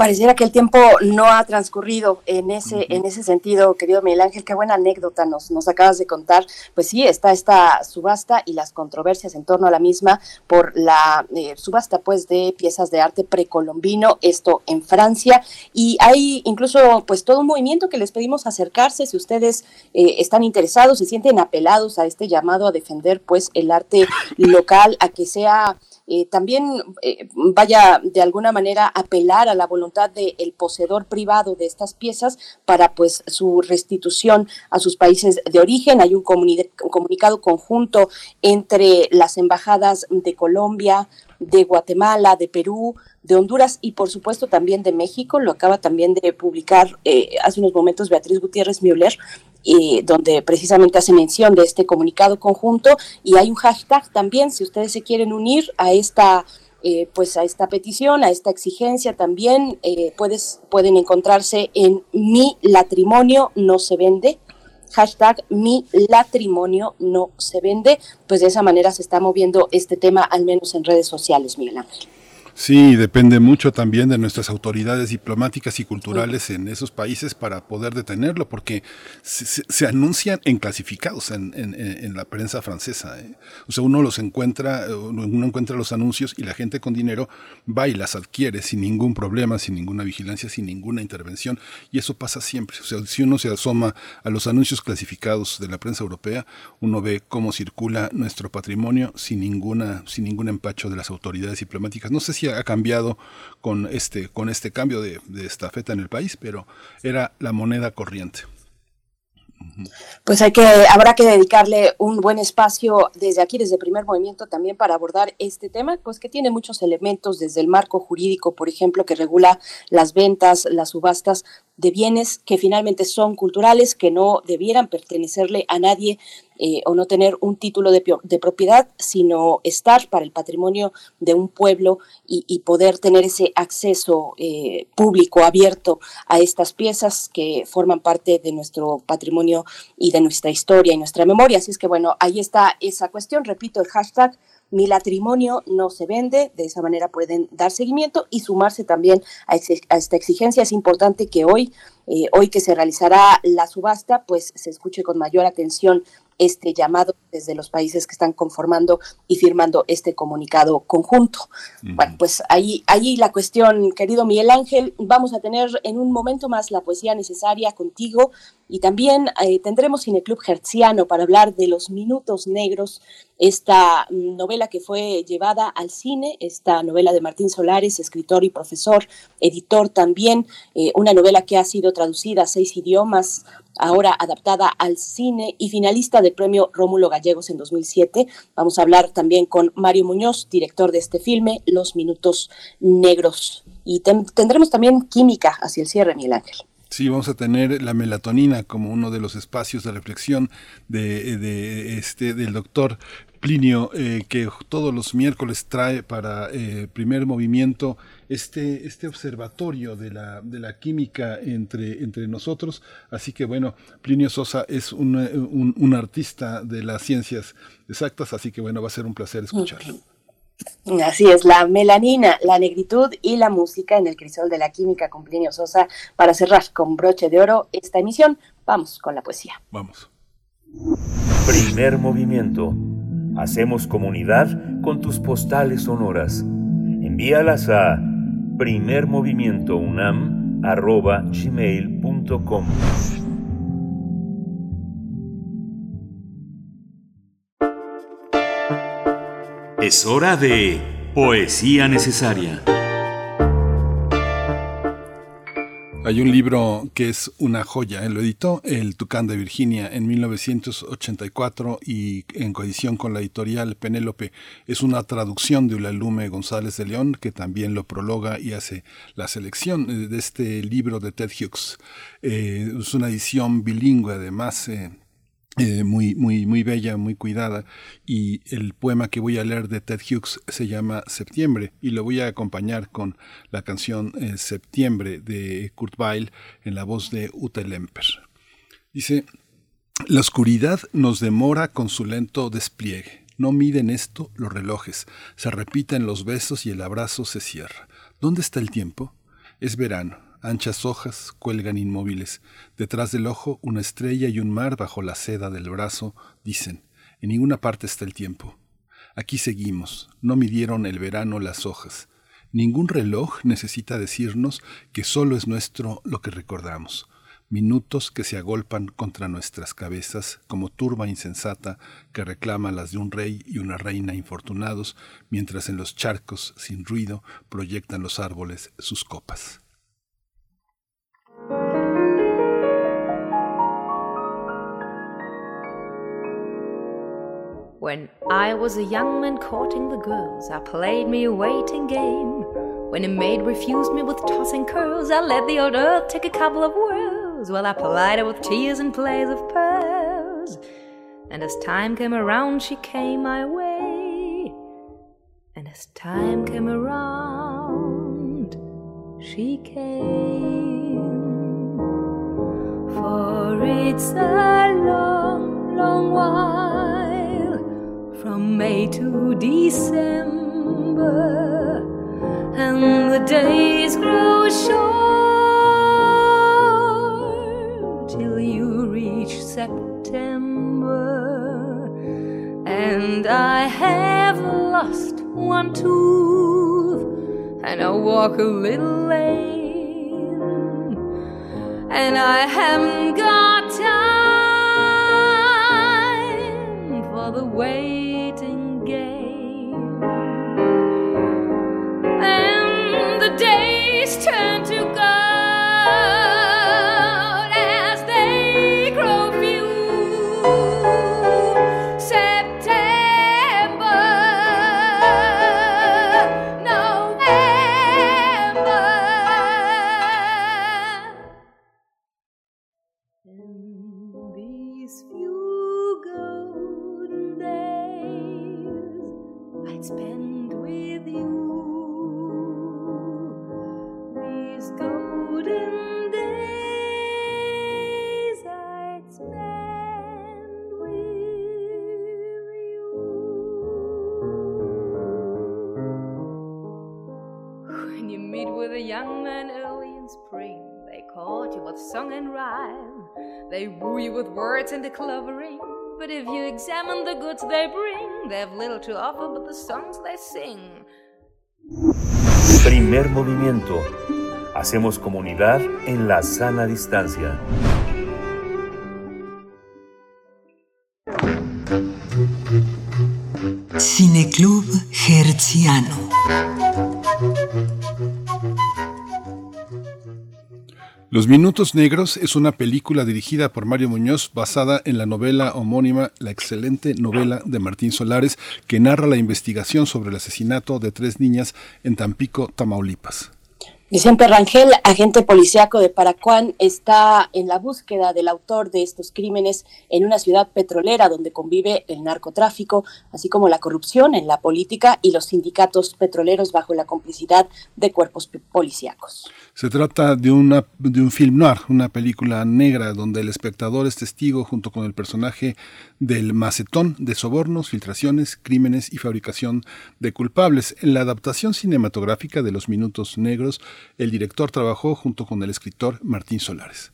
Pareciera que el tiempo no ha transcurrido en ese, en ese sentido, querido Miguel Ángel. Qué buena anécdota nos, nos acabas de contar. Pues sí, está esta subasta y las controversias en torno a la misma por la eh, subasta pues de piezas de arte precolombino, esto en Francia. Y hay incluso pues todo un movimiento que les pedimos acercarse si ustedes eh, están interesados, se sienten apelados a este llamado a defender pues el arte local, a que sea eh, también eh, vaya de alguna manera apelar a la voluntad del poseedor privado de estas piezas para pues su restitución a sus países de origen. Hay un, comunicado conjunto entre las embajadas de Colombia, de Guatemala, de Perú, de Honduras y por supuesto también de México. Lo acaba también de publicar eh, hace unos momentos Beatriz Gutiérrez Müller y donde precisamente hace mención de este comunicado conjunto. Y hay un hashtag también si ustedes se quieren unir a esta eh, pues a esta petición, a esta exigencia también eh, puedes, pueden encontrarse en mi latrimonio no se vende, hashtag mi latrimonio no se vende, pues de esa manera se está moviendo este tema al menos en redes sociales, Miguel Ángel. Sí, depende mucho también de nuestras autoridades diplomáticas y culturales en esos países para poder detenerlo, porque se, anuncian en clasificados en, la prensa francesa. ¿eh? O sea, uno los encuentra, uno encuentra los anuncios y la gente con dinero va y las adquiere sin ningún problema, sin ninguna vigilancia, sin ninguna intervención. Y eso pasa siempre. O sea, si uno se asoma a los anuncios clasificados de la prensa europea, uno ve cómo circula nuestro patrimonio sin ninguna, sin ningún empacho de las autoridades diplomáticas. No sé si ha cambiado con este, con este cambio de, estafeta en el país, pero era la moneda corriente. Pues hay que, habrá que dedicarle un buen espacio desde aquí, desde primer movimiento, también para abordar este tema, pues que tiene muchos elementos, desde el marco jurídico, por ejemplo, que regula las ventas, las subastas de bienes que finalmente son culturales, que no debieran pertenecerle a nadie eh, o no tener un título de, propiedad, sino estar para el patrimonio de un pueblo y, poder tener ese acceso eh, público abierto a estas piezas que forman parte de nuestro patrimonio y de nuestra historia y nuestra memoria. Así es que bueno, ahí está esa cuestión. Repito el hashtag mi matrimonio no se vende, de esa manera pueden dar seguimiento y sumarse también a, esta exigencia. Es importante que hoy, eh, hoy que se realizará la subasta, pues se escuche con mayor atención este llamado desde los países que están conformando y firmando este comunicado conjunto. Bueno, pues ahí, ahí la cuestión, querido Miguel Ángel, vamos a tener en un momento más la poesía necesaria contigo y también eh, tendremos Cineclub Hertziano para hablar de Los Minutos Negros, esta novela que fue llevada al cine, esta novela de Martín Solares, escritor y profesor, editor también, eh, una novela que ha sido traducida a seis idiomas, ahora adaptada al cine y finalista del premio Rómulo Gallegos en 2007. Vamos a hablar también con Mario Muñoz, director de este filme, Los Minutos Negros. Y tendremos también química hacia el cierre, Miguel Ángel. Sí, vamos a tener la melatonina como uno de los espacios de reflexión de, este del doctor Plinio, eh, que todos los miércoles trae para eh, primer movimiento este, este observatorio de la, de la química entre, entre nosotros. Así que bueno, Plinio Sosa es un, un, artista de las ciencias exactas, así que bueno, va a ser un placer escucharlo. Así es, la melanina, la negritud y la música en el crisol de la química con Plinio Sosa para cerrar con broche de oro esta emisión. Vamos con la poesía. Vamos. Primer movimiento. Hacemos comunidad con tus postales sonoras. Envíalas a primermovimientounam.gmail.com Es hora de Poesía Necesaria. Hay un libro que es una joya, lo editó el Tucán de Virginia en 1984 y en coedición con la editorial Penélope. Es una traducción de Ulalume González de León que también lo prologa y hace la selección de este libro de Ted Hughes. Eh, es una edición bilingüe además. Eh, eh, muy, muy, muy bella, muy cuidada. Y el poema que voy a leer de Ted Hughes se llama Septiembre y lo voy a acompañar con la canción eh, Septiembre de Kurt Weill en la voz de Ute Lemper. Dice, la oscuridad nos demora con su lento despliegue. No miden esto los relojes, se repiten los besos y el abrazo se cierra. ¿Dónde está el tiempo? Es verano Anchas hojas cuelgan inmóviles. Detrás del ojo una estrella y un mar bajo la seda del brazo, dicen. En ninguna parte está el tiempo. Aquí seguimos. No midieron el verano las hojas. Ningún reloj necesita decirnos que solo es nuestro lo que recordamos. Minutos que se agolpan contra nuestras cabezas como turba insensata que reclama las de un rey y una reina infortunados, mientras en los charcos, sin ruido, proyectan los árboles sus copas. When I was a young man courting the girls, I played me a waiting game. When a maid refused me with tossing curls, I let the old earth take a couple of whirls while I plied her with tears and plays of pearls. And as time came around, she came my way. And as time came around, she came. For it's a long, long while from May to December, and the days grow short till you reach September, and I have lost one tooth, and I walk a little lame, and I haven't got time for the waiting days turn to gold They woo you with words and the clovering. But if you examine the goods they bring, they have little to offer but the songs they sing. Primer movimiento. Hacemos comunidad en la sana distancia. Cineclub Hertziano. Los Minutos Negros es una película dirigida por Mario Muñoz basada en la novela homónima, la excelente novela de Martín Solares, que narra la investigación sobre el asesinato de tres niñas en Tampico, Tamaulipas. Vicente Rangel, agente policiaco de Paracuán, está en la búsqueda del autor de estos crímenes en una ciudad petrolera donde convive el narcotráfico, así como la corrupción en la política y los sindicatos petroleros bajo la complicidad de cuerpos policíacos. Se trata de, una, de un film noir, una película negra donde el espectador es testigo junto con el personaje del macetón de sobornos, filtraciones, crímenes y fabricación de culpables. En la adaptación cinematográfica de Los Minutos Negros, el director trabajó junto con el escritor Martín Solares.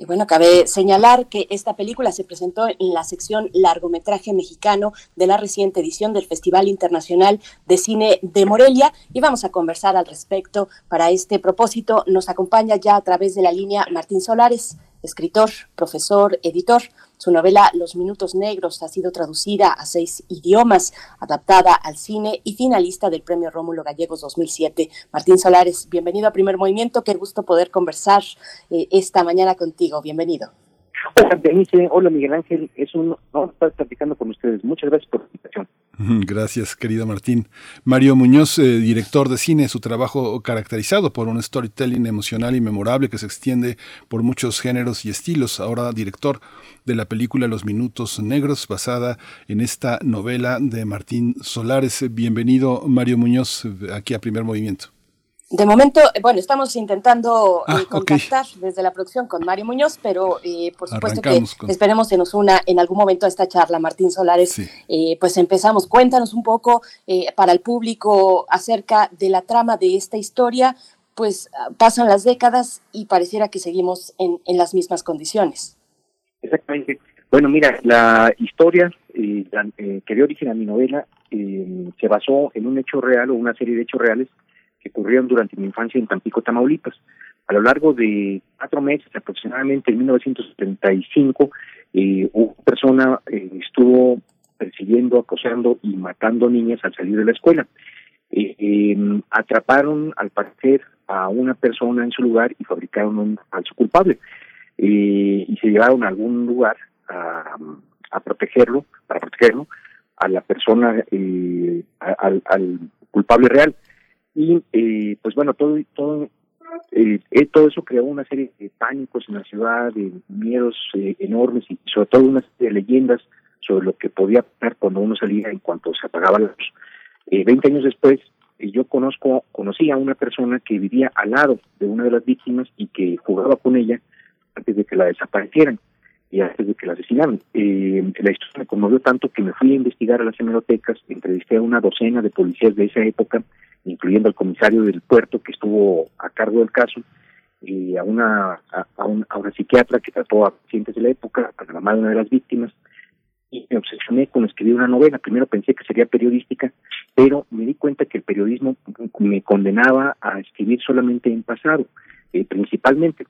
Y bueno, cabe señalar que esta película se presentó en la sección largometraje mexicano de la reciente edición del Festival Internacional de Cine de Morelia y vamos a conversar al respecto. Para este propósito nos acompaña ya a través de la línea Martín Solares, escritor, profesor, editor. Su novela Los Minutos Negros ha sido traducida a seis idiomas, adaptada al cine y finalista del Premio Rómulo Gallegos 2007. Martín Solares, bienvenido a Primer Movimiento. Qué gusto poder conversar eh, esta mañana contigo. Bienvenido. Hola, Denise. Hola, Miguel Ángel. Es un honor estar platicando con ustedes. Muchas gracias por la invitación. Gracias, querido Martín. Mario Muñoz, eh, director de cine, su trabajo caracterizado por un storytelling emocional y memorable que se extiende por muchos géneros y estilos. Ahora director de la película Los Minutos Negros, basada en esta novela de Martín Solares. Bienvenido, Mario Muñoz, aquí a Primer Movimiento. De momento, eh, bueno, estamos intentando Ah, eh, ok. contactar desde la producción con Mario Muñoz, pero eh, por supuesto Arrancamos que con- esperemos se nos una en algún momento a esta charla, Martín Solares. Eh, pues empezamos, cuéntanos un poco eh, para el público acerca de la trama de esta historia. Pues ah, pasan las décadas y pareciera que seguimos en, en las mismas condiciones. Exactamente. Bueno, mira, la historia eh, la- eh, que dio origen a mi novela eh, se basó en un hecho real o una serie de hechos reales que ocurrieron durante mi infancia en Tampico, Tamaulipas. A lo largo de cuatro meses, aproximadamente en 1975, eh, una persona eh, estuvo persiguiendo, acosando y matando niñas al salir de la escuela. Eh, eh, atraparon, al parecer, a una persona en su lugar y fabricaron un falso culpable. Eh, y se llevaron a algún lugar a, protegerlo, para protegerlo, a la persona, eh, al, al culpable real. Y eh, pues bueno, todo, todo, eh, eh, todo eso creó una serie de pánicos en la ciudad, de miedos eh, enormes y sobre todo una serie de leyendas sobre lo que podía pasar cuando uno salía en cuanto se apagaba la luz. Eh, Veinte años después, yo conozco, conocí a una persona que vivía al lado de una de las víctimas y que jugaba con ella antes de que la desaparecieran y antes de que la asesinaran. Eh, la historia me conmovió tanto que me fui a investigar a las hemerotecas, entrevisté a una docena de policías de esa época incluyendo al comisario del puerto que estuvo a cargo del caso, y a una, a, una psiquiatra que trató a pacientes de la época, a la mamá de una de las víctimas, y me obsesioné con escribir una novela. Primero pensé que sería periodística, pero me di cuenta que el periodismo me condenaba a escribir solamente en pasado, eh, principalmente.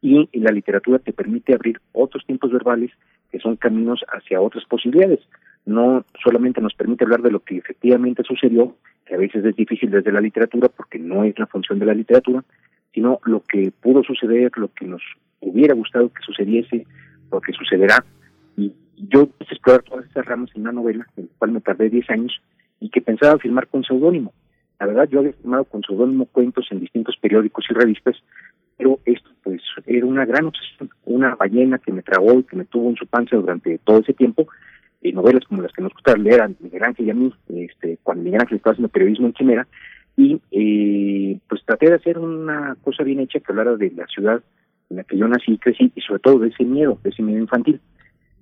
Y la literatura te permite abrir otros tiempos verbales que son caminos hacia otras posibilidades. No solamente nos permite hablar de lo que efectivamente sucedió, que a veces es difícil desde la literatura porque no es la función de la literatura, sino lo que pudo suceder, lo que nos hubiera gustado que sucediese, lo que sucederá. Y yo quise explorar todas esas ramas en una novela, en la cual me tardé 10 años, y que pensaba firmar con seudónimo. La verdad, yo había firmado con seudónimo cuentos en distintos periódicos y revistas, pero esto pues era una gran obsesión, una ballena que me tragó y que me tuvo en su panza durante todo ese tiempo, y novelas como las que nos gusta leer a Miguel Ángel y a mí, este, cuando Miguel Ángel estaba haciendo periodismo en Chimera, y eh, pues traté de hacer una cosa bien hecha que hablara de la ciudad en la que yo nací y crecí, y sobre todo de ese miedo, de ese miedo infantil.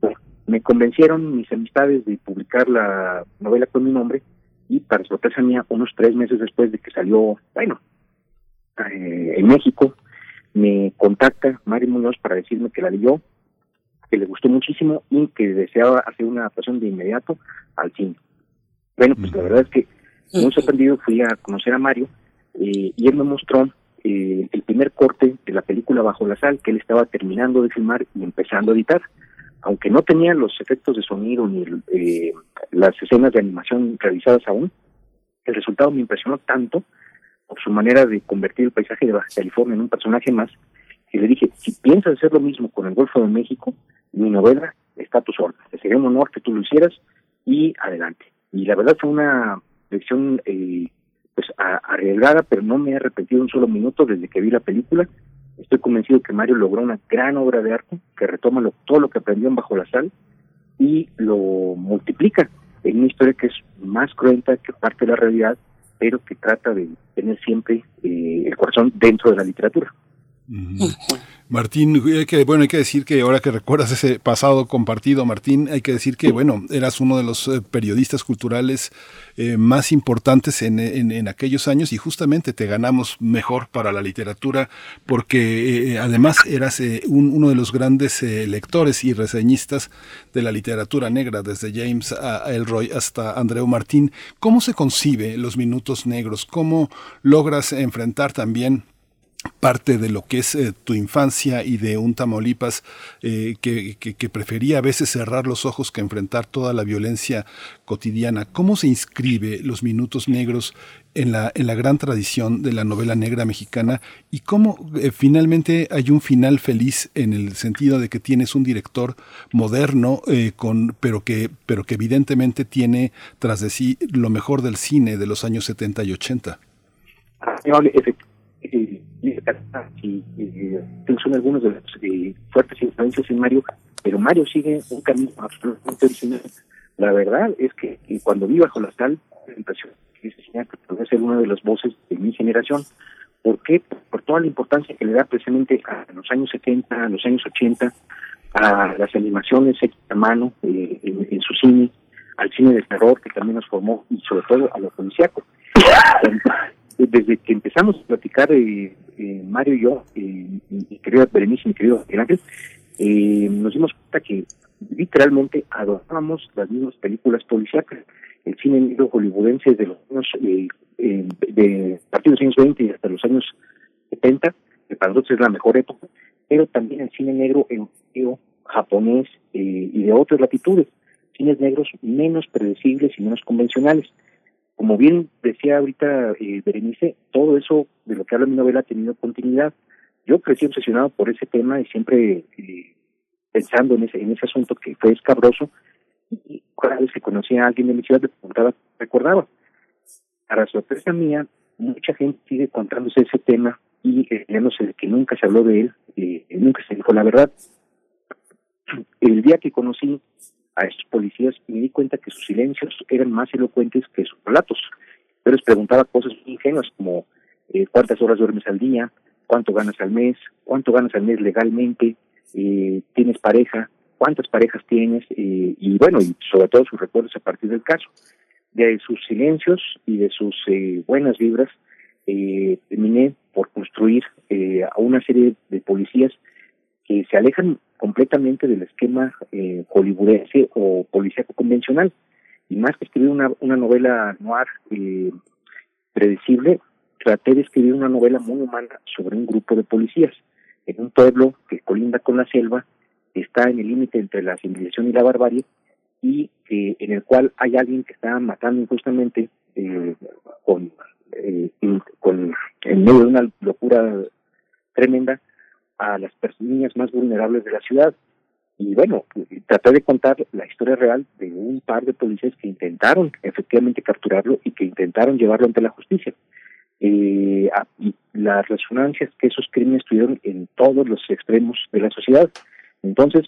Bueno, me convencieron mis amistades de publicar la novela con mi nombre, y para sorpresa mía, unos tres meses después de que salió, bueno, eh, en México, me contacta Mario Muñoz para decirme que la leyó, que le gustó muchísimo y que deseaba hacer una adaptación de inmediato al cine. Bueno, pues la verdad es que muy sorprendido fui a conocer a Mario eh, y él me mostró eh, el primer corte de la película Bajo la Sal que él estaba terminando de filmar y empezando a editar. Aunque no tenía los efectos de sonido ni eh, las escenas de animación realizadas aún, el resultado me impresionó tanto por su manera de convertir el paisaje de Baja California en un personaje más, que le dije, si piensas hacer lo mismo con el Golfo de México, mi novela está a tus órdenes. Sería un honor que tú lo hicieras y adelante. Y la verdad fue una lección eh, pues arriesgada, pero no me he arrepentido un solo minuto desde que vi la película. Estoy convencido que Mario logró una gran obra de arte que retoma lo, todo lo que aprendió en Bajo la Sal y lo multiplica en una historia que es más cruenta que parte de la realidad, pero que trata de tener siempre eh, el corazón dentro de la literatura. Martín, hay que, bueno, hay que decir que ahora que recuerdas ese pasado compartido, Martín, hay que decir que, bueno, eras uno de los eh, periodistas culturales eh, más importantes en, en, aquellos años y justamente te ganamos mejor para la literatura porque eh, además eras uno de los grandes lectores y reseñistas de la literatura negra, desde James a Elroy hasta Andreu Martín. ¿Cómo se concibe los minutos negros? ¿Cómo logras enfrentar también parte de lo que es eh, tu infancia y de un Tamaulipas eh, que, prefería a veces cerrar los ojos que enfrentar toda la violencia cotidiana. ¿Cómo se inscribe Los Minutos Negros en la, en la gran tradición de la novela negra mexicana y cómo eh, finalmente hay un final feliz en el sentido de que tienes un director moderno, con, pero, que, pero que evidentemente tiene tras de sí lo mejor del cine de los años 70 y 80? Y, son algunos de los eh, fuertes influencias en Mario, pero Mario sigue un camino absolutamente original. La verdad es que, cuando vi bajo la sal, la impresión que podría ser una de las voces de mi generación. ¿Por qué? Por toda la importancia que le da precisamente a los años 70, a los años 80, a las animaciones hechas a mano eh, en, su cine, al cine de terror que también nos formó y sobre todo a lo policíaco. Desde que empezamos a platicar eh, eh, Mario y yo, eh, mi querido Berenice y mi querido Ángel, eh, nos dimos cuenta que literalmente adorábamos las mismas películas policíacas. El cine negro hollywoodense de los años, eh, eh, de partir de los años 20 y hasta los años 70, que para nosotros es la mejor época, pero también el cine negro europeo, japonés eh, y de otras latitudes, cines negros menos predecibles y menos convencionales como bien decía ahorita eh, Berenice, todo eso de lo que habla mi novela ha tenido continuidad. Yo crecí obsesionado por ese tema y siempre eh, pensando en ese, en ese asunto que fue escabroso. Y cada vez que conocía a alguien de mi ciudad, le preguntaba, recordaba. Para sorpresa mía, mucha gente sigue contándose ese tema y eh, sé de que nunca se habló de él, eh, nunca se dijo la verdad. El día que conocí a estos policías y me di cuenta que sus silencios eran más elocuentes que sus relatos. Yo les preguntaba cosas ingenuas como eh, cuántas horas duermes al día, cuánto ganas al mes, cuánto ganas al mes legalmente, eh, tienes pareja, cuántas parejas tienes eh, y bueno, y sobre todo sus recuerdos a partir del caso. de sus silencios y de sus eh, buenas vibras, eh, terminé por construir eh, a una serie de policías que se alejan completamente del esquema eh, hollywoodense o policíaco convencional. Y más que escribir una, una novela noir eh, predecible, traté de escribir una novela muy humana sobre un grupo de policías en un pueblo que colinda con la selva, está en el límite entre la civilización y la barbarie, y eh, en el cual hay alguien que está matando injustamente eh, con, eh, con en medio de una locura tremenda a las niñas más vulnerables de la ciudad. Y bueno, traté de contar la historia real de un par de policías que intentaron efectivamente capturarlo y que intentaron llevarlo ante la justicia. Eh, y las resonancias que esos crímenes tuvieron en todos los extremos de la sociedad. Entonces,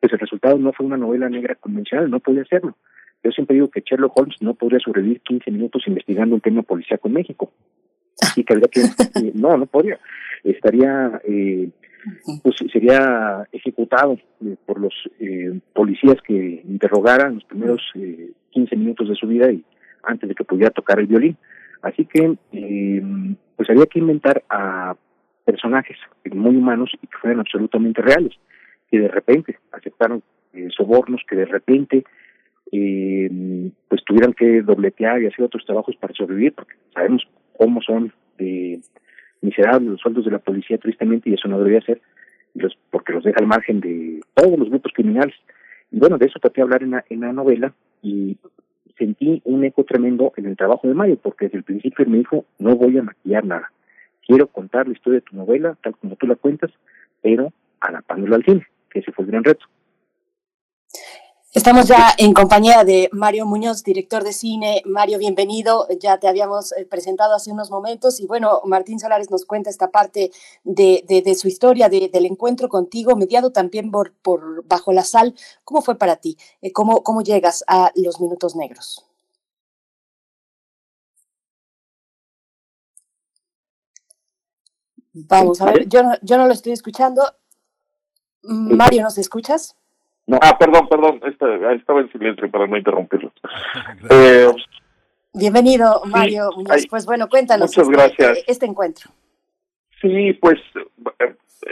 pues el resultado no fue una novela negra convencional, no podía hacerlo. Yo siempre digo que Sherlock Holmes no podría sobrevivir 15 minutos investigando un tema policíaco en México. Que habría que, eh, no, no podría. Estaría, eh, pues sería ejecutado eh, por los eh, policías que interrogaran los primeros eh, 15 minutos de su vida y antes de que pudiera tocar el violín. Así que, eh, pues había que inventar a personajes muy humanos y que fueran absolutamente reales, que de repente aceptaron eh, sobornos, que de repente eh, pues tuvieran que dobletear y hacer otros trabajos para sobrevivir, porque sabemos cómo son de miserables los sueldos de la policía, tristemente, y eso no debería ser, los, porque los deja al margen de todos los grupos criminales. Y bueno, de eso traté de hablar en la, en la novela y sentí un eco tremendo en el trabajo de Mario, porque desde el principio él me dijo, no voy a maquillar nada, quiero contar la historia de tu novela tal como tú la cuentas, pero adaptándola al cine, que ese fue el gran reto. Estamos ya en compañía de Mario Muñoz, director de cine. Mario, bienvenido. Ya te habíamos eh, presentado hace unos momentos y bueno, Martín Solares nos cuenta esta parte de, de, de su historia, de, del encuentro contigo, mediado también por, por Bajo la Sal. ¿Cómo fue para ti? Eh, ¿Cómo, ¿Cómo llegas a Los Minutos Negros? Vamos a ver, yo no, yo no lo estoy escuchando. Mario, ¿nos escuchas? No. Ah, perdón, perdón, estaba, estaba en silencio para no interrumpirlo. Eh, Bienvenido, Mario sí, Muñoz. Ay, pues bueno, cuéntanos muchas este, gracias. este encuentro. Sí, pues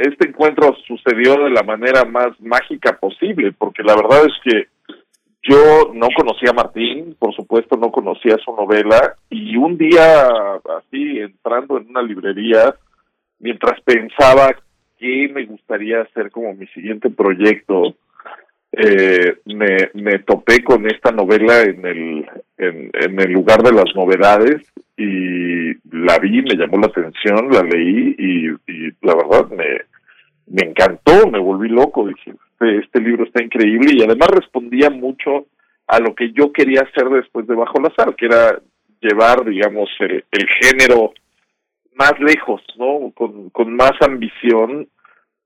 este encuentro sucedió de la manera más mágica posible, porque la verdad es que yo no conocía a Martín, por supuesto no conocía su novela, y un día así entrando en una librería, mientras pensaba qué me gustaría hacer como mi siguiente proyecto, eh, me, me topé con esta novela en el, en, en el lugar de las novedades y la vi, me llamó la atención, la leí y, la verdad me, me encantó, me volví loco, dije, este, este libro está increíble y además respondía mucho a lo que yo quería hacer después de Bajo la Sal, que era llevar, digamos, el, el género más lejos, ¿no? Con, con más ambición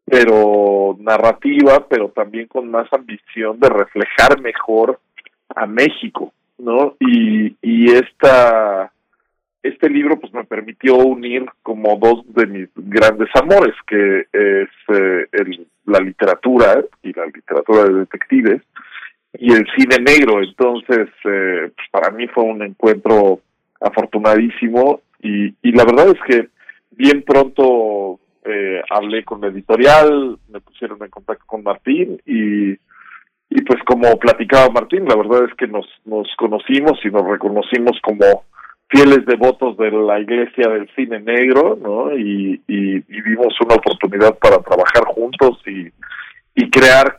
pero narrativa, pero también con más ambición de reflejar mejor a México, ¿no? Y, y esta, este libro pues me permitió unir como dos de mis grandes amores, que es eh, el, la literatura y la literatura de detectives y el cine negro. Entonces, eh, pues para mí fue un encuentro afortunadísimo y, y la verdad es que bien pronto eh, hablé con la editorial, me pusieron en contacto con Martín y, y pues como platicaba Martín, la verdad es que nos, nos conocimos y nos reconocimos como fieles devotos de la iglesia del cine negro, ¿no? Y, y, vimos una oportunidad para trabajar juntos y, y crear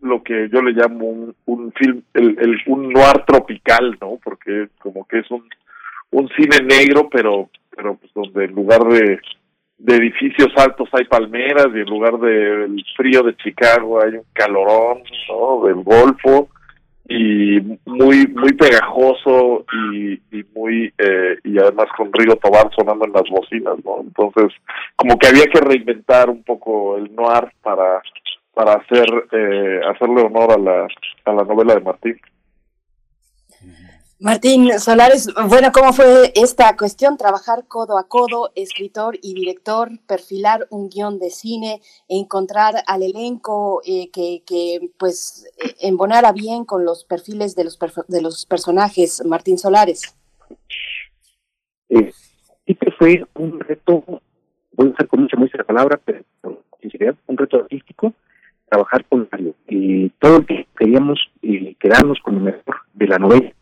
lo que yo le llamo un, un film, el, un noir tropical, ¿no? Porque como que es un, un cine negro, pero, pero pues donde en lugar de de edificios altos hay palmeras y en lugar del frío de Chicago hay un calorón ¿no? del Golfo y muy muy pegajoso y, y muy eh, y además con Rigo Tobar sonando en las bocinas no entonces como que había que reinventar un poco el noir para para hacer eh, hacerle honor a la a la novela de Martín Martín Solares, bueno, ¿cómo fue esta cuestión? Trabajar codo a codo, escritor y director, perfilar un guion de cine, encontrar al elenco eh, que, que, pues, eh, embonara bien con los perfiles de los, de los personajes, Martín Solares. Eh, sí fue un reto, voy a usar con mucha muestra la palabra, pero sinceridad, un reto artístico, trabajar con Mario. y todo lo que queríamos eh, quedarnos con lo mejor de la novela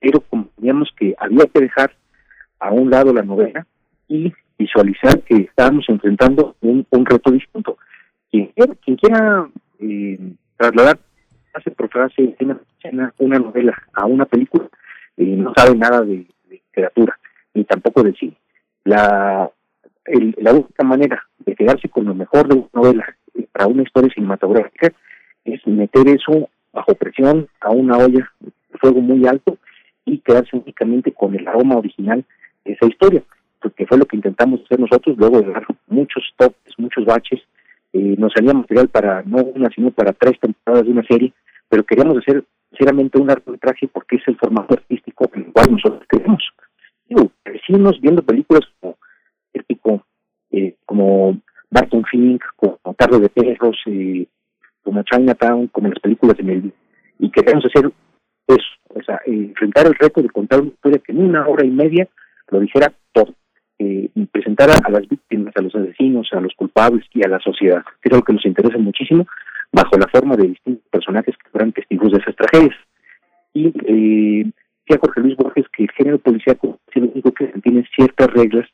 pero comprendíamos que había que dejar a un lado la novela y visualizar que estábamos enfrentando un, reto distinto. Quien quiera, quien eh, trasladar frase por frase una, novela a una película eh, no sabe nada de, literatura ni tampoco de cine. La, la única manera de quedarse con lo mejor de una novela eh, para una historia cinematográfica es meter eso bajo presión a una olla de fuego muy alto y quedarse únicamente con el aroma original de esa historia, porque fue lo que intentamos hacer nosotros luego de dar muchos toques, muchos baches. Eh, nos salía material para no una, sino para tres temporadas de una serie, pero queríamos hacer sinceramente un largometraje porque es el formato artístico en el cual nosotros queremos. Digo, crecimos viendo películas como épico, eh, como Barton Fink, como Tarde de Perros, eh, como Chinatown, como las películas de Melville, y queremos hacer eso, o sea, enfrentar el reto de contar una historia que en una hora y media lo dijera todo, eh, y presentar a, las víctimas, a los asesinos, a los culpables y a la sociedad, es algo que nos interesa muchísimo, bajo la forma de distintos personajes que fueran testigos de esas tragedias. Y eh, Jorge Luis Borges que el género policíaco es el único que tiene ciertas reglas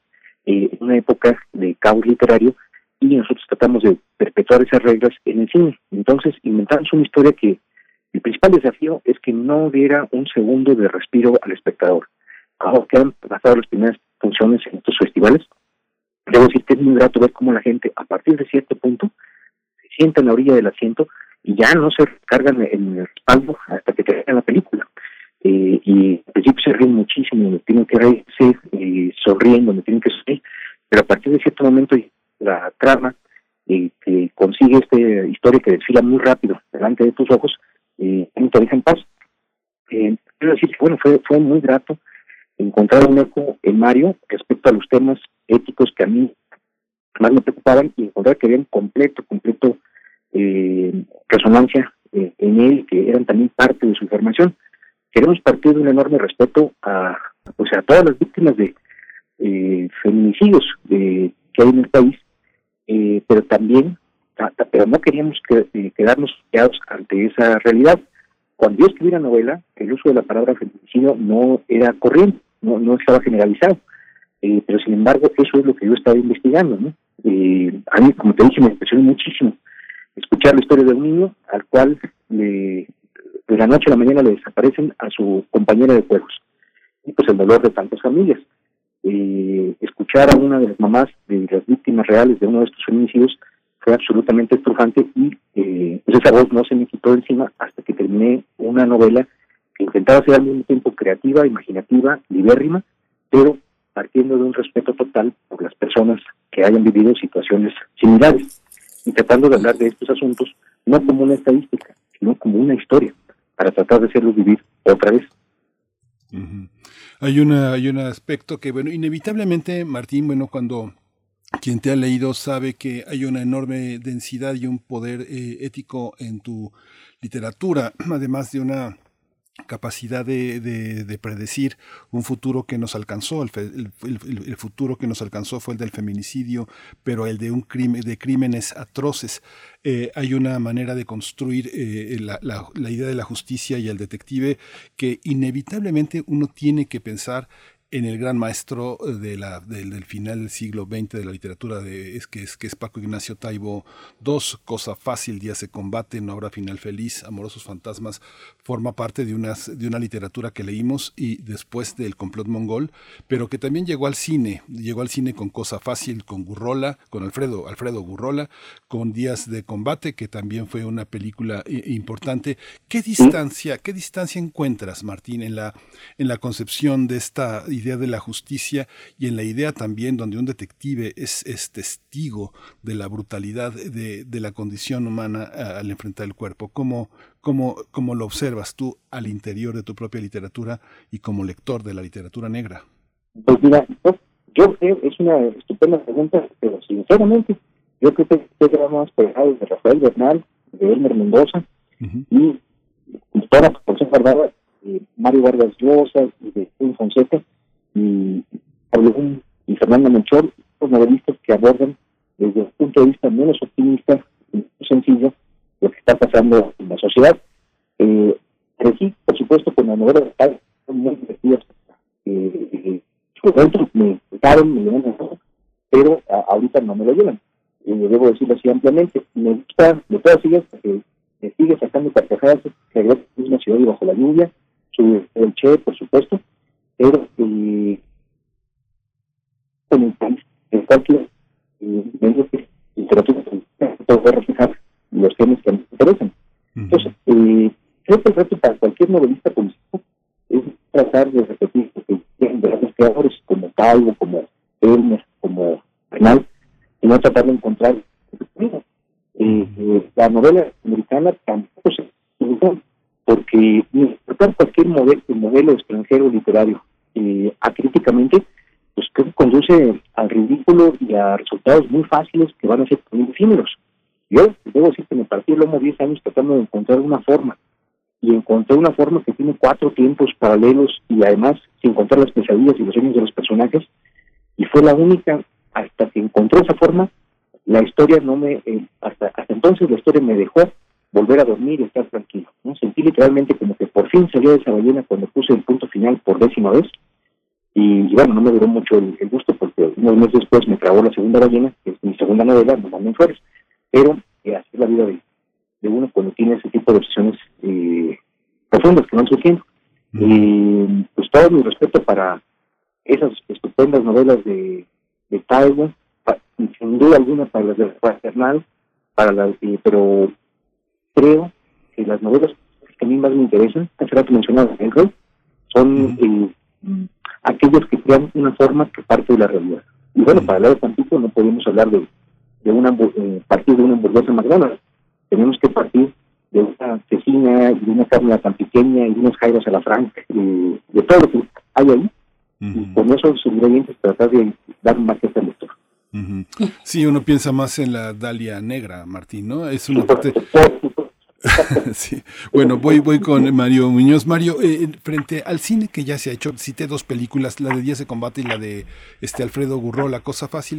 eh, en una época de caos literario y nosotros tratamos de perpetuar esas reglas en el cine. Entonces inventamos una historia que el principal desafío es que no diera un segundo de respiro al espectador. Ahora que han pasado las primeras funciones en estos festivales, debo decir que es muy grato ver cómo la gente, a partir de cierto punto, se sienta en la orilla del asiento y ya no se cargan en el respaldo hasta que termine la película. Eh, y al principio se ríen muchísimo, tienen que reírse, eh, sonriendo, me tienen que sonreír, pero a partir de cierto momento la trama eh, que consigue esta historia que desfila muy rápido delante de tus ojos, eh, en paz. Eh, quiero decir que, bueno, fue, fue muy grato encontrar un eco en Mario respecto a los temas éticos que a mí más me preocupaban y encontrar que habían completo, completo eh, resonancia eh, en él, que eran también parte de su formación. Queremos partir de un enorme respeto a, sea, a todas las víctimas de eh, feminicidios de, que hay en el país, eh, pero también pero no queríamos eh, quedarnos quedados ante esa realidad. Cuando yo escribí la novela, el uso de la palabra feminicidio no era corriente, no, no estaba generalizado. Eh, pero sin embargo, eso es lo que yo estaba investigando. ¿no? Eh, a mí, como te dije, me impresionó muchísimo escuchar la historia de un niño al cual de la noche a la mañana le desaparecen a su compañera de juegos. Y pues el dolor de tantas familias. escuchar a una de las mamás de las víctimas reales de uno de estos feminicidios fue absolutamente estrujante y eh, pues esa voz no se me quitó encima hasta que terminé una novela que intentaba ser al mismo tiempo creativa, imaginativa, libérrima, pero partiendo de un respeto total por las personas que hayan vivido situaciones similares y tratando de hablar de estos asuntos no como una estadística, sino como una historia, para tratar de hacerlos vivir otra vez. Hay una hay un aspecto que bueno inevitablemente Martín bueno cuando quien te ha leído sabe que hay una enorme densidad y un poder eh, ético en tu literatura, además de una capacidad de, de, predecir un futuro que nos alcanzó. El, futuro que nos alcanzó fue el del feminicidio, pero el de un crimen, de crímenes atroces. Eh, hay una manera de construir eh, la, idea de la justicia y el detective que inevitablemente uno tiene que pensar en el gran maestro de la, del final del siglo XX de la literatura, de, es, que, es, que es Paco Ignacio Taibo Dos, Cosa Fácil, Día se combate, No habrá final feliz, Amorosos Fantasmas, forma parte de, unas, de una literatura que leímos y después del complot mongol, pero que también llegó al cine, llegó al cine con Cosa Fácil, con Gurrola, con Alfredo, Alfredo Gurrola, con Días de Combate, que también fue una película importante. ¿Qué distancia, qué distancia encuentras, Martín, en la, en la concepción de esta idea de la justicia y en la idea también donde un detective es, es testigo de la brutalidad de, de la condición humana al enfrentar el cuerpo. ¿Cómo, cómo, ¿Cómo lo observas tú al interior de tu propia literatura y como lector de la literatura negra? Pues mira, yo creo, es una estupenda pregunta, pero sinceramente, yo creo que este era más pegado de Rafael Bernal, de Elmer Mendoza, y toda la proporción guardada de Mario Vargas Llosa y de Juan Fonseca, y Pablo y Fernando Menchor, los novelistas que abordan desde el punto de vista menos optimista y sencillo lo que está pasando en la sociedad. Eh, sí, por supuesto, con la novela de son muy divertidas. Eh, eh, me gustaron, me llevan pero ahorita no me lo llevan. Eh, debo decirlo así ampliamente. Me gusta de todas ellas porque me sigue sacando carcajadas, que es una ciudad bajo la lluvia, su, el Che, por supuesto, pero eh, en el país, en cualquier eh, literatura puede reflejar los temas que me interesan. Entonces, eh, creo que el reto para cualquier novelista político es tratar de repetir lo que de los creadores, como Calvo, como Elmer, como Bernal, y no tratar de encontrar eh, eh, la novela americana tampoco se porque tratar cualquier modelo, modelo extranjero literario eh, acríticamente, pues creo conduce al ridículo y a resultados muy fáciles que van a ser muy efímeros. Yo debo decir que me partí el lomo 10 años tratando de encontrar una forma y encontré una forma que tiene cuatro tiempos paralelos y además sin contar las pesadillas y los sueños de los personajes y fue la única hasta que encontré esa forma la historia no me eh, hasta hasta entonces la historia me dejó volver a dormir y estar tranquilo no sentí literalmente como que por fin salió de esa ballena cuando puse el punto final por décima vez. Y, bueno no me duró mucho el, gusto porque unos meses después me trabó la segunda ballena que es mi segunda novela no en Flores. Pero eh, así es la vida de, de, uno cuando tiene ese tipo de opciones eh, profundas que van surgiendo. Y pues todo mi respeto para esas estupendas novelas de, de Taiwan, sin duda alguna para las de Paternal, para las, eh, pero creo que las novelas que a mí más me interesan, hace rato mencionaba son eh, aquellas que crean una forma que parte de la realidad. Y bueno, para hablar de Tampico no podemos hablar de de una eh, partir de una hamburguesa McDonald's. Tenemos que partir de una cecina y de una carne tan pequeña y de unos jairos a la franca, y de todo lo que hay ahí. Y con esos ingredientes tratar de dar más que al lector. Sí, uno piensa más en la Dalia negra, Martín, ¿no? Es una parte... sí. Bueno, voy, voy con Mario Muñoz. Mario, eh, frente al cine que ya se ha hecho, cité dos películas, la de Días de Combate y la de este Alfredo Gurro, La Cosa Fácil.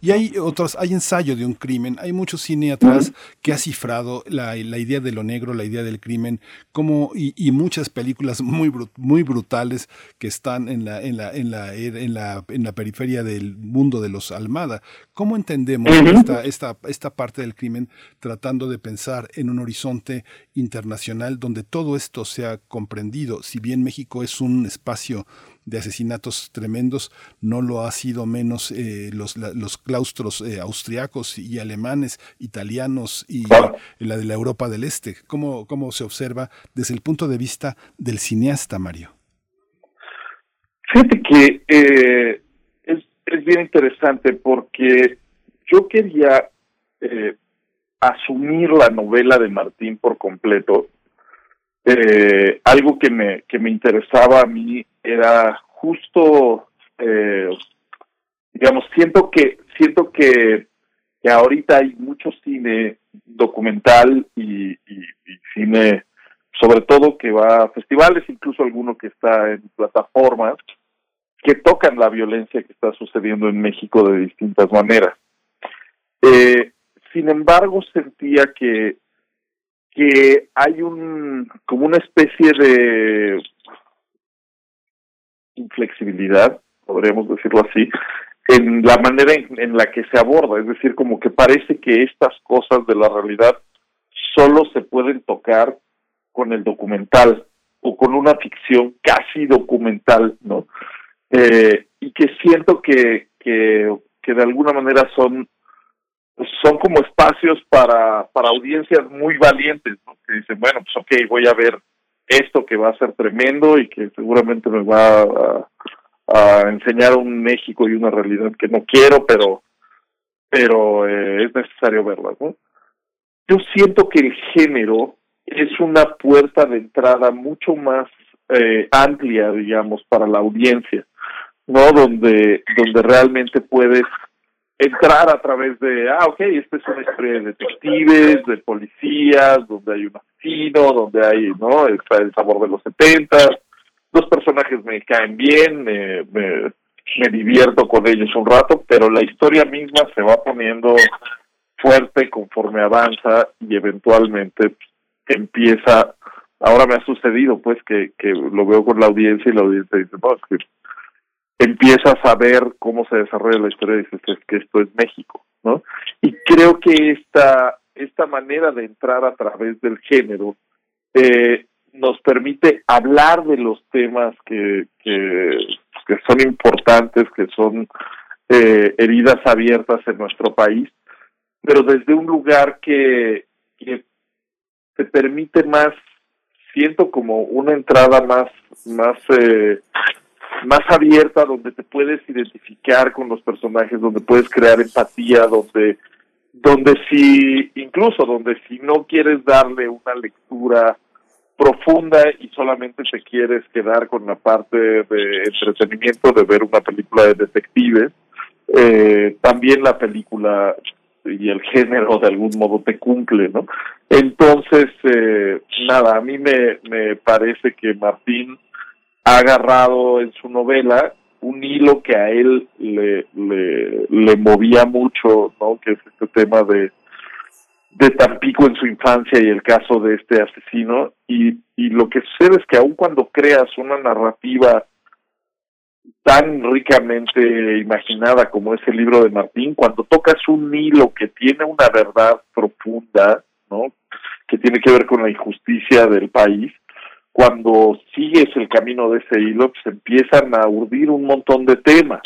y hay otros, hay ensayo de un crimen, hay mucho cine atrás que ha cifrado la, la idea de lo negro, la idea del crimen, como, y, y muchas películas muy, muy brutales que están en la, en la, en la, en la, en la periferia del mundo de los Almada. ¿Cómo entendemos esta, esta, esta parte del crimen tratando de pensar en un horizonte internacional donde todo esto sea comprendido. Si bien México es un espacio de asesinatos tremendos, no lo ha sido menos eh, los, los, claustros eh, austriacos y alemanes, italianos y la de la Europa del Este. ¿Cómo, ¿Cómo se observa desde el punto de vista del cineasta, Mario? Fíjate que eh, es, es, bien interesante porque yo quería eh, asumir la novela de Martín por completo, eh, algo que me, que me interesaba a mí era justo, eh, digamos, siento que, siento que, que ahorita hay mucho cine documental y, cine, sobre todo que va a festivales, incluso alguno que está en plataformas, que tocan la violencia que está sucediendo en México de distintas maneras. Eh, sin embargo, sentía que, que hay un, como una especie de inflexibilidad, podríamos decirlo así, en la manera en, la que se aborda, es decir, como que parece que estas cosas de la realidad solo se pueden tocar con el documental o con una ficción casi documental, ¿no? Eh, y que siento que, que, que de alguna manera son son como espacios para, para audiencias muy valientes, que dicen, bueno, pues ok, voy a ver esto que va a ser tremendo y que seguramente me va a, a enseñar un México y una realidad que no quiero, pero pero eh, es necesario verla, ¿no? Yo siento que el género es una puerta de entrada mucho más eh, amplia, digamos, para la audiencia, ¿no? Donde, donde realmente puedes entrar a través de, ah, ok, esta es una historia de detectives, de policías, donde hay un asesino, donde hay, ¿no? El, el sabor de los setentas, los personajes me caen bien, me, me, me divierto con ellos un rato, pero la historia misma se va poniendo fuerte conforme avanza y eventualmente empieza ahora me ha sucedido pues que, que lo veo con la audiencia y la audiencia dice no es que empiezas a ver cómo se desarrolla la historia y dices es que esto es México no y creo que esta esta manera de entrar a través del género eh, nos permite hablar de los temas que que, que son importantes que son eh, heridas abiertas en nuestro país pero desde un lugar que, que te permite más siento como una entrada más más eh, más abierta donde te puedes identificar con los personajes donde puedes crear empatía donde donde si incluso donde si no quieres darle una lectura profunda y solamente te quieres quedar con la parte de entretenimiento de ver una película de detectives eh, también la película y el género de algún modo te cumple, ¿no? Entonces, eh, nada, a mí me, me parece que Martín ha agarrado en su novela un hilo que a él le, le, movía mucho, ¿no? Que es este tema de, de Tampico en su infancia y el caso de este asesino. Y, y lo que sucede es que aun cuando creas una narrativa tan ricamente imaginada como ese libro de Martín, cuando tocas un hilo que tiene una verdad profunda, ¿no? Que tiene que ver con la injusticia del país, cuando sigues el camino de ese hilo, pues empiezan a urdir un montón de temas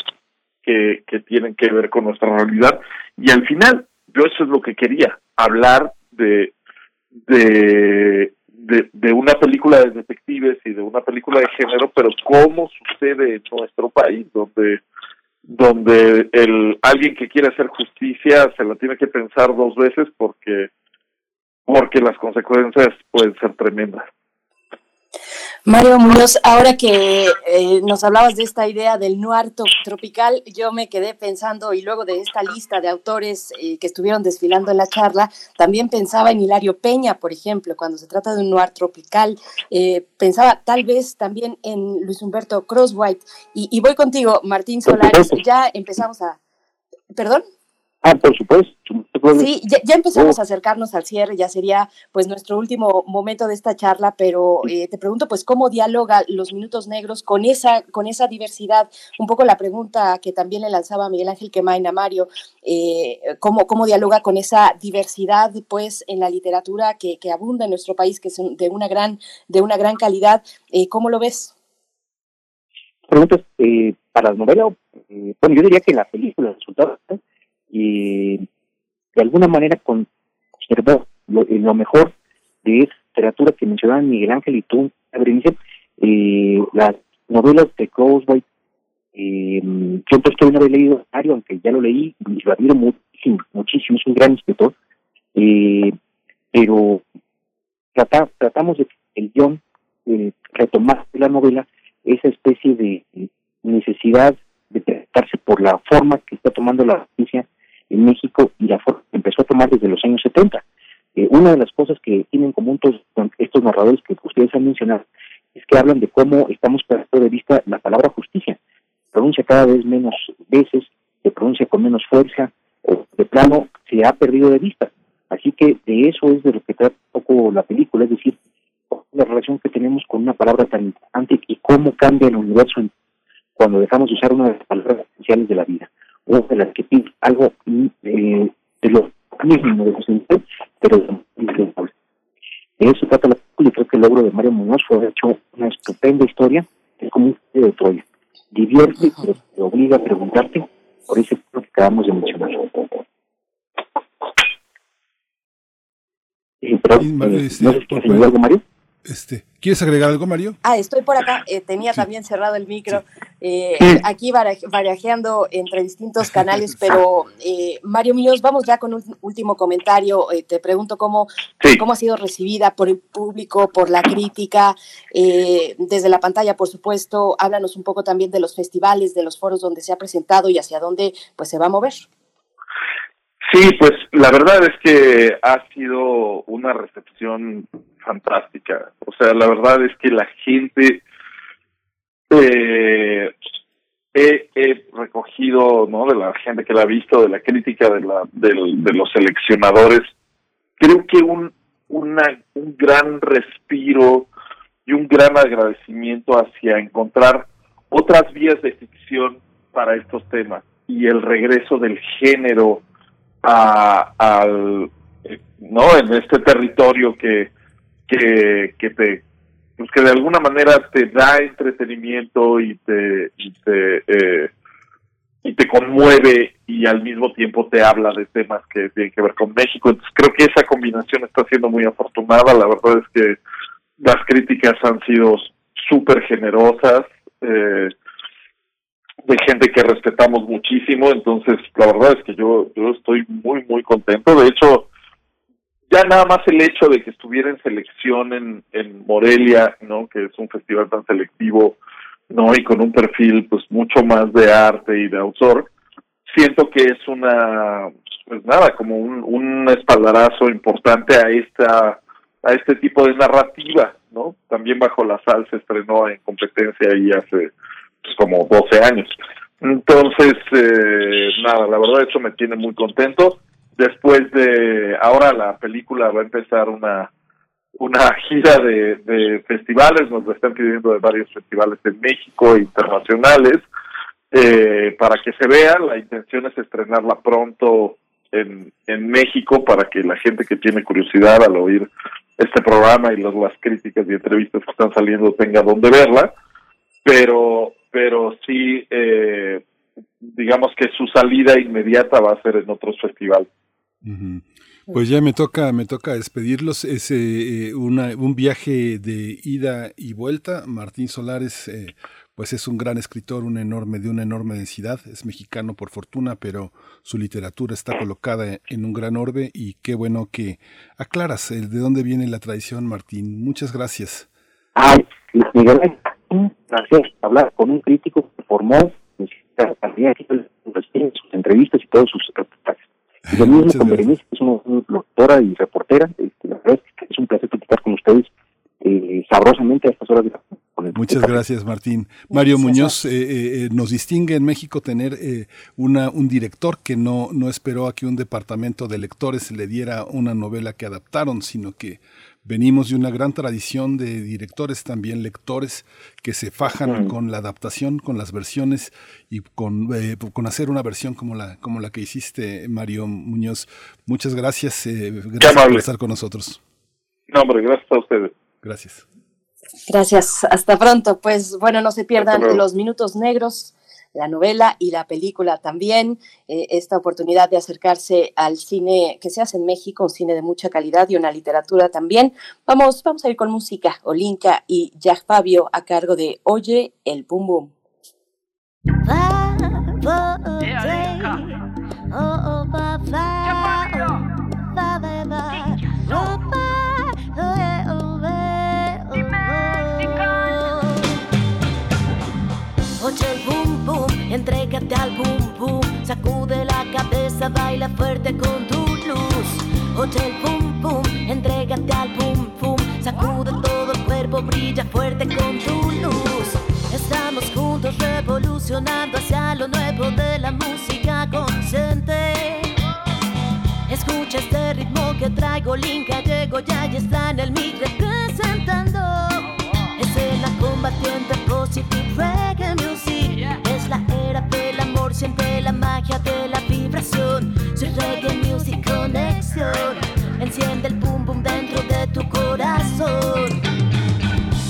que, que tienen que ver con nuestra realidad. Y al final, yo eso es lo que quería, hablar de, de de, una película de detectives y de una película de género, pero cómo sucede en nuestro país, donde donde el alguien que quiere hacer justicia se la tiene que pensar dos veces porque porque las consecuencias pueden ser tremendas. Mario Muñoz, ahora que eh, nos hablabas de esta idea del noir tropical, yo me quedé pensando, y luego de esta lista de autores eh, que estuvieron desfilando en la charla, también pensaba en Hilario Peña, por ejemplo, cuando se trata de un noir tropical, eh, pensaba tal vez también en Luis Humberto Crosswhite, y, y voy contigo, Martín Solares, ya empezamos a... ¿Perdón? Ah, por supuesto. Sí, ya, empezamos a acercarnos al cierre, ya sería pues nuestro último momento de esta charla, pero eh, te pregunto pues cómo dialoga los minutos negros con esa, con esa diversidad, un poco la pregunta que también le lanzaba Miguel Ángel Quemain a Mario, eh, cómo, cómo dialoga con esa diversidad pues en la literatura que, que abunda en nuestro país, que es de una gran, de una gran calidad, eh, ¿cómo lo ves? Preguntas eh, para la novela, bueno yo diría que la película, el resultado, y de alguna manera conservó lo, eh, lo mejor de esa literatura que mencionaban Miguel Ángel y tú, eh, las novelas de Crosby, eh, siempre estoy no he leído Mario, aunque ya lo leí y lo admiro muchísimo, muchísimo, es un gran escritor, eh, pero trata, tratamos de que el guion eh, retomar la novela esa especie de necesidad de tratarse por la forma que está tomando la justicia en México y la forma empezó a tomar desde los años 70. Eh, una de las cosas que tienen en común estos narradores que ustedes han mencionado es que hablan de cómo estamos perdiendo de vista la palabra justicia. Se pronuncia cada vez menos veces, se pronuncia con menos fuerza, o de plano se ha perdido de vista. Así que de eso es de lo que trata un poco la película, es decir, la relación que tenemos con una palabra tan importante y cómo cambia el universo cuando dejamos de usar una de las palabras esenciales de la vida una de las que pide algo eh, de lo mínimo de los pero de eso trata la película y creo que el logro de Mario Muñoz fue hecho una estupenda historia, es como un de Troya. Divierte, pero te obliga a preguntarte por ese punto que acabamos de mencionar. Eh, pero, eh, este, ¿No sé si algo, Mario? Este, ¿Quieres agregar algo, Mario? Ah, estoy por acá. Eh, tenía también cerrado el micro. Eh, aquí barajeando entre distintos canales, pero eh, Mario Muñoz, vamos ya con un último comentario. te pregunto cómo, cómo ha sido recibida por el público, por la crítica, desde la pantalla, por supuesto. Háblanos un poco también de los festivales, de los foros donde se ha presentado y hacia dónde pues se va a mover. Sí, pues la verdad es que ha sido una recepción fantástica. O sea, la verdad es que la gente eh, he, recogido, ¿no? De la gente que la ha visto, de la crítica de la de, los seleccionadores, creo que un una, un gran respiro y un gran agradecimiento hacia encontrar otras vías de ficción para estos temas y el regreso del género a, al eh, no en este territorio que que, que te pues que de alguna manera te da entretenimiento y te y te eh, y te conmueve y al mismo tiempo te habla de temas que tienen que ver con México. Entonces creo que esa combinación está siendo muy afortunada. La verdad es que las críticas han sido súper generosas, eh, de gente que respetamos muchísimo. Entonces la verdad es que yo, yo estoy muy, muy contento. De hecho, ya nada más el hecho de que estuviera en selección en, en Morelia, ¿no? Que es un festival tan selectivo, ¿no? Y con un perfil, pues, mucho más de arte y de autor, siento que es una, pues nada, como un, un espaldarazo importante a esta, a este tipo de narrativa, ¿no? También Bajo la Sal se estrenó en competencia ahí hace, pues, como 12 años. Entonces, eh, nada, la verdad eso me tiene muy contento después de ahora la película va a empezar una una gira de, festivales, nos lo están pidiendo de varios festivales en México, internacionales, eh, para que se vea. La intención es estrenarla pronto en, en México para que la gente que tiene curiosidad al oír este programa y las críticas y entrevistas que están saliendo tenga donde verla. Pero, pero sí, eh, digamos que su salida inmediata va a ser en otros festivales. Pues ya me toca, me toca despedirlos. Es eh, un viaje de ida y vuelta. Martín Solares, eh, pues es un gran escritor, un enorme, de una enorme densidad. Es mexicano por fortuna, pero su literatura está colocada en un gran orbe y qué bueno que aclaras de dónde viene la tradición, Martín. Muchas gracias. Ah, Miguel, gracias. Hablar con un crítico que formó sus entrevistas y todos sus reportajes. Y lo mismo con Berenice, que es una, doctora y reportera. Este, la verdad es, que es un placer platicar con ustedes eh, sabrosamente a estas horas de la Muchas gracias, Martín. Mario Muñoz, eh, eh, nos distingue en México tener una, un director que no, no esperó a que un departamento de lectores le diera una novela que adaptaron, sino que venimos de una gran tradición de directores, también lectores, que se fajan con la adaptación, con las versiones y con, eh, con hacer una versión como la, como la que hiciste, Mario Muñoz. Muchas gracias, eh, gracias por estar con nosotros. No, hombre, gracias a ustedes. Gracias. Gracias, hasta pronto. Pues bueno, no se pierdan los minutos negros la novela y la película también, eh, esta oportunidad de acercarse al cine que se hace en México, un cine de mucha calidad y una literatura también. Vamos, vamos a ir con música, Olinka y Jack Fabio a cargo de Oye el Boom Boom. Baila fuerte con tu luz. Oye el boom boom, entrégate al boom boom, sacude todo el cuerpo, brilla fuerte con tu luz. Estamos juntos revolucionando hacia lo nuevo de la música consciente. Escucha este ritmo que traigo, Linka llego ya y está en el mic representando. Es la combatiente positive reggae music. Es la era del amor, siente la magia de la vibración. Soy reggae music conexión. Enciende el boom boom dentro de tu corazón.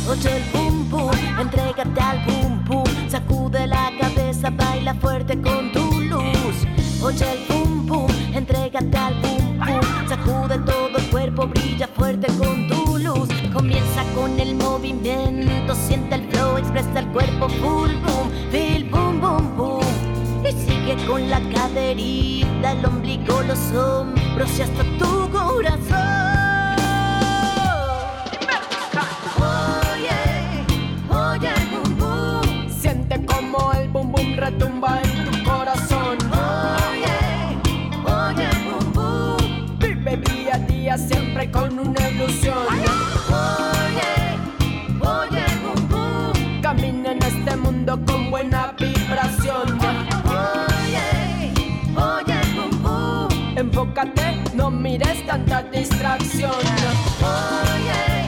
Oye el boom boom, entrégate al boom boom. Sacude la cabeza, baila fuerte con tu luz. Oye el boom boom, entrégate al boom boom. Sacude todo el cuerpo, brilla fuerte con tu luz. Comienza con movimiento. Siente el flow, expresa el cuerpo full boom, feel boom boom con la caderita, el ombligo, los hombros y hasta tu corazón. Oye, oye el boom boom. Siente como el boom boom retumba en tu corazón. Oye, oye boom boom. Vive día a día siempre con una ilusión. Distracción. Oye,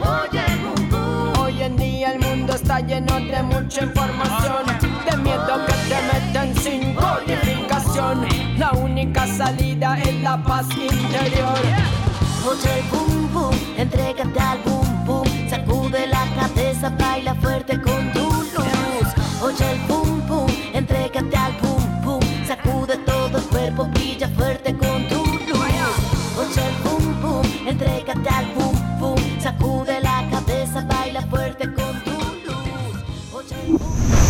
oye boom. Hoy en día el mundo está lleno de mucha información, de miedo que te meten sin codificación. La única salida es la paz interior. Oye boom boom, entrégate al boom boom, sacude la cabeza, baila fuerte con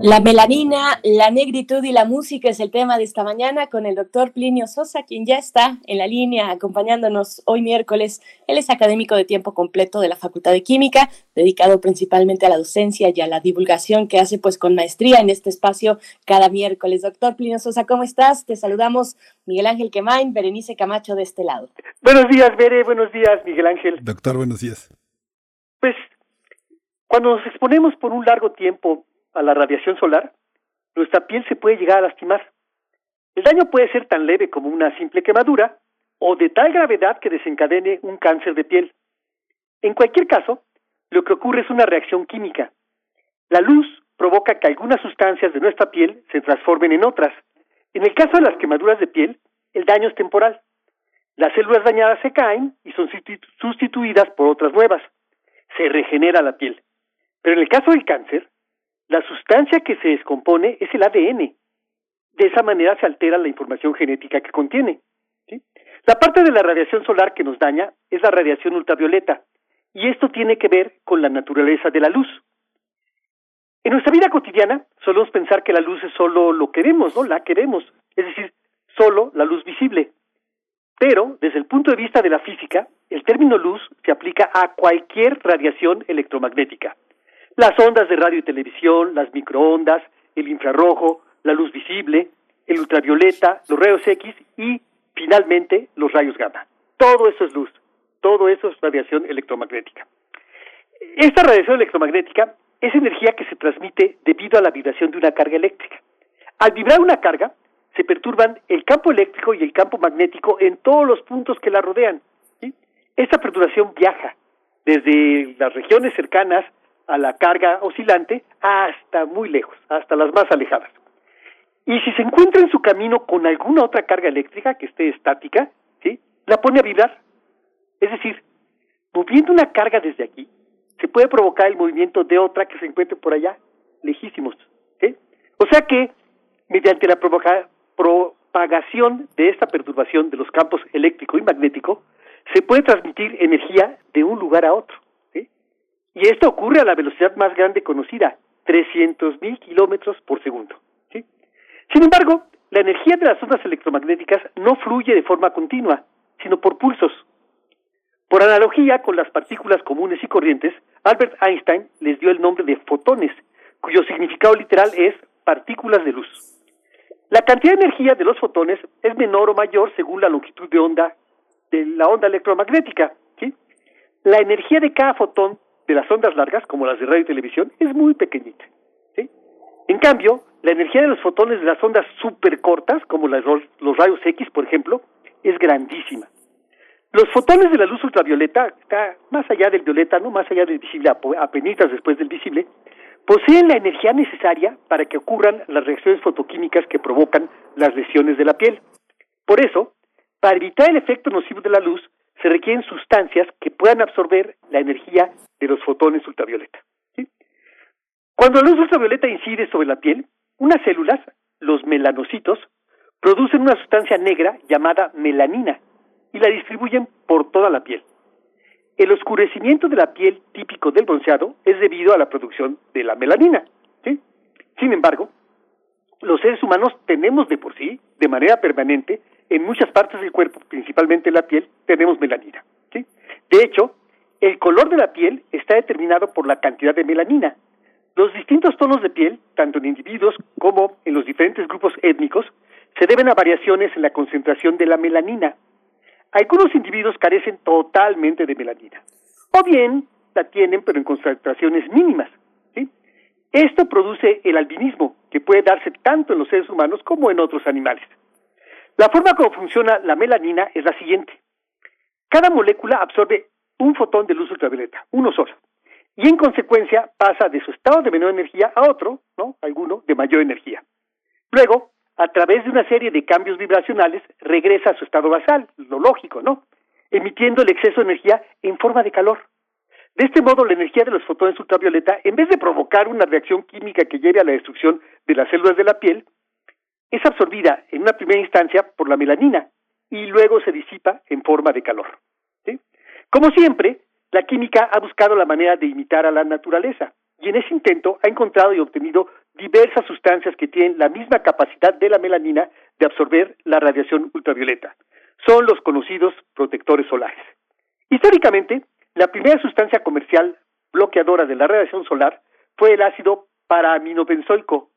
La melanina, la negritud y la música es el tema de esta mañana con el doctor Plinio Sosa, quien ya está en la línea acompañándonos hoy miércoles. Él es académico de tiempo completo de la Facultad de Química, dedicado principalmente a la docencia y a la divulgación que hace pues con maestría en este espacio cada miércoles. Doctor Plinio Sosa, ¿cómo estás? Te saludamos Miguel Ángel Quemain, Berenice Camacho de este lado. Buenos días, Bere, buenos días, Miguel Ángel. Doctor, buenos días. Pues cuando nos exponemos por un largo tiempo a la radiación solar, nuestra piel se puede llegar a lastimar. El daño puede ser tan leve como una simple quemadura o de tal gravedad que desencadene un cáncer de piel. En cualquier caso, lo que ocurre es una reacción química. La luz provoca que algunas sustancias de nuestra piel se transformen en otras. En el caso de las quemaduras de piel, el daño es temporal. Las células dañadas se caen y son sustituidas por otras nuevas. Se regenera la piel. Pero en el caso del cáncer, la sustancia que se descompone es el ADN. De esa manera se altera la información genética que contiene. La parte de la radiación solar que nos daña es la radiación ultravioleta, y esto tiene que ver con la naturaleza de la luz. En nuestra vida cotidiana solemos pensar que la luz es solo lo que vemos, ¿no? La que vemos, es decir, solo la luz visible. Pero, desde el punto de vista de la física, el término luz se aplica a cualquier radiación electromagnética las ondas de radio y televisión, las microondas, el infrarrojo, la luz visible, el ultravioleta, los rayos X y finalmente los rayos gamma. Todo eso es luz, todo eso es radiación electromagnética. Esta radiación electromagnética es energía que se transmite debido a la vibración de una carga eléctrica. Al vibrar una carga, se perturban el campo eléctrico y el campo magnético en todos los puntos que la rodean. Esta perturbación viaja desde las regiones cercanas a la carga oscilante hasta muy lejos, hasta las más alejadas. Y si se encuentra en su camino con alguna otra carga eléctrica que esté estática, ¿sí? la pone a vibrar. Es decir, moviendo una carga desde aquí, se puede provocar el movimiento de otra que se encuentre por allá, lejísimos. O sea que, mediante la propagación de esta perturbación de los campos eléctrico y magnético, se puede transmitir energía de un lugar a otro. Y esto ocurre a la velocidad más grande conocida, 300.000 kilómetros por segundo. ¿sí? Sin embargo, la energía de las ondas electromagnéticas no fluye de forma continua, sino por pulsos. Por analogía con las partículas comunes y corrientes, Albert Einstein les dio el nombre de fotones, cuyo significado literal es partículas de luz. La cantidad de energía de los fotones es menor o mayor según la longitud de onda de la onda electromagnética. La energía de cada fotón de las ondas largas, como las de radio y televisión, es muy pequeñita. ¿sí? En cambio, la energía de los fotones de las ondas súper cortas, como las, los rayos X, por ejemplo, es grandísima. Los fotones de la luz ultravioleta, más allá del violeta, no más allá del visible, apenas después del visible, poseen la energía necesaria para que ocurran las reacciones fotoquímicas que provocan las lesiones de la piel. Por eso, para evitar el efecto nocivo de la luz, se requieren sustancias que puedan absorber la energía de los fotones ultravioleta. Cuando la luz ultravioleta incide sobre la piel, unas células, los melanocitos, producen una sustancia negra llamada melanina y la distribuyen por toda la piel. El oscurecimiento de la piel típico del bronceado es debido a la producción de la melanina. Sin embargo, los seres humanos tenemos de por sí, de manera permanente, en muchas partes del cuerpo, principalmente en la piel, tenemos melanina. De hecho, el color de la piel está determinado por la cantidad de melanina. Los distintos tonos de piel, tanto en individuos como en los diferentes grupos étnicos, se deben a variaciones en la concentración de la melanina. Algunos individuos carecen totalmente de melanina, o bien la tienen pero en concentraciones mínimas. Esto produce el albinismo, que puede darse tanto en los seres humanos como en otros animales. La forma como funciona la melanina es la siguiente. Cada molécula absorbe un fotón de luz ultravioleta, uno solo, y en consecuencia pasa de su estado de menor energía a otro, ¿no? Alguno de mayor energía. Luego, a través de una serie de cambios vibracionales, regresa a su estado basal, lo lógico, ¿no? Emitiendo el exceso de energía en forma de calor. De este modo, la energía de los fotones ultravioleta, en vez de provocar una reacción química que lleve a la destrucción de las células de la piel, es absorbida en una primera instancia por la melanina y luego se disipa en forma de calor. Como siempre, la química ha buscado la manera de imitar a la naturaleza y en ese intento ha encontrado y obtenido diversas sustancias que tienen la misma capacidad de la melanina de absorber la radiación ultravioleta. Son los conocidos protectores solares. Históricamente, la primera sustancia comercial bloqueadora de la radiación solar fue el ácido paraaminobenzoico,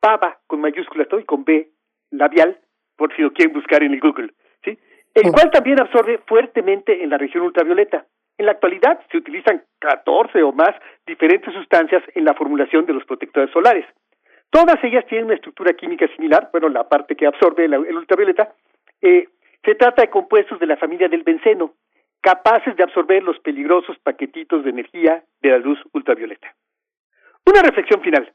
PABA con mayúsculas y con B labial, por si lo quieren buscar en el Google. El cual también absorbe fuertemente en la región ultravioleta. En la actualidad se utilizan 14 o más diferentes sustancias en la formulación de los protectores solares. Todas ellas tienen una estructura química similar, bueno, la parte que absorbe el, ultravioleta, eh, se trata de compuestos de la familia del benceno, capaces de absorber los peligrosos paquetitos de energía de la luz ultravioleta. Una reflexión final.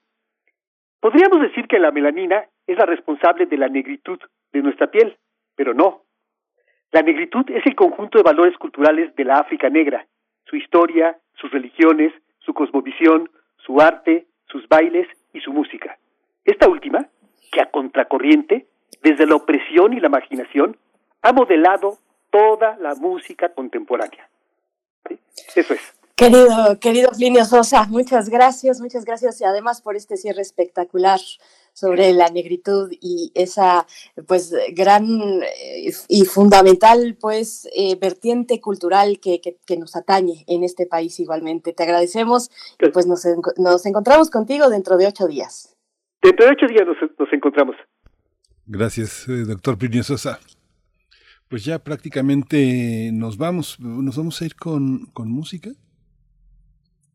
Podríamos decir que la melanina es la responsable de la negritud de nuestra piel, pero no. La negritud es el conjunto de valores culturales de la África negra, su historia, sus religiones, su cosmovisión, su arte, sus bailes y su música. Esta última, que a contracorriente, desde la opresión y la marginación, ha modelado toda la música contemporánea. Eso es. Querido, querido Plinio Sosa, muchas gracias, muchas gracias y además por este cierre espectacular sobre la negritud y esa pues gran eh, y fundamental pues eh, vertiente cultural que, que, nos atañe en este país igualmente. Te agradecemos y pues nos, nos encontramos contigo dentro de ocho días. Dentro de ocho días nos, nos encontramos. Gracias, eh, doctor Plinio Sosa. Pues ya prácticamente nos vamos, nos vamos a ir con, con música.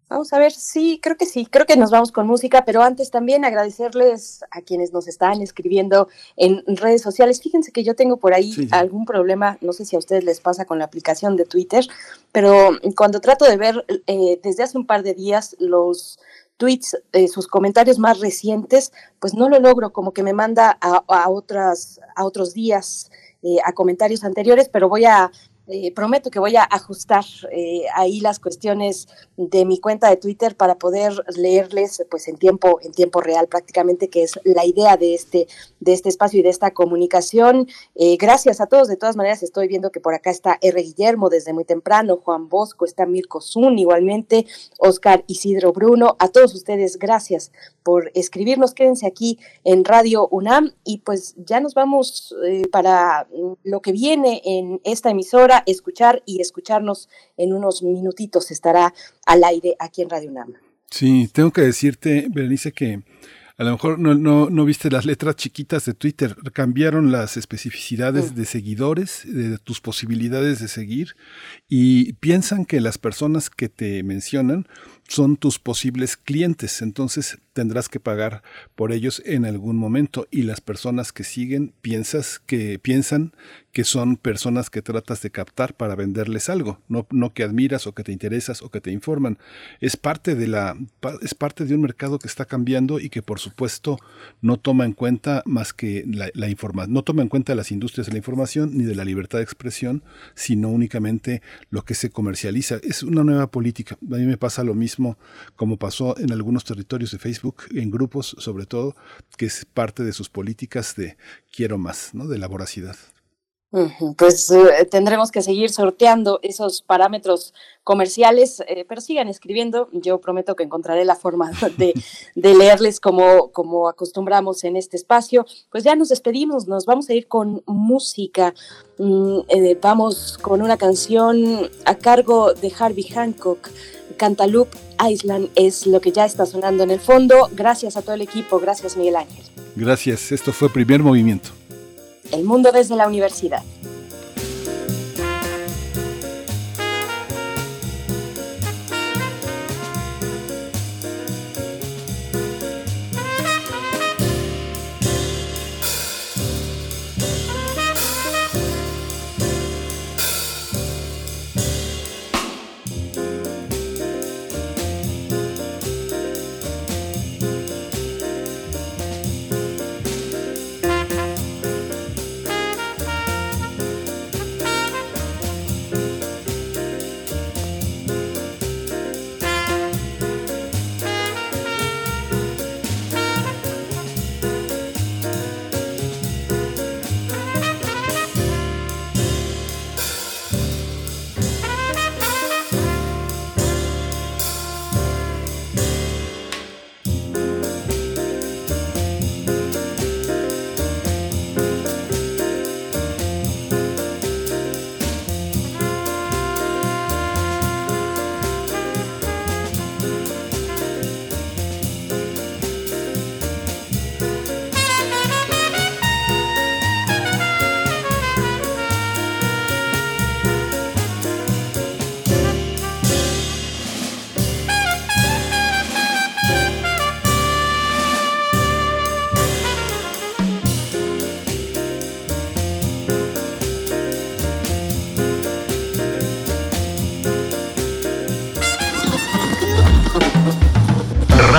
Vamos a ver, sí, creo que sí, creo que nos vamos con música, pero antes también agradecerles a quienes nos están escribiendo en redes sociales. Fíjense que yo tengo por ahí algún problema, no sé si a ustedes les pasa con la aplicación de Twitter, pero cuando trato de ver eh, desde hace un par de días los tweets, eh, sus comentarios más recientes, pues no lo logro, como que me manda a, otras, a otros días, eh, a comentarios anteriores, pero voy a eh, prometo que voy a ajustar eh, ahí las cuestiones de mi cuenta de Twitter para poder leerles pues en tiempo en tiempo real prácticamente que es la idea de este de este espacio y de esta comunicación. Eh, gracias a todos. De todas maneras estoy viendo que por acá está R. Guillermo desde muy temprano Juan Bosco está Mirko Zun igualmente Oscar Isidro Bruno a todos ustedes gracias por escribirnos. Quédense aquí en Radio UNAM y pues ya nos vamos para lo que viene en esta emisora escuchar y escucharnos en unos minutitos. Estará al aire aquí en Radio UNAM. Sí, tengo que decirte, Berenice, que a lo mejor no, no, no, viste las letras chiquitas de Twitter, cambiaron las especificidades mm. de seguidores, de tus posibilidades de seguir, y piensan que las personas que te mencionan son tus posibles clientes. Entonces tendrás que pagar por ellos en algún momento y las personas que siguen piensas que piensan que son personas que tratas de captar para venderles algo, no, no que admiras o que te interesas o que te informan. Es parte de la es parte de un mercado que está cambiando y que por supuesto no toma en cuenta más que la, información, no toma en cuenta las industrias de la información ni de la libertad de expresión, sino únicamente lo que se comercializa. Es una nueva política. A mí me pasa lo mismo como pasó en algunos territorios de Facebook, en grupos sobre todo, que es parte de sus políticas de quiero más, ¿no? de la voracidad. Pues eh, tendremos que seguir sorteando esos parámetros comerciales, eh, pero sigan escribiendo. Yo prometo que encontraré la forma de, de, leerles como, como acostumbramos en este espacio. Pues ya nos despedimos, nos vamos a ir con música. Mm, eh, vamos con una canción a cargo de Harvey Hancock. Cantaloupe Island es lo que ya está sonando en el fondo. Gracias a todo el equipo, gracias Miguel Ángel. Gracias, esto fue primer movimiento. El mundo desde la universidad.